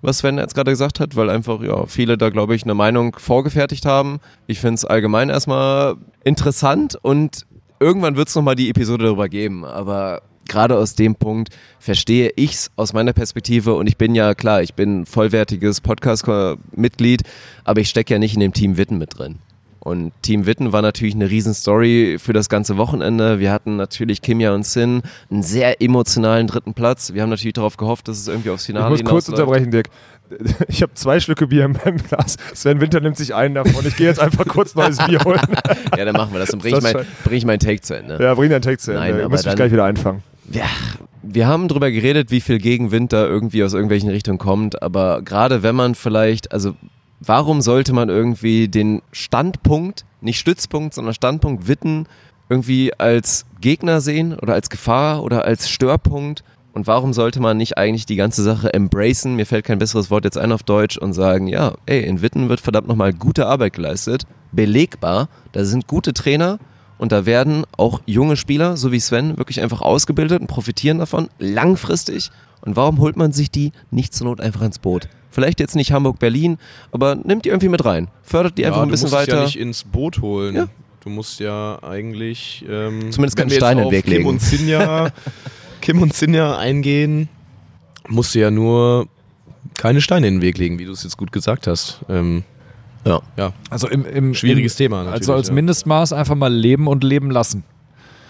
was Sven jetzt gerade gesagt hat, weil einfach ja viele da, glaube ich, eine Meinung vorgefertigt haben. Ich finde es allgemein erstmal interessant und irgendwann wird es nochmal die Episode darüber geben, aber gerade aus dem Punkt verstehe ich es aus meiner Perspektive und ich bin ja klar, ich bin vollwertiges Podcast-Mitglied, aber ich stecke ja nicht in dem Team Witten mit drin. Und Team Witten war natürlich eine Riesenstory für das ganze Wochenende. Wir hatten natürlich Kimia und Sin einen sehr emotionalen dritten Platz. Wir haben natürlich darauf gehofft, dass es irgendwie aufs Finale Ich muss kurz hinausläuft. unterbrechen, Dirk. Ich habe zwei Schlücke Bier in meinem Glas. Sven Winter nimmt sich einen davon. Ich gehe jetzt einfach kurz neues Bier holen. Ja, dann machen wir das. Dann bringe ich, mein, bring ich meinen Take zu Ende. Ja, bring deinen Take zu Ende. Nein, müsst mich gleich wieder einfangen. Ja, wir haben drüber geredet, wie viel Gegenwind da irgendwie aus irgendwelchen Richtungen kommt, aber gerade wenn man vielleicht, also warum sollte man irgendwie den Standpunkt, nicht Stützpunkt, sondern Standpunkt Witten irgendwie als Gegner sehen oder als Gefahr oder als Störpunkt? Und warum sollte man nicht eigentlich die ganze Sache embracen, mir fällt kein besseres Wort jetzt ein auf Deutsch, und sagen, ja, ey, in Witten wird verdammt nochmal gute Arbeit geleistet, belegbar, da sind gute Trainer, und da werden auch junge Spieler, so wie Sven, wirklich einfach ausgebildet und profitieren davon, langfristig. Und warum holt man sich die nicht zur Not einfach ins Boot? Vielleicht jetzt nicht Hamburg-Berlin, aber nimmt die irgendwie mit rein. Fördert die einfach ja, ein bisschen du musst weiter. ja nicht ins Boot holen. Ja. Du musst ja eigentlich ähm, Zumindest keinen Stein in den auf Weg Kim legen. und Sinja, Kim und Sinja eingehen, musst du ja nur keine Steine in den Weg legen, wie du es jetzt gut gesagt hast. Ähm, ja. ja. Also im, im Schwieriges im, Thema natürlich, Also als ja. Mindestmaß einfach mal leben und leben lassen.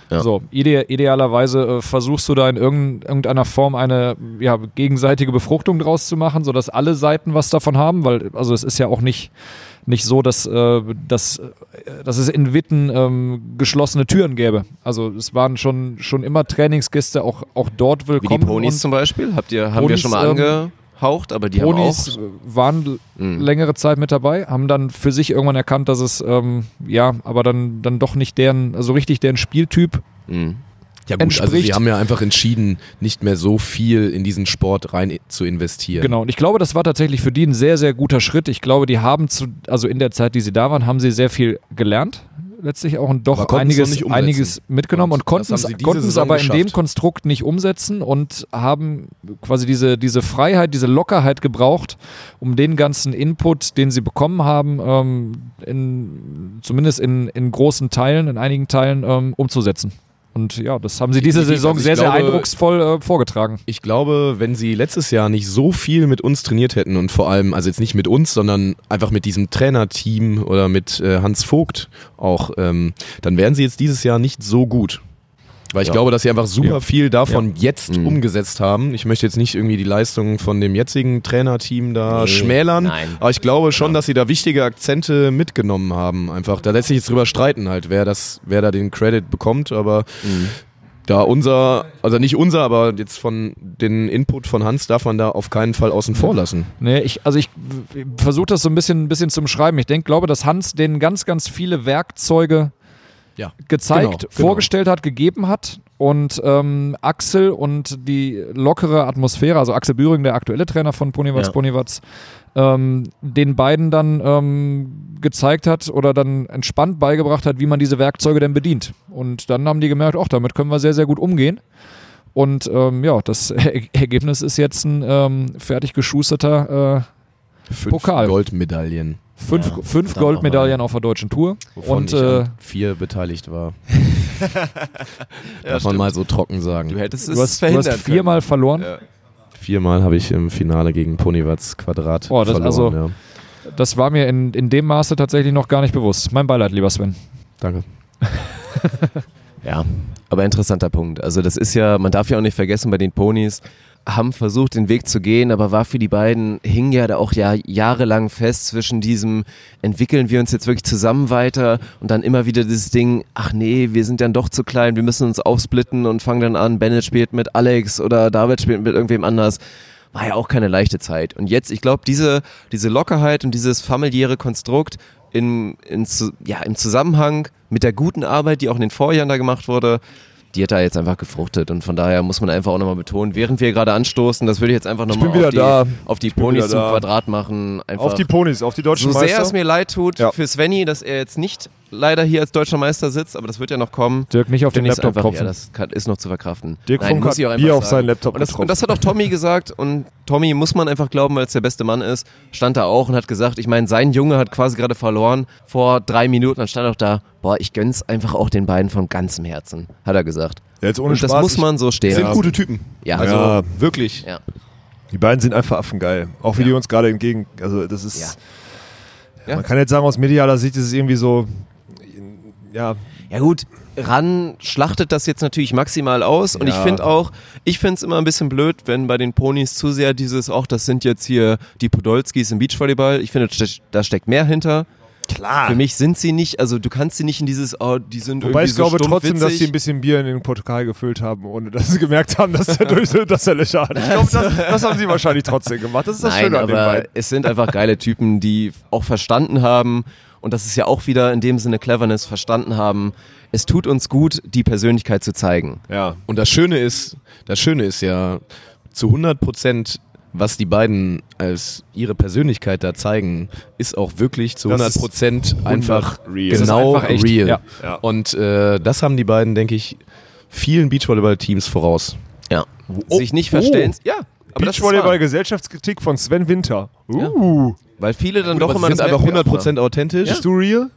So, ide idealerweise äh, versuchst du da in irgend, irgendeiner Form eine ja, gegenseitige Befruchtung draus zu machen, sodass alle Seiten was davon haben, weil also es ist ja auch nicht, nicht so, dass, äh, dass, äh, dass es in Witten ähm, geschlossene Türen gäbe. Also es waren schon, schon immer Trainingsgäste auch, auch dort Wie willkommen. die Ponys zum Beispiel, habt ihr, haben wir Ponys, schon mal ähm, angehaucht, aber die Ponys haben auch... waren Mhm. längere Zeit mit dabei, haben dann für sich irgendwann erkannt, dass es ähm, ja, aber dann, dann doch nicht deren, also richtig deren Spieltyp Mhm. Ja gut, also entspricht. sie haben ja einfach entschieden, nicht mehr so viel in diesen Sport rein zu investieren. Genau, und ich glaube, das war tatsächlich für die ein sehr, sehr guter Schritt. Ich glaube, die haben zu, also in der Zeit, die sie da waren, haben sie sehr viel gelernt. Letztlich auch Aber doch einiges, einiges mitgenommen und, Und konnten es, aber in dem. Konstrukt nicht umsetzen und haben quasi diese, diese Freiheit, diese Lockerheit gebraucht, um den ganzen Input, den sie bekommen haben, ähm, in, zumindest in, in großen Teilen, in einigen Teilen ähm, umzusetzen. Und ja, das haben sie diese Definitiv. Saison ich sehr, sehr glaube- eindrucksvoll äh, vorgetragen. Ich glaube, wenn sie letztes Jahr nicht so viel mit uns trainiert hätten und vor allem, also jetzt nicht mit uns, sondern einfach mit diesem Trainerteam oder mit äh, Hans Vogt auch, ähm, dann wären sie jetzt dieses Jahr nicht so gut. Weil ich Ja. glaube, dass sie einfach super Ja. viel davon jetzt Mhm. umgesetzt haben. Ich möchte jetzt nicht irgendwie die Leistung von dem jetzigen Trainerteam da Nee, schmälern, nein. aber ich glaube schon, dass sie da wichtige Akzente mitgenommen haben. Einfach, da lässt sich jetzt drüber streiten halt, wer das, wer da den Credit bekommt, aber Mhm. da unser, also nicht unser, aber jetzt von den Input von Hans darf man da auf keinen Fall außen vor lassen. Nee, ich, also ich versuche das so ein bisschen, ein bisschen zum Schreiben. Ich denke, glaube, dass Hans denen ganz, ganz viele Werkzeuge Ja. gezeigt, Genau, genau. vorgestellt hat, gegeben hat. Und ähm, Axel und die lockere Atmosphäre, also Axel Büring, der aktuelle Trainer von Ponywatz, Ja. Ponywatz, ähm, den beiden dann ähm, gezeigt hat oder dann entspannt beigebracht hat, wie man diese Werkzeuge denn bedient. Und dann haben die gemerkt, ach, damit können wir sehr, sehr gut umgehen. Und ähm, ja, das Er Ergebnis ist jetzt ein ähm, fertig geschusterter äh, Fünf Pokal. Goldmedaillen, fünf, Ja, fünf Goldmedaillen auf der deutschen Tour. wovon Und ich äh, an vier beteiligt war. Darf man mal so trocken sagen. Du hättest es du hast, du verhindern hast viermal verloren. Ja. Viermal habe ich im Finale gegen Ponywatz Quadrat Oh, das- verloren. also- ja. Das war mir in, in dem Maße tatsächlich noch gar nicht bewusst. Mein Beileid, lieber Sven. Danke. Ja, aber interessanter Punkt. Also das ist ja, man darf ja auch nicht vergessen, bei den Ponys haben versucht, den Weg zu gehen, aber war für die beiden, hing ja da auch ja jahrelang fest zwischen diesem, entwickeln wir uns jetzt wirklich zusammen weiter und dann immer wieder dieses Ding, ach nee, wir sind dann doch zu klein, wir müssen uns aufsplitten und fangen dann an, Bennett spielt mit Alex oder David spielt mit irgendwem anders. War ja auch keine leichte Zeit. Und jetzt, ich glaube, diese, diese Lockerheit und dieses familiäre Konstrukt in, in, ja, im Zusammenhang mit der guten Arbeit, die auch in den Vorjahren da gemacht wurde, die hat da jetzt einfach gefruchtet. Und von daher muss man einfach auch nochmal betonen, während wir gerade anstoßen, das würde ich jetzt einfach nochmal auf die, auf die Ponys zum da. Quadrat machen. Einfach Auf die Ponys, auf die deutschen so sehr Meister. es mir leid tut Ja. für Svenny, dass er jetzt nicht leider hier als deutscher Meister sitzt, aber das wird ja noch kommen. Dirk nicht auf den Laptop einfach, klopfen. Ja, das kann, ist noch zu verkraften. Dirk Nein, Funk muss hat Bier auf seinen Laptop und das, und das hat auch Tommy gesagt und Tommy muss man einfach glauben, weil es der beste Mann ist, stand da auch und hat gesagt, ich meine, sein Junge hat quasi gerade verloren vor drei Minuten, dann stand auch da, boah, ich gönn's einfach auch den beiden von ganzem Herzen, hat er gesagt. Ja, jetzt ohne und das Spaß, muss man so stehen. Sind gute Typen. Ja, Also Ja. wirklich. ja. Die beiden sind einfach affengeil. Auch wie Ja. die uns gerade entgegen. Also, das ist. Ja. Ja. Man kann jetzt sagen, aus medialer Sicht ist es irgendwie so. Ja, Ja gut, Ran schlachtet das jetzt natürlich maximal aus und Ja. ich finde auch, ich finde es immer ein bisschen blöd, wenn bei den Ponys zu sehr dieses, auch das sind jetzt hier die Podolskis im Beachvolleyball. Ich finde, da ste- da steckt mehr hinter. klar. Für mich sind sie nicht, also du kannst sie nicht in dieses, oh, die sind Wobei irgendwie ich glaube so trotzdem, dass sie ein bisschen Bier in den Portugal gefüllt haben, ohne dass sie gemerkt haben, dass er, durch, dass er Löcher hat. Ich glaube, das, das haben sie wahrscheinlich trotzdem gemacht. Das ist das Nein, Schöne an den aber beiden. es sind einfach geile Typen, die auch verstanden haben und das ist ja auch wieder in dem Sinne Cleverness verstanden haben. Es tut uns gut, die Persönlichkeit zu zeigen. Ja. Und das Schöne ist, das Schöne ist ja zu 100 Prozent, was die beiden als ihre Persönlichkeit da zeigen, ist auch wirklich zu Das 100 ist Prozent einfach real. Das ist genau einfach echt. real. Ja. Ja. Und äh, das haben die beiden, denke ich, vielen Beachvolleyball-Teams voraus. Ja. Oh. Sich nicht Oh. verstellen. Ja, aber das ist wahr. Beachvolleyball-Gesellschaftskritik von Sven Winter. Uh. Weil viele dann doch Aber immer sind das einfach merken wir 100 Prozent authentisch. Bist du real?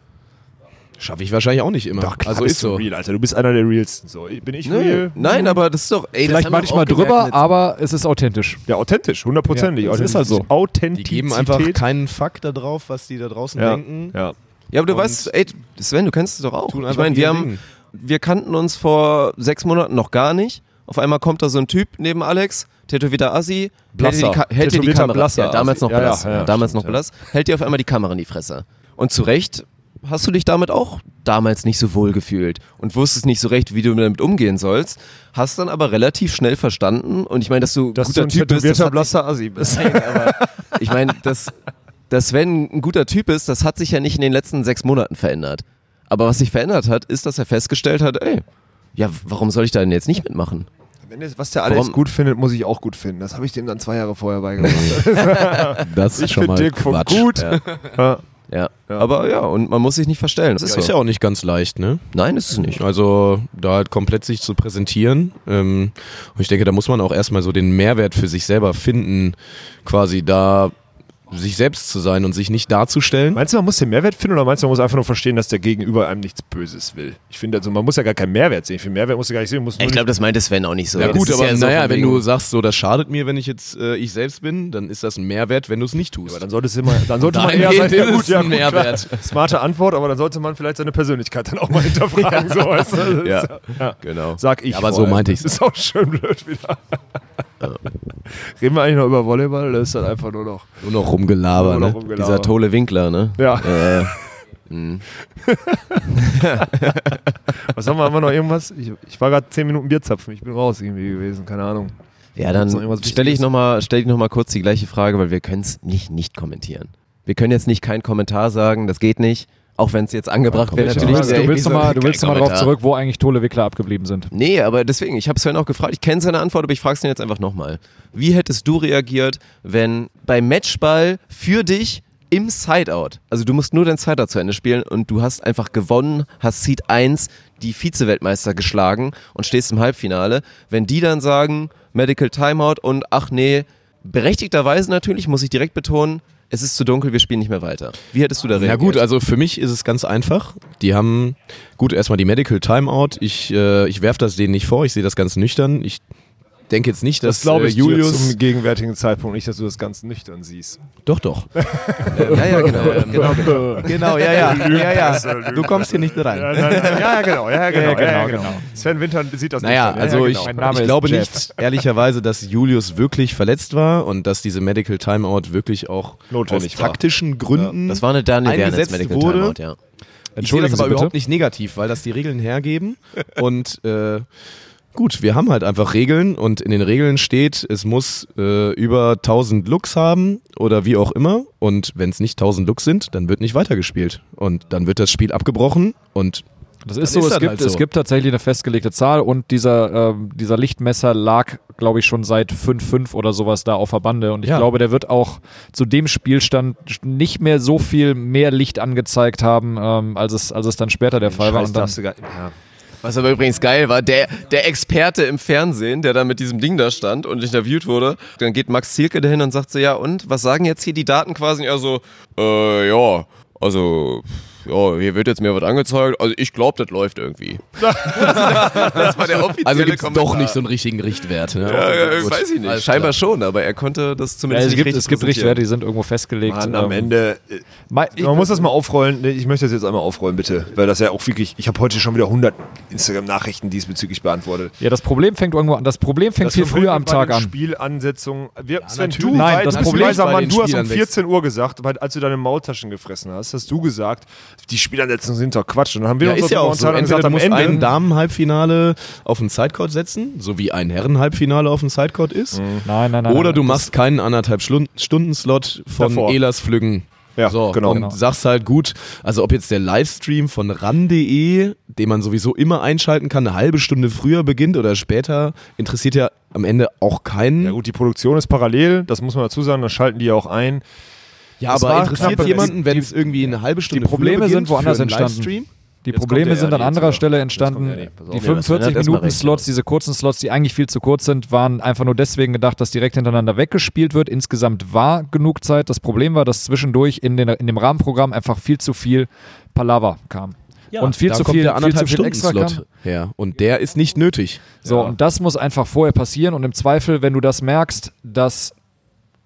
Schaffe ich wahrscheinlich auch nicht immer. Doch, klar also bist ist so. du real, Alter. Du bist einer der realsten. So, bin ich Nö. real? Nein, aber das ist doch, ey, Vielleicht manchmal gemerkt drüber, mit- aber es ist authentisch. Ja, authentisch, hundertprozentig. Ja, das ist halt so. Die Authentizität. geben einfach keinen Fakt da drauf, was die da draußen ja. denken. Ja. Ja, aber du Und weißt, ey, Sven, du kennst es doch auch. Ich meine, wir ihr haben, Ding. wir kannten uns vor sechs Monaten noch gar nicht. Auf einmal kommt da so ein Typ neben Alex, tätowierter Assi, hält dir die, Blasser. Ka- hält dir die Kamera, Blasser ja, damals noch Ja, ja, Blass, ja, damals stimmt, noch Blass, hält dir auf einmal die Kamera in die Fresse. Und zu Recht hast du dich damit auch damals nicht so wohl gefühlt und wusstest nicht so recht, wie du damit umgehen sollst, hast dann aber relativ schnell verstanden und ich meine, dass du Dass guter du ein Typ bist, das blasser Assi bist. Nein, aber ich meine, dass, dass Sven ein guter Typ ist, das hat sich ja nicht in den letzten sechs Monaten verändert. Aber was sich verändert hat, ist, dass er festgestellt hat, ey, ja, warum soll ich da denn jetzt nicht mitmachen? Wenn das, was der Alex Warum? gut findet, muss ich auch gut finden. Das habe ich dem dann zwei Jahre vorher beigebracht. Das ich finde Dirk Funk Quatsch. gut. Ja. Ja. Ja. Ja. aber ja, und man muss sich nicht verstellen. Das ist ist so. ja auch nicht ganz leicht, ne? Nein, ist es nicht. Also da halt komplett sich zu präsentieren. Ähm, und ich denke, da muss man auch erstmal so den Mehrwert für sich selber finden, quasi da sich selbst zu sein und sich nicht darzustellen. Meinst du, man muss den Mehrwert finden oder meinst du, man muss einfach nur verstehen, dass der Gegenüber einem nichts Böses will? Ich finde, also man muss ja gar keinen Mehrwert sehen. Für Mehrwert musst du gar nicht sehen. Ich glaube, das meinte Sven auch nicht so. Ja gut, aber ja naja, wenn du sagst, so das schadet mir, wenn ich jetzt äh, ich selbst bin, dann ist das ein Mehrwert, wenn du es nicht tust. aber dann solltest du immer, dann sollte man eher sagen, ja ist gut, es ja ein gut, Mehrwert. klar. Smarte Antwort, aber dann sollte man vielleicht seine Persönlichkeit dann auch mal hinterfragen. so, weißt du? Ja. ja. Genau. Sag ich. Ja, aber so meinte ich's. Das ist auch schön blöd wieder. Reden wir eigentlich noch über Volleyball? Das ist dann einfach nur noch. Nur noch rumgelabert, ne? Dieser Tole Winkler, ne? Ja. Äh, mh. Was haben wir? Haben wir noch irgendwas? Ich, ich war gerade zehn Minuten Bierzapfen. Ich bin raus irgendwie gewesen. Keine Ahnung. Ja, dann stelle ich nochmal stell ich noch mal kurz die gleiche Frage, weil wir können es nicht nicht kommentieren. Wir können jetzt nicht keinen Kommentar sagen, das geht nicht. Auch wenn es jetzt angebracht wäre, Du natürlich. willst, du willst nochmal noch drauf Kommentar. zurück, wo eigentlich Tole Wickler abgeblieben sind. Nee, aber deswegen, ich habe Sven auch gefragt, ich kenne seine Antwort, aber ich frage es ihn jetzt einfach nochmal. Wie hättest du reagiert, wenn beim Matchball für dich im Sideout, also du musst nur dein Sideout zu Ende spielen und du hast einfach gewonnen, hast Seed 1 die Vize-Weltmeister geschlagen und stehst im Halbfinale, wenn die dann sagen, Medical Timeout und ach nee, berechtigterweise natürlich, muss ich direkt betonen, es ist zu dunkel, wir spielen nicht mehr weiter. Wie hättest du da reagiert? Na gut, also für mich ist es ganz einfach. Die haben, gut, erstmal die Medical Timeout. Ich, äh, ich werfe das denen nicht vor, ich sehe das ganz nüchtern. Ich denke jetzt nicht, dass Das glaube ich äh, Julius. zum gegenwärtigen Zeitpunkt nicht, dass du das ganz nüchtern siehst. doch, doch. ja, ja, genau. genau, genau. Genau, ja, ja. ja, ja. Du kommst hier nicht rein. Ja, nein, nein, ja, ja, genau, ja, genau, Ja, ja, genau, genau. Sven Winter sieht das Naja, nüchtern. also ja, ich, genau. Ich glaube Jeff. nicht, ehrlicherweise, dass Julius wirklich verletzt war und dass diese Medical Timeout wirklich auch Notwendig aus war. taktischen Gründen Das war eine Daniel eingesetzt Medical wurde. Timeout, ja. Ich sehe das aber bitte. überhaupt nicht negativ, weil das die Regeln hergeben. Und äh, gut, wir haben halt einfach Regeln und in den Regeln steht, es muss äh, über 1000 Looks haben oder wie auch immer. Und wenn es nicht 1000 Looks sind, dann wird nicht weitergespielt. Und dann wird das Spiel abgebrochen und Das ist so, ist es, das gibt, halt so. es gibt tatsächlich eine festgelegte Zahl und dieser, ähm, dieser Lichtmesser lag, glaube ich, schon seit 5-5 oder sowas da auf der Bande. Und ich Ja. glaube, der wird auch zu dem Spielstand nicht mehr so viel mehr Licht angezeigt haben, ähm, als, es, als es dann später der Fall war. Scheiß Und dann, darfst du gar, ja. Was aber übrigens geil war, der, der Experte im Fernsehen, der da mit diesem Ding da stand und interviewt wurde, dann geht Max Zielke dahin und sagt so, ja und, was sagen jetzt hier die Daten quasi? Und er so, äh, ja, also, ja, hier wird jetzt mir was angezeigt, also ich glaube, das läuft irgendwie. das war der offizielle Also gibt es doch nicht so einen richtigen Richtwert. Ne? Ja, ja, Gut. weiß ich nicht. Alles Scheinbar schon, aber er konnte das ja, zumindest es, nicht gibt, richtig es gibt. Richtwerte, die sind irgendwo festgelegt. Mann, am ähm, Ende. äh, Man muss das mal aufrollen. Ich möchte das jetzt einmal aufrollen, bitte. Weil das ja auch wirklich. Ich habe heute schon wieder 100 Instagram-Nachrichten diesbezüglich beantwortet. Ja, das Problem fängt irgendwo an. Das Problem fängt Das viel früher am Tag an. Spielansetzungen. Wir, Sven, natürlich. du, Nein, das du, Problem bei Mann, du hast um Spielern 14 Uhr gesagt, als du deine Maultaschen gefressen hast, hast du gesagt, die Spielansetzungen sind doch Quatsch. Und dann haben wir Ja, uns ist ja auch so. Entweder gesagt, du musst Ende. ein Damen-Halbfinale auf den Sidecourt setzen, so wie ein Herren-Halbfinale auf dem Sidecourt ist. Nein, nein, nein. Oder nein, du machst keinen anderthalb Stunden-Slot von Davor. Elas Flüggen. Ja, so, genau. Und Genau. sagst halt gut, also ob jetzt der Livestream von ran.de, den man sowieso immer einschalten kann, eine halbe Stunde früher beginnt oder später, interessiert ja am Ende auch keinen. Ja, gut, die Produktion ist parallel, das muss man dazu sagen, dann schalten die ja auch ein. Ja, Das aber war interessiert knapp- jemanden, wenn es irgendwie eine halbe Stunde die Probleme früher beginnt sind woanders entstanden. Livestream? Die Jetzt Probleme sind an anderer jetzt Stelle entstanden. Die Nee, was, Sven hat 45 erst mal Minuten recht, Slots, diese kurzen Slots, die eigentlich viel zu kurz sind, waren einfach nur deswegen gedacht, dass direkt hintereinander weggespielt wird. Insgesamt war genug Zeit. Das Problem war, dass zwischendurch in, den, in dem Rahmenprogramm einfach viel zu viel Palaver kam. und viel zu kommt viel, der viel zu anderthalb viel Stunden extra Slot kam. her. Und der ist nicht nötig. So, und das muss einfach vorher passieren. Und im Zweifel, wenn du das merkst, dass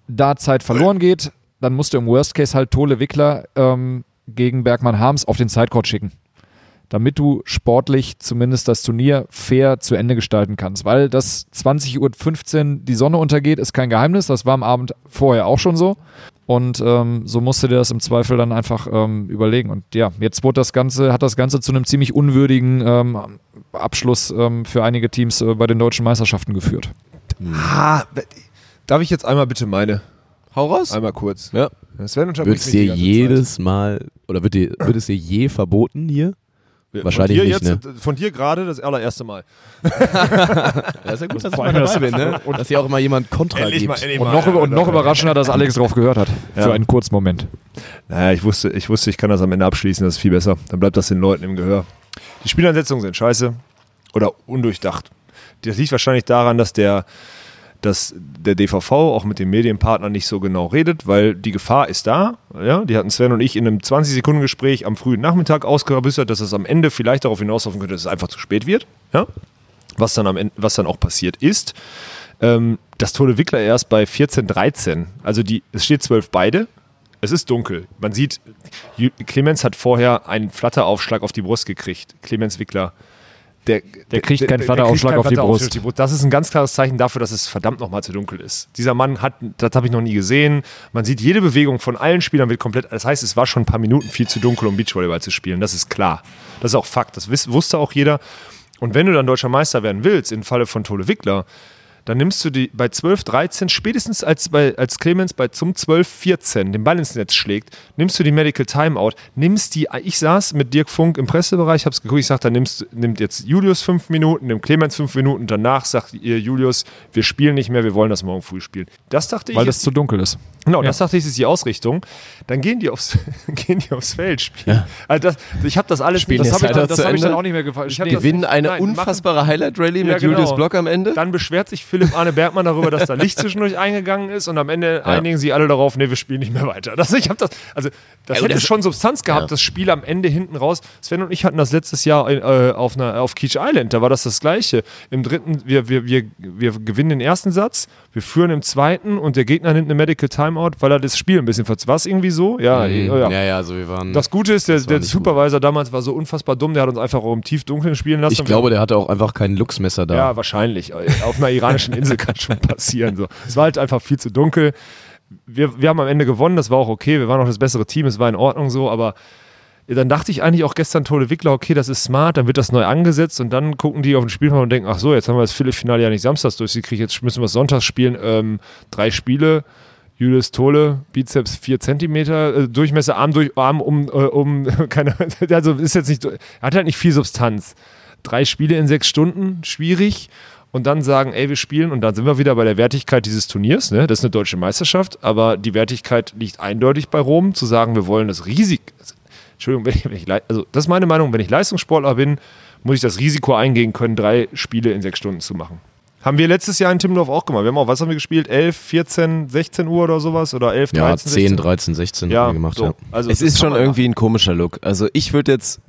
da Zeit verloren geht, dann musst du im Worst Case halt Tole Wickler ähm, gegen Bergmann Harms auf den Sidecourt schicken. Damit du sportlich zumindest das Turnier fair zu Ende gestalten kannst. Weil das 20.15 Uhr die Sonne untergeht, ist kein Geheimnis. Das war am Abend vorher auch schon so. Und ähm, so musste der das im Zweifel dann einfach ähm, überlegen. Und ja, jetzt wurde das Ganze, hat das Ganze zu einem ziemlich unwürdigen ähm, Abschluss ähm, für einige Teams äh, bei den deutschen Meisterschaften geführt. Ah, darf ich jetzt einmal bitte meine? Hau raus. Einmal kurz. Ja. Sven Wird unterbricht es dir jedes Mal, oder wird, dir, wird es dir je verboten hier? Zeit. wahrscheinlich von dir nicht, ne? jetzt, Von dir gerade das allererste Mal. Das ist ja gut, dass ich mal dabei bin, ne? Und dass hier auch immer jemand Kontra gibt. mal, Und mal. noch, über- und noch überraschender, dass Alex drauf gehört hat. Ja. Für einen kurzen Moment. Naja, ich wusste, ich wusste, ich kann das am Ende abschließen, das ist viel besser. Dann bleibt das den Leuten im Gehör. Die Spielansetzungen sind scheiße oder undurchdacht. Das liegt wahrscheinlich daran, dass der, dass der DVV auch mit den Medienpartnern nicht so genau redet, weil die Gefahr ist da. Ja, die hatten Sven und ich in einem 20-Sekunden-Gespräch am frühen Nachmittag ausgebüstert, dass es am Ende vielleicht darauf hinauslaufen könnte, dass es einfach zu spät wird. Ja? Was, dann am Ende, was dann auch passiert ist. Ähm, dass Tole Wickler erst bei 14, 13, also die, es steht 12 beide, es ist dunkel. Man sieht, Clemens hat vorher einen Flatteraufschlag auf die Brust gekriegt. Clemens Wickler. Der, Der kriegt keinen Flatteraufschlag auf die Brust. Das ist ein ganz klares Zeichen dafür, dass es verdammt nochmal zu dunkel ist. Dieser Mann hat, das habe ich noch nie gesehen. Man sieht jede Bewegung von allen Spielern wird komplett. Das heißt, es war schon ein paar Minuten viel zu dunkel, um Beachvolleyball zu spielen. Das ist klar. Das ist auch Fakt. Das wusste auch jeder. Und wenn du dann deutscher Meister werden willst, im Falle von Tole Wickler, dann nimmst du die bei 12, 13, spätestens als, bei, als Clemens bei zum 12, 14 den Ball ins Netz schlägt, nimmst du die Medical Timeout, nimmst die, ich saß mit Dirk Funk im Pressebereich, hab's geguckt, ich sag, dann nimmst, nimmt jetzt Julius fünf Minuten, nimmt Clemens fünf Minuten, danach sagt ihr Julius, wir spielen nicht mehr, wir wollen das morgen früh spielen. Das dachte Weil ich. das zu dunkel ist. Genau, das dachte ich, ist die Ausrichtung. Dann gehen die aufs, gehen die aufs Feld spielen. Also das, ich habe das alles Spielen das die hab ich, das zu hab ich Ende? dann auch nicht mehr gefallen. Ich Gewinnen eine nein, unfassbare Highlight-Rallye mit Ja, genau. Julius Block am Ende. Dann beschwert sich Philipp Arne Bergmann darüber, dass da Licht zwischendurch eingegangen ist und am Ende einigen sie alle darauf, nee, wir spielen nicht mehr weiter. Das, ich hab das, also, das Ja, hätte das- schon Substanz gehabt, Ja. das Spiel am Ende hinten raus. Sven und ich hatten das letztes Jahr äh, auf, einer, auf Keach Island, da war das das Gleiche. Im dritten, wir, wir, wir, wir gewinnen den ersten Satz, wir führen im zweiten und der Gegner nimmt eine Medical Timeout, weil er das Spiel ein bisschen verzweift. War es irgendwie so? Ja, Mhm. ja. ja, ja, also wir waren. Das Gute ist, der, der Supervisor damals war so unfassbar dumm, der hat uns einfach auch im Tiefdunkeln spielen lassen. ich glaube, der hatte auch einfach kein Luchsmesser da. Ja, wahrscheinlich. Auf einer iranischen Insel kann schon passieren. So. Es war halt einfach viel zu dunkel. Wir, wir haben am Ende gewonnen, das war auch okay. Wir waren auch das bessere Team, es war in Ordnung so, aber dann dachte ich eigentlich auch gestern Tole Wickler, okay, das ist smart, dann wird das neu angesetzt und dann gucken die auf den Spielplan und denken, ach so, jetzt haben wir das Viertelfinale ja nicht samstags durchgekriegt, jetzt müssen wir es sonntags spielen. Ähm, drei Spiele, Julius Tole, Bizeps 4 cm, äh, Durchmesser, Arm durch Arm um, äh, um keine, also ist jetzt nicht, hat halt nicht viel Substanz. Drei Spiele in sechs Stunden, schwierig. Und dann sagen, ey, wir spielen, und dann sind wir wieder bei der Wertigkeit dieses Turniers, ne? Das ist eine deutsche Meisterschaft, aber die Wertigkeit liegt eindeutig bei Rom, zu sagen, wir wollen das Risiko, Entschuldigung, wenn ich, wenn ich, also das ist meine Meinung, wenn ich Leistungssportler bin, muss ich das Risiko eingehen können, drei Spiele in sechs Stunden zu machen. Haben wir letztes Jahr in Timmendorf auch gemacht. Wir haben auch, was haben wir gespielt? 11, 14, 16 Uhr oder sowas? Oder 11, Ja, 13, 10, 16? 13, 16 Ja, haben wir gemacht. so. Ja. Also es das ist schon irgendwie ein komischer Look. Also ich würde jetzt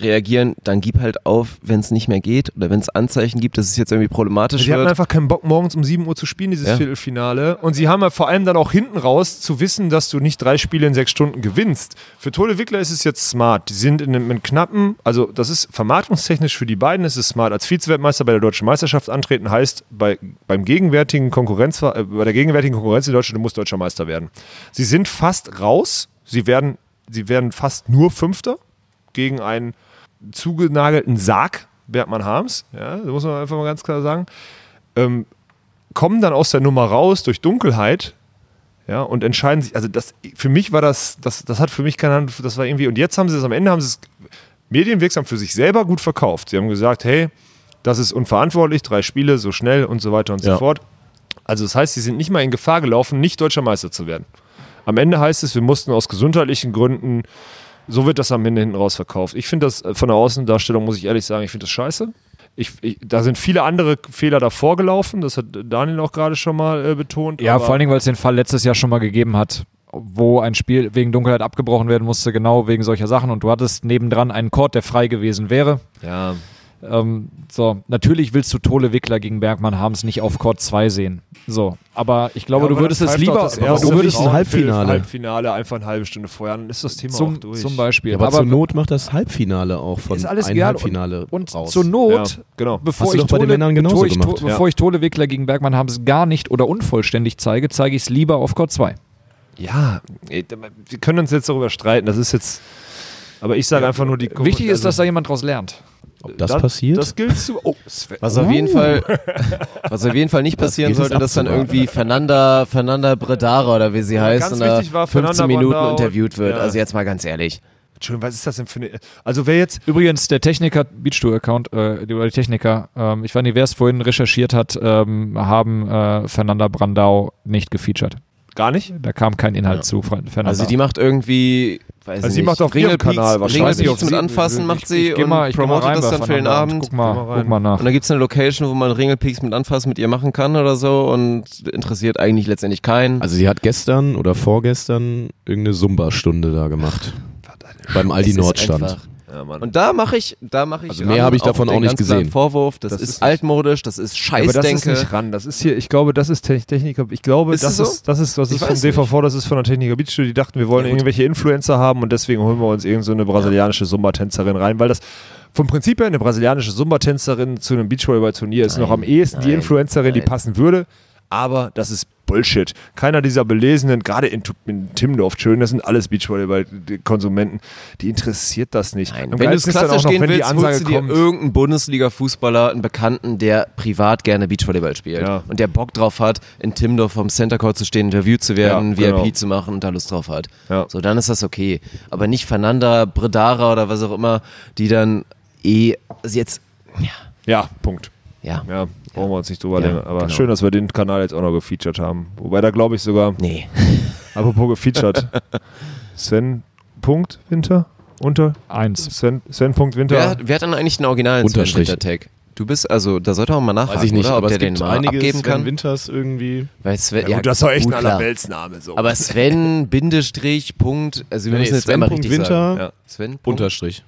reagieren, dann gib halt auf, wenn es nicht mehr geht oder wenn es Anzeichen gibt, dass es jetzt irgendwie problematisch Sie hatten wird. einfach keinen Bock, morgens um 7 Uhr zu spielen, dieses Ja. Viertelfinale. Und sie haben ja vor allem dann auch hinten raus zu wissen, dass du nicht drei Spiele in sechs Stunden gewinnst. Für Tole Wickler ist es jetzt smart. Die sind in einem, in einem knappen, also das ist vermarktungstechnisch für die beiden ist es smart. Als Vizeweltmeister bei der Deutschen Meisterschaft antreten heißt, bei, beim gegenwärtigen Konkurrenz, äh, bei der gegenwärtigen Konkurrenz in Deutschland, du musst Deutscher Meister werden. Sie sind fast raus. Sie werden, sie werden fast nur Fünfter gegen einen zugenagelten Sarg, Bergmann Harms, ja, das muss man einfach mal ganz klar sagen, ähm, kommen dann aus der Nummer raus durch Dunkelheit, ja, und entscheiden sich, also das, für mich war das, das, das hat für mich keine Ahnung, das war irgendwie, und jetzt haben sie es am Ende, haben sie es medienwirksam für sich selber gut verkauft. Sie haben gesagt, hey, das ist unverantwortlich, drei Spiele, so schnell und so weiter und so Ja. fort. Also das heißt, sie sind nicht mal in Gefahr gelaufen, nicht deutscher Meister zu werden. Am Ende heißt es, wir mussten aus gesundheitlichen Gründen, so wird das am Ende hinten raus verkauft. Ich finde das äh, von der Außendarstellung, muss ich ehrlich sagen, ich finde das scheiße. Ich, ich, da sind viele andere Fehler davor gelaufen, das hat Daniel auch gerade schon mal äh, betont. Ja, vor allen Dingen, weil es den Fall letztes Jahr schon mal gegeben hat, wo ein Spiel wegen Dunkelheit abgebrochen werden musste, genau wegen solcher Sachen. Und du hattest nebendran einen Court, der frei gewesen wäre. Ja. Ähm, so, natürlich willst du Tole Wickler gegen Bergmann Harms nicht auf Court 2 sehen. So, aber ich glaube, Ja, du aber würdest dann es lieber, aber erste du würdest ein Halbfinale. Halbfinale einfach eine halbe Stunde vorher, dann ist das Thema auch zum, durch. zum Beispiel. aber, zur Not macht das Halbfinale auch von ist alles ein egal. Halbfinale und, und raus. zur Not, Ja, genau. bevor, du ich doch bei den Tole, bevor, ich. To- bevor ich Tole Wickler gegen Bergmann Harms gar nicht oder unvollständig zeige, zeige ich es lieber auf Court 2. Ja, wir können uns jetzt darüber streiten, das ist jetzt, aber ich sage einfach nur die Wichtig ist, dass da also, jemand draus lernt. Ob das, das passiert? Das gilt zu. Oh, Sven. Was auf jeden Uh. Fall, was auf jeden Fall nicht passieren es sollte, dass dann irgendwie Fernanda, Fernanda Bredara oder wie sie heißt, ganz in der wichtig war 15 Fernanda Minuten Brandau. interviewt wird. Ja. Also jetzt mal ganz ehrlich. Entschuldigung, was ist das denn für eine. Also, wer jetzt. Übrigens, der Techniker, Beachtour-Account, äh, die Techniker, ähm, ich weiß nicht, wer es vorhin recherchiert hat, ähm, haben äh, Fernanda Brandau nicht gefeatured. Gar nicht? Da kam kein Inhalt zu Fer- Fernanda. Also die macht irgendwie, weiß Also nicht, sie macht auf ihrem Kanal wahrscheinlich. Ringelpieks mit Anfassen ich- macht sie ich geh und mal, ich mal promotet rein das dann für den Abend. Guck mal, Guck mal guck mal nach. Und dann gibt es eine Location, wo man Ringelpieks mit Anfassen mit ihr machen kann oder so und interessiert eigentlich letztendlich keinen. Also sie hat gestern oder vorgestern irgendeine Zumba-Stunde da gemacht. Beim Aldi Nordstand. Ja. Und da mache ich, da mache ich Also mehr habe ich davon auch nicht gesehen. Vorwurf, das, Das ist, ist altmodisch, das ist aber das ist nicht ran. Das ist hier, ich glaube, das ist Te- Techniker. Ich glaube, Ist das, so? ist, das ist, das Ich ist vom DVV, das ist von der Techniker Beach Studio. Die dachten, wir wollen Ja, irgendwelche Influencer haben und deswegen holen wir uns irgendeine so eine brasilianische Zumba-Tänzerin rein, weil das vom Prinzip her eine brasilianische Zumba-Tänzerin zu einem Beachvolleyball-Turnier ist noch am ehesten die nein, Influencerin, die nein. passen würde. Aber das ist Bullshit. Keiner dieser Belesenen, gerade in, in Timmendorf, schön, das sind alles Beachvolleyball-Konsumenten, die interessiert das nicht. Nein, wenn du es klassisch noch, gehen wenn die willst, Ansage holst du dir kommt. irgendeinen Bundesliga-Fußballer, einen Bekannten, der privat gerne Beachvolleyball spielt Ja. und der Bock drauf hat, in Timdorf vom Center Court zu stehen, interviewt zu werden, Ja, genau. VIP zu machen und da Lust drauf hat. Ja. So, dann ist das okay. Aber nicht Fernanda, Bredara oder was auch immer, die dann eh also jetzt, Ja, Punkt. ja, Ja, brauchen wir uns nicht drüber Ja, länger. Aber genau. schön, dass wir den Kanal jetzt auch noch gefeatured haben. Wobei da glaube ich sogar, nee. apropos gefeatured, Sven Punkt Winter unter Eins. Sven, Sven Punkt Winter. Wer, wer hat dann eigentlich den originalen Unterstrich. Tag? Du bist, also, da sollte man mal nachfragen, Weiß ich nicht, oder? Ob aber der es gibt den mal einige abgeben Sven kann. Winters irgendwie. Weil Sven, ja, gut, das ist doch echt gut, ein. Allerweltsname. So. Aber Sven, Bindestrich, Punkt, also wir Nee, müssen jetzt Sven einmal Punkt richtig Winter, sagen. Ja. Sven, Punkt, Unterstrich.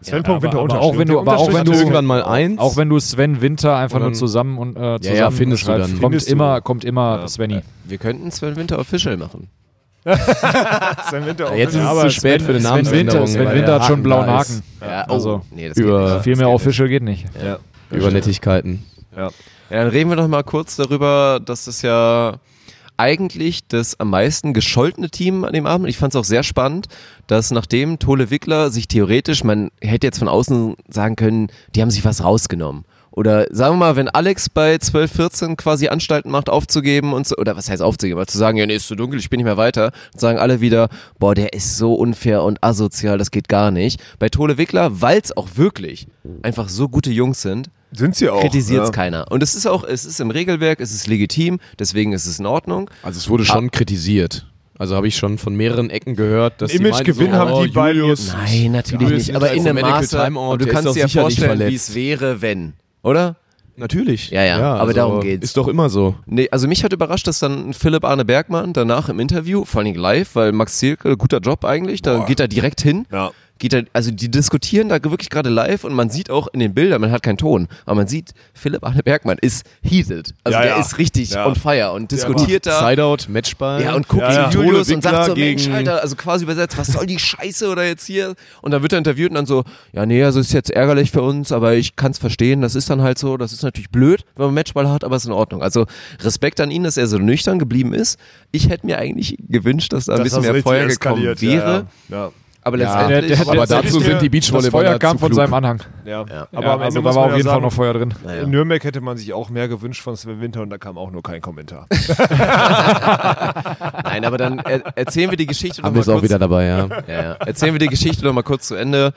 Sven Punkt Winter aber Unterstrich. auch wenn du- aber auch wenn du- irgendwann mal eins. Auch wenn du Sven Winter einfach nur zusammen und äh, zusammen ja, findest du dann. kommt immer, kommt immer Ja. Svenny. Wir könnten Sven Winter Official machen. Sven Winter auch Jetzt ist ja, es aber zu spät für eine Sven Namensänderung. Winter, Sven Winter hat schon einen blauen. Haken. Ja, Also, nee, das über- geht nicht. Viel mehr Das geht Official geht nicht. Ja. Über Nettigkeiten. Ja. Ja, dann reden wir doch mal kurz darüber, dass das ja eigentlich das am meisten gescholtene Team an dem Abend. Ich fand es auch sehr spannend, dass nachdem Tole Wickler sich theoretisch, man hätte jetzt von außen sagen können, die haben sich was rausgenommen. Oder sagen wir mal, wenn Alex bei 12, 14 quasi Anstalten macht, aufzugeben und so, oder was heißt aufzugeben, aber zu sagen, ja, nee, ist zu dunkel, ich bin nicht mehr weiter, und sagen alle wieder, boah, der ist so unfair und asozial, das geht gar nicht. Bei Tole Wickler, weil es auch wirklich einfach so gute Jungs sind, Sind sie auch. kritisiert es ja. keiner. Und es ist auch, es ist im Regelwerk, es ist legitim, deswegen ist es in Ordnung. Also es wurde schon kritisiert. Also habe ich schon von mehreren Ecken gehört, dass die Imagegewinn meinten haben die beiden Nein, natürlich Julius nicht, aber ist in Medical Maße, Timeout, und du der kannst dir ja vorstellen, wie es wäre, wenn, oder? Natürlich. Ja, ja, aber also darum geht's. Ist doch immer so. Nee, also mich hat überrascht, dass dann Philipp Arne Bergmann danach im Interview, vor allem live, weil Max Zierke, guter Job eigentlich, da geht er direkt hin. Ja. Geht er, also die diskutieren da wirklich gerade live und man sieht auch in den Bildern, man hat keinen Ton, aber man sieht, Philipp Arne Bergmann ist heated. Also Ja, der ja. ist richtig Ja. on fire und diskutiert da. Sideout, Matchball. Ja, und guckt Ja, Julius und sagt so, Mensch, Alter, also quasi übersetzt, was soll die Scheiße oder jetzt hier? Und dann wird er interviewt und dann so, ja, nee, also ist jetzt ärgerlich für uns, aber ich kann es verstehen, das ist dann halt so, das ist natürlich blöd, wenn man Matchball hat, aber ist in Ordnung. Also Respekt an ihn, dass er so nüchtern geblieben ist. Ich hätte mir eigentlich gewünscht, dass da ein Dass bisschen das mehr Feuer gekommen wäre. Ja, ja. Aber Ja, letztendlich, der- der- aber der- dazu sind die Das Beachvolleyballer Feuer kam von seinem Anhang. Ja. Ja. Aber Ja, am Ende also da war auf ja jeden Fall sagen, noch Feuer drin. In Nürnberg hätte man sich auch mehr gewünscht von Sven Winter und da kam auch nur kein Kommentar. Nein, aber dann er, erzählen wir die Geschichte noch Haben mal wir es auch kurz. wieder dabei, ja. Ja, ja. Erzählen wir die Geschichte noch mal kurz zu Ende.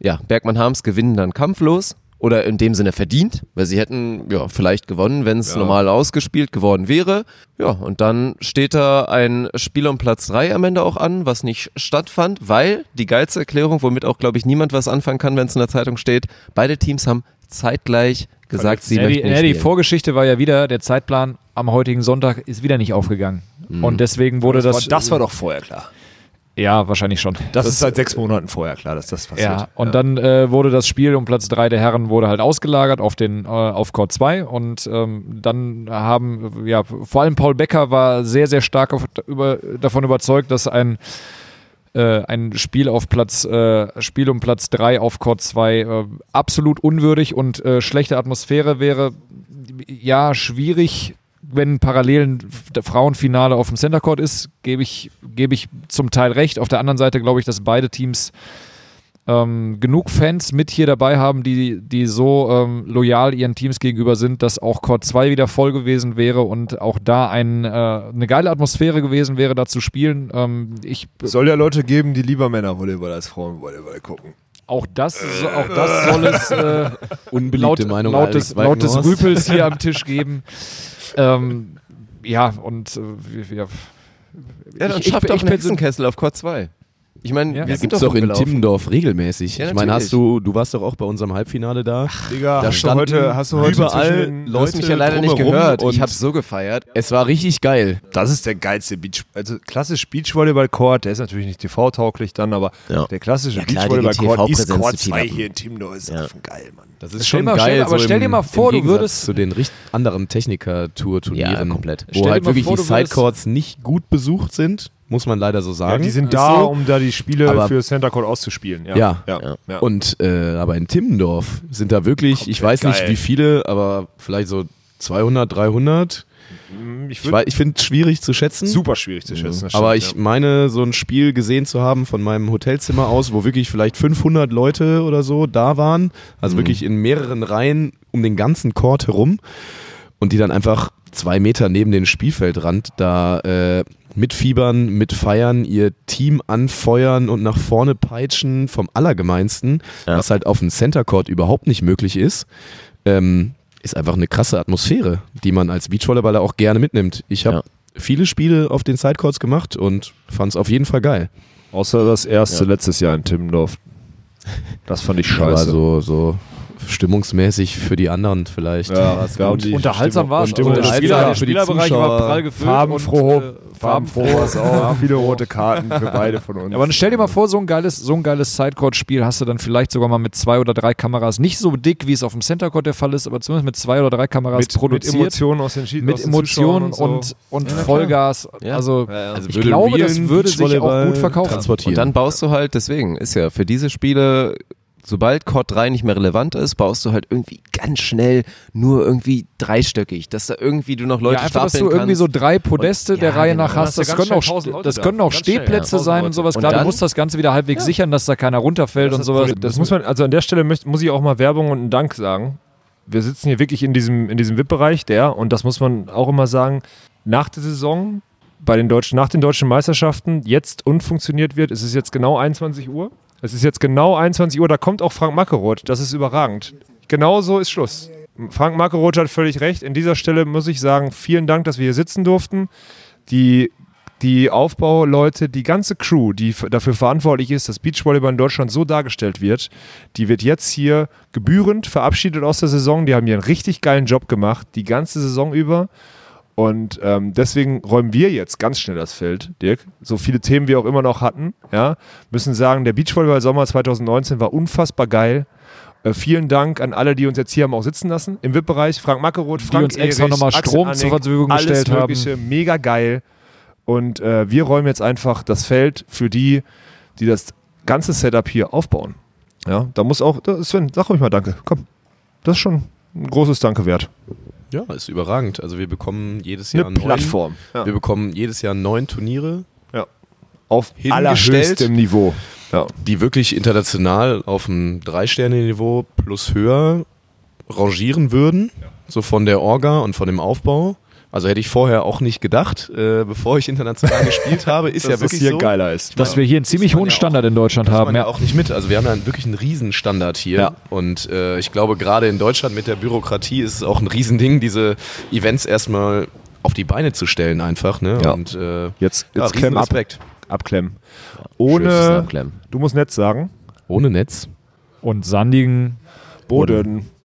Ja, Bergmann Harms gewinnen dann kampflos oder in dem Sinne verdient, weil sie hätten ja vielleicht gewonnen, wenn es Ja. normal ausgespielt geworden wäre. Ja, und dann steht da ein Spiel um Platz 3 am Ende auch an, was nicht stattfand, weil die geilste Erklärung, womit auch glaube ich niemand was anfangen kann, wenn es in der Zeitung steht, beide Teams haben zeitgleich gesagt, sie Ja, die, möchten nicht ja, die spielen. Vorgeschichte war ja wieder, der Zeitplan am heutigen Sonntag ist wieder nicht aufgegangen. Und deswegen wurde das. war, das war doch vorher klar. Ja, wahrscheinlich schon. Das, ist seit sechs Monaten vorher klar, dass das passiert. Ja, und dann äh, wurde das Spiel um Platz 3 der Herren wurde halt ausgelagert auf den äh, auf Court 2 und ähm, dann haben ja vor allem Paul Becker war sehr sehr stark auf, über, davon überzeugt, dass ein äh, ein Spiel auf Platz äh, Spiel um Platz 3 auf Court 2 äh, absolut unwürdig und äh, schlechte Atmosphäre wäre ja schwierig wenn parallel ein F- Frauenfinale auf dem Center Court ist, gebe ich, gebe ich zum Teil recht. Auf der anderen Seite glaube ich, dass beide Teams ähm, genug Fans mit hier dabei haben, die, die so ähm, loyal ihren Teams gegenüber sind, dass auch Court 2 wieder voll gewesen wäre und auch da ein, äh, eine geile Atmosphäre gewesen wäre, da zu spielen. Ähm, ich, Es soll ja Leute geben, die lieber Männervolleyball als Frauenvolleyball gucken. auch, das, so- auch das soll es äh, Unbeliebte laut, Meinung laut, des, Alex laut des Walkenhorst. Rüpels hier am Tisch geben. Ähm, ja, und äh, wir, wir, Ja, dann ich- ich- schafft ich einen persön- Hexenkessel auf Court 2. Ich meine, Ja. wir Ja, sind gibt's doch in. Timmendorf regelmäßig. Ja, ich meine, hast du, du warst doch auch bei unserem Halbfinale da. Digga, Da hast du standen heute, hast du heute überall Du hast mich ja leider nicht gehört. Ich habe so gefeiert. Es war richtig geil. Das ist der geilste Beach, also klassisch Beachvolleyball-Court, der ist natürlich nicht TV-tauglich dann, aber Ja. der klassische Ja, Beachvolleyball-Court ist Court zu viel 2 ab. hier in Timmendorf, ist Ja. einfach geil, Mann. Das ist Stell schon mal- geil. stell- aber so stell dir mal vor, im du würdest- zu den anderen Techniker-Tour-Turnieren. Ja, komplett. Wo halt wirklich die Sidecourts nicht gut besucht sind, muss man leider so Ja, sagen. die sind da, so. um da die Spiele Aber- für Center Court auszuspielen. Ja. Ja. ja. Ja. ja. Und äh, aber in Timmendorf sind da wirklich, ich Komplett weiß nicht geil. wie viele, aber vielleicht so 200, 300. ich Ich, wei- ich finde es schwierig zu schätzen. super schwierig zu schätzen. das aber ich meine, so ein Spiel gesehen zu haben von meinem Hotelzimmer aus, wo wirklich vielleicht 500 Leute oder so da waren, also Mhm. wirklich in mehreren Reihen um den ganzen Court herum und die dann einfach zwei Meter neben den Spielfeldrand da äh, mitfiebern, mitfeiern, ihr Team anfeuern und nach vorne peitschen vom Allergemeinsten, Ja. was halt auf dem Center Court überhaupt nicht möglich ist. Ähm, ist einfach eine krasse Atmosphäre, die man als Beachvolleyballer auch gerne mitnimmt. Ich habe Ja. viele Spiele auf den Sidecourts gemacht und fand es auf jeden Fall geil. ja. Außer das erste Ja. letztes Jahr in Timmendorf. Das fand ich Aber scheiße. so, so stimmungsmäßig für die anderen vielleicht. Ja, war's ja, gut. und Unterhaltsam war es. Und unterhaltsam Spieler, für der die Spielerbereich Zuschauer. war prall gefüllt. farbenfroh, und, äh, farbenfroh war es auch. Viele rote Karten für beide von uns. Aber dann stell dir mal vor, so ein geiles, so ein geiles Sidecourt-Spiel hast du dann vielleicht sogar mal mit zwei oder drei Kameras. Nicht so dick, wie es auf dem Centercourt der Fall ist, aber zumindest mit zwei oder drei Kameras mit, mit produziert. Emotionen aus den Schied mit aus den Zuschauern Emotionen und, so. und, Vollgas. Ja. Also, Also ich glaube, das würde sich auch gut verkaufen. Und dann baust du halt, deswegen ist ja für diese Spiele, sobald Court 3 nicht mehr relevant ist, baust du halt irgendwie ganz schnell nur irgendwie dreistöckig, dass da irgendwie du noch Leute ja, einfach, dass du irgendwie kannst. so drei Podeste Und- der ja, Reihe genau. nach hast. du Das ganz können auch, schnell 1000 Leute das da. können auch Ganz schnell, ja. Stehplätze 1000 sein und sowas. Und Klar, du dann- musst das Ganze wieder halbwegs sichern, dass da keiner runterfällt und sowas. Das muss man, also an der Stelle möcht, muss ich auch mal Werbung und einen Dank sagen. wir sitzen hier wirklich in diesem, in diesem VIP-Bereich, der, und das muss man auch immer sagen, nach der Saison, bei den deutschen, nach den deutschen Meisterschaften, jetzt unfunktioniert wird, es ist jetzt genau 21 Uhr. Es ist jetzt genau 21 Uhr, da kommt auch Frank Mackeroth, das ist überragend. Genau so ist Schluss. Frank Mackeroth hat völlig recht. In dieser Stelle muss ich sagen, vielen Dank, dass wir hier sitzen durften. Die, die Aufbauleute, die ganze Crew, die dafür verantwortlich ist, dass Beachvolleyball in Deutschland so dargestellt wird, die wird jetzt hier gebührend verabschiedet aus der Saison. Die haben hier einen richtig geilen Job gemacht, die ganze Saison über. Und ähm, deswegen räumen wir jetzt ganz schnell das Feld, Dirk. So viele Themen wir auch immer noch hatten, ja, müssen sagen, der Beachvolleyball Sommer 2019 war unfassbar geil. Äh, vielen Dank an alle, die uns jetzt hier haben auch sitzen lassen im VIP-Bereich. Frank Mackeroth, Frank uns extra Erich, nochmal Axel Strom Anning, zur Verfügung alles gestellt haben. Mögliche, Mega geil. Und äh, wir räumen jetzt einfach das Feld für die, die das ganze Setup hier aufbauen. Ja, da muss auch, Sven, sag ruhig mal Danke. Komm, das ist schon ein großes Danke wert. Ja, ist überragend. Also wir bekommen jedes Eine Jahr neun, Plattform, ja. Wir bekommen jedes Jahr neun Turniere. Ja. Auf allerhöchstem Niveau. Ja. die wirklich international auf einem Drei-Sterne-Niveau plus höher rangieren würden. So von der Orga und von dem Aufbau. Also hätte ich vorher auch nicht gedacht, äh, bevor ich international gespielt habe, ist Dass ja wirklich hier so. geiler ist. Dass wir hier einen ziemlich hohen Standard in Deutschland haben. man ja Ja. auch nicht mit. Also wir haben ja wirklich einen Riesenstandard hier. Ja. Und äh, ich glaube, gerade in Deutschland mit der Bürokratie ist es auch ein Riesending, diese Events erstmal auf die Beine zu stellen einfach. Ne? Ja. Und äh, Jetzt, ja, jetzt klemm ab. Abklemmen. Ohne, Abklemmen. du musst Netz sagen. Ohne Netz. Und sandigen Boden.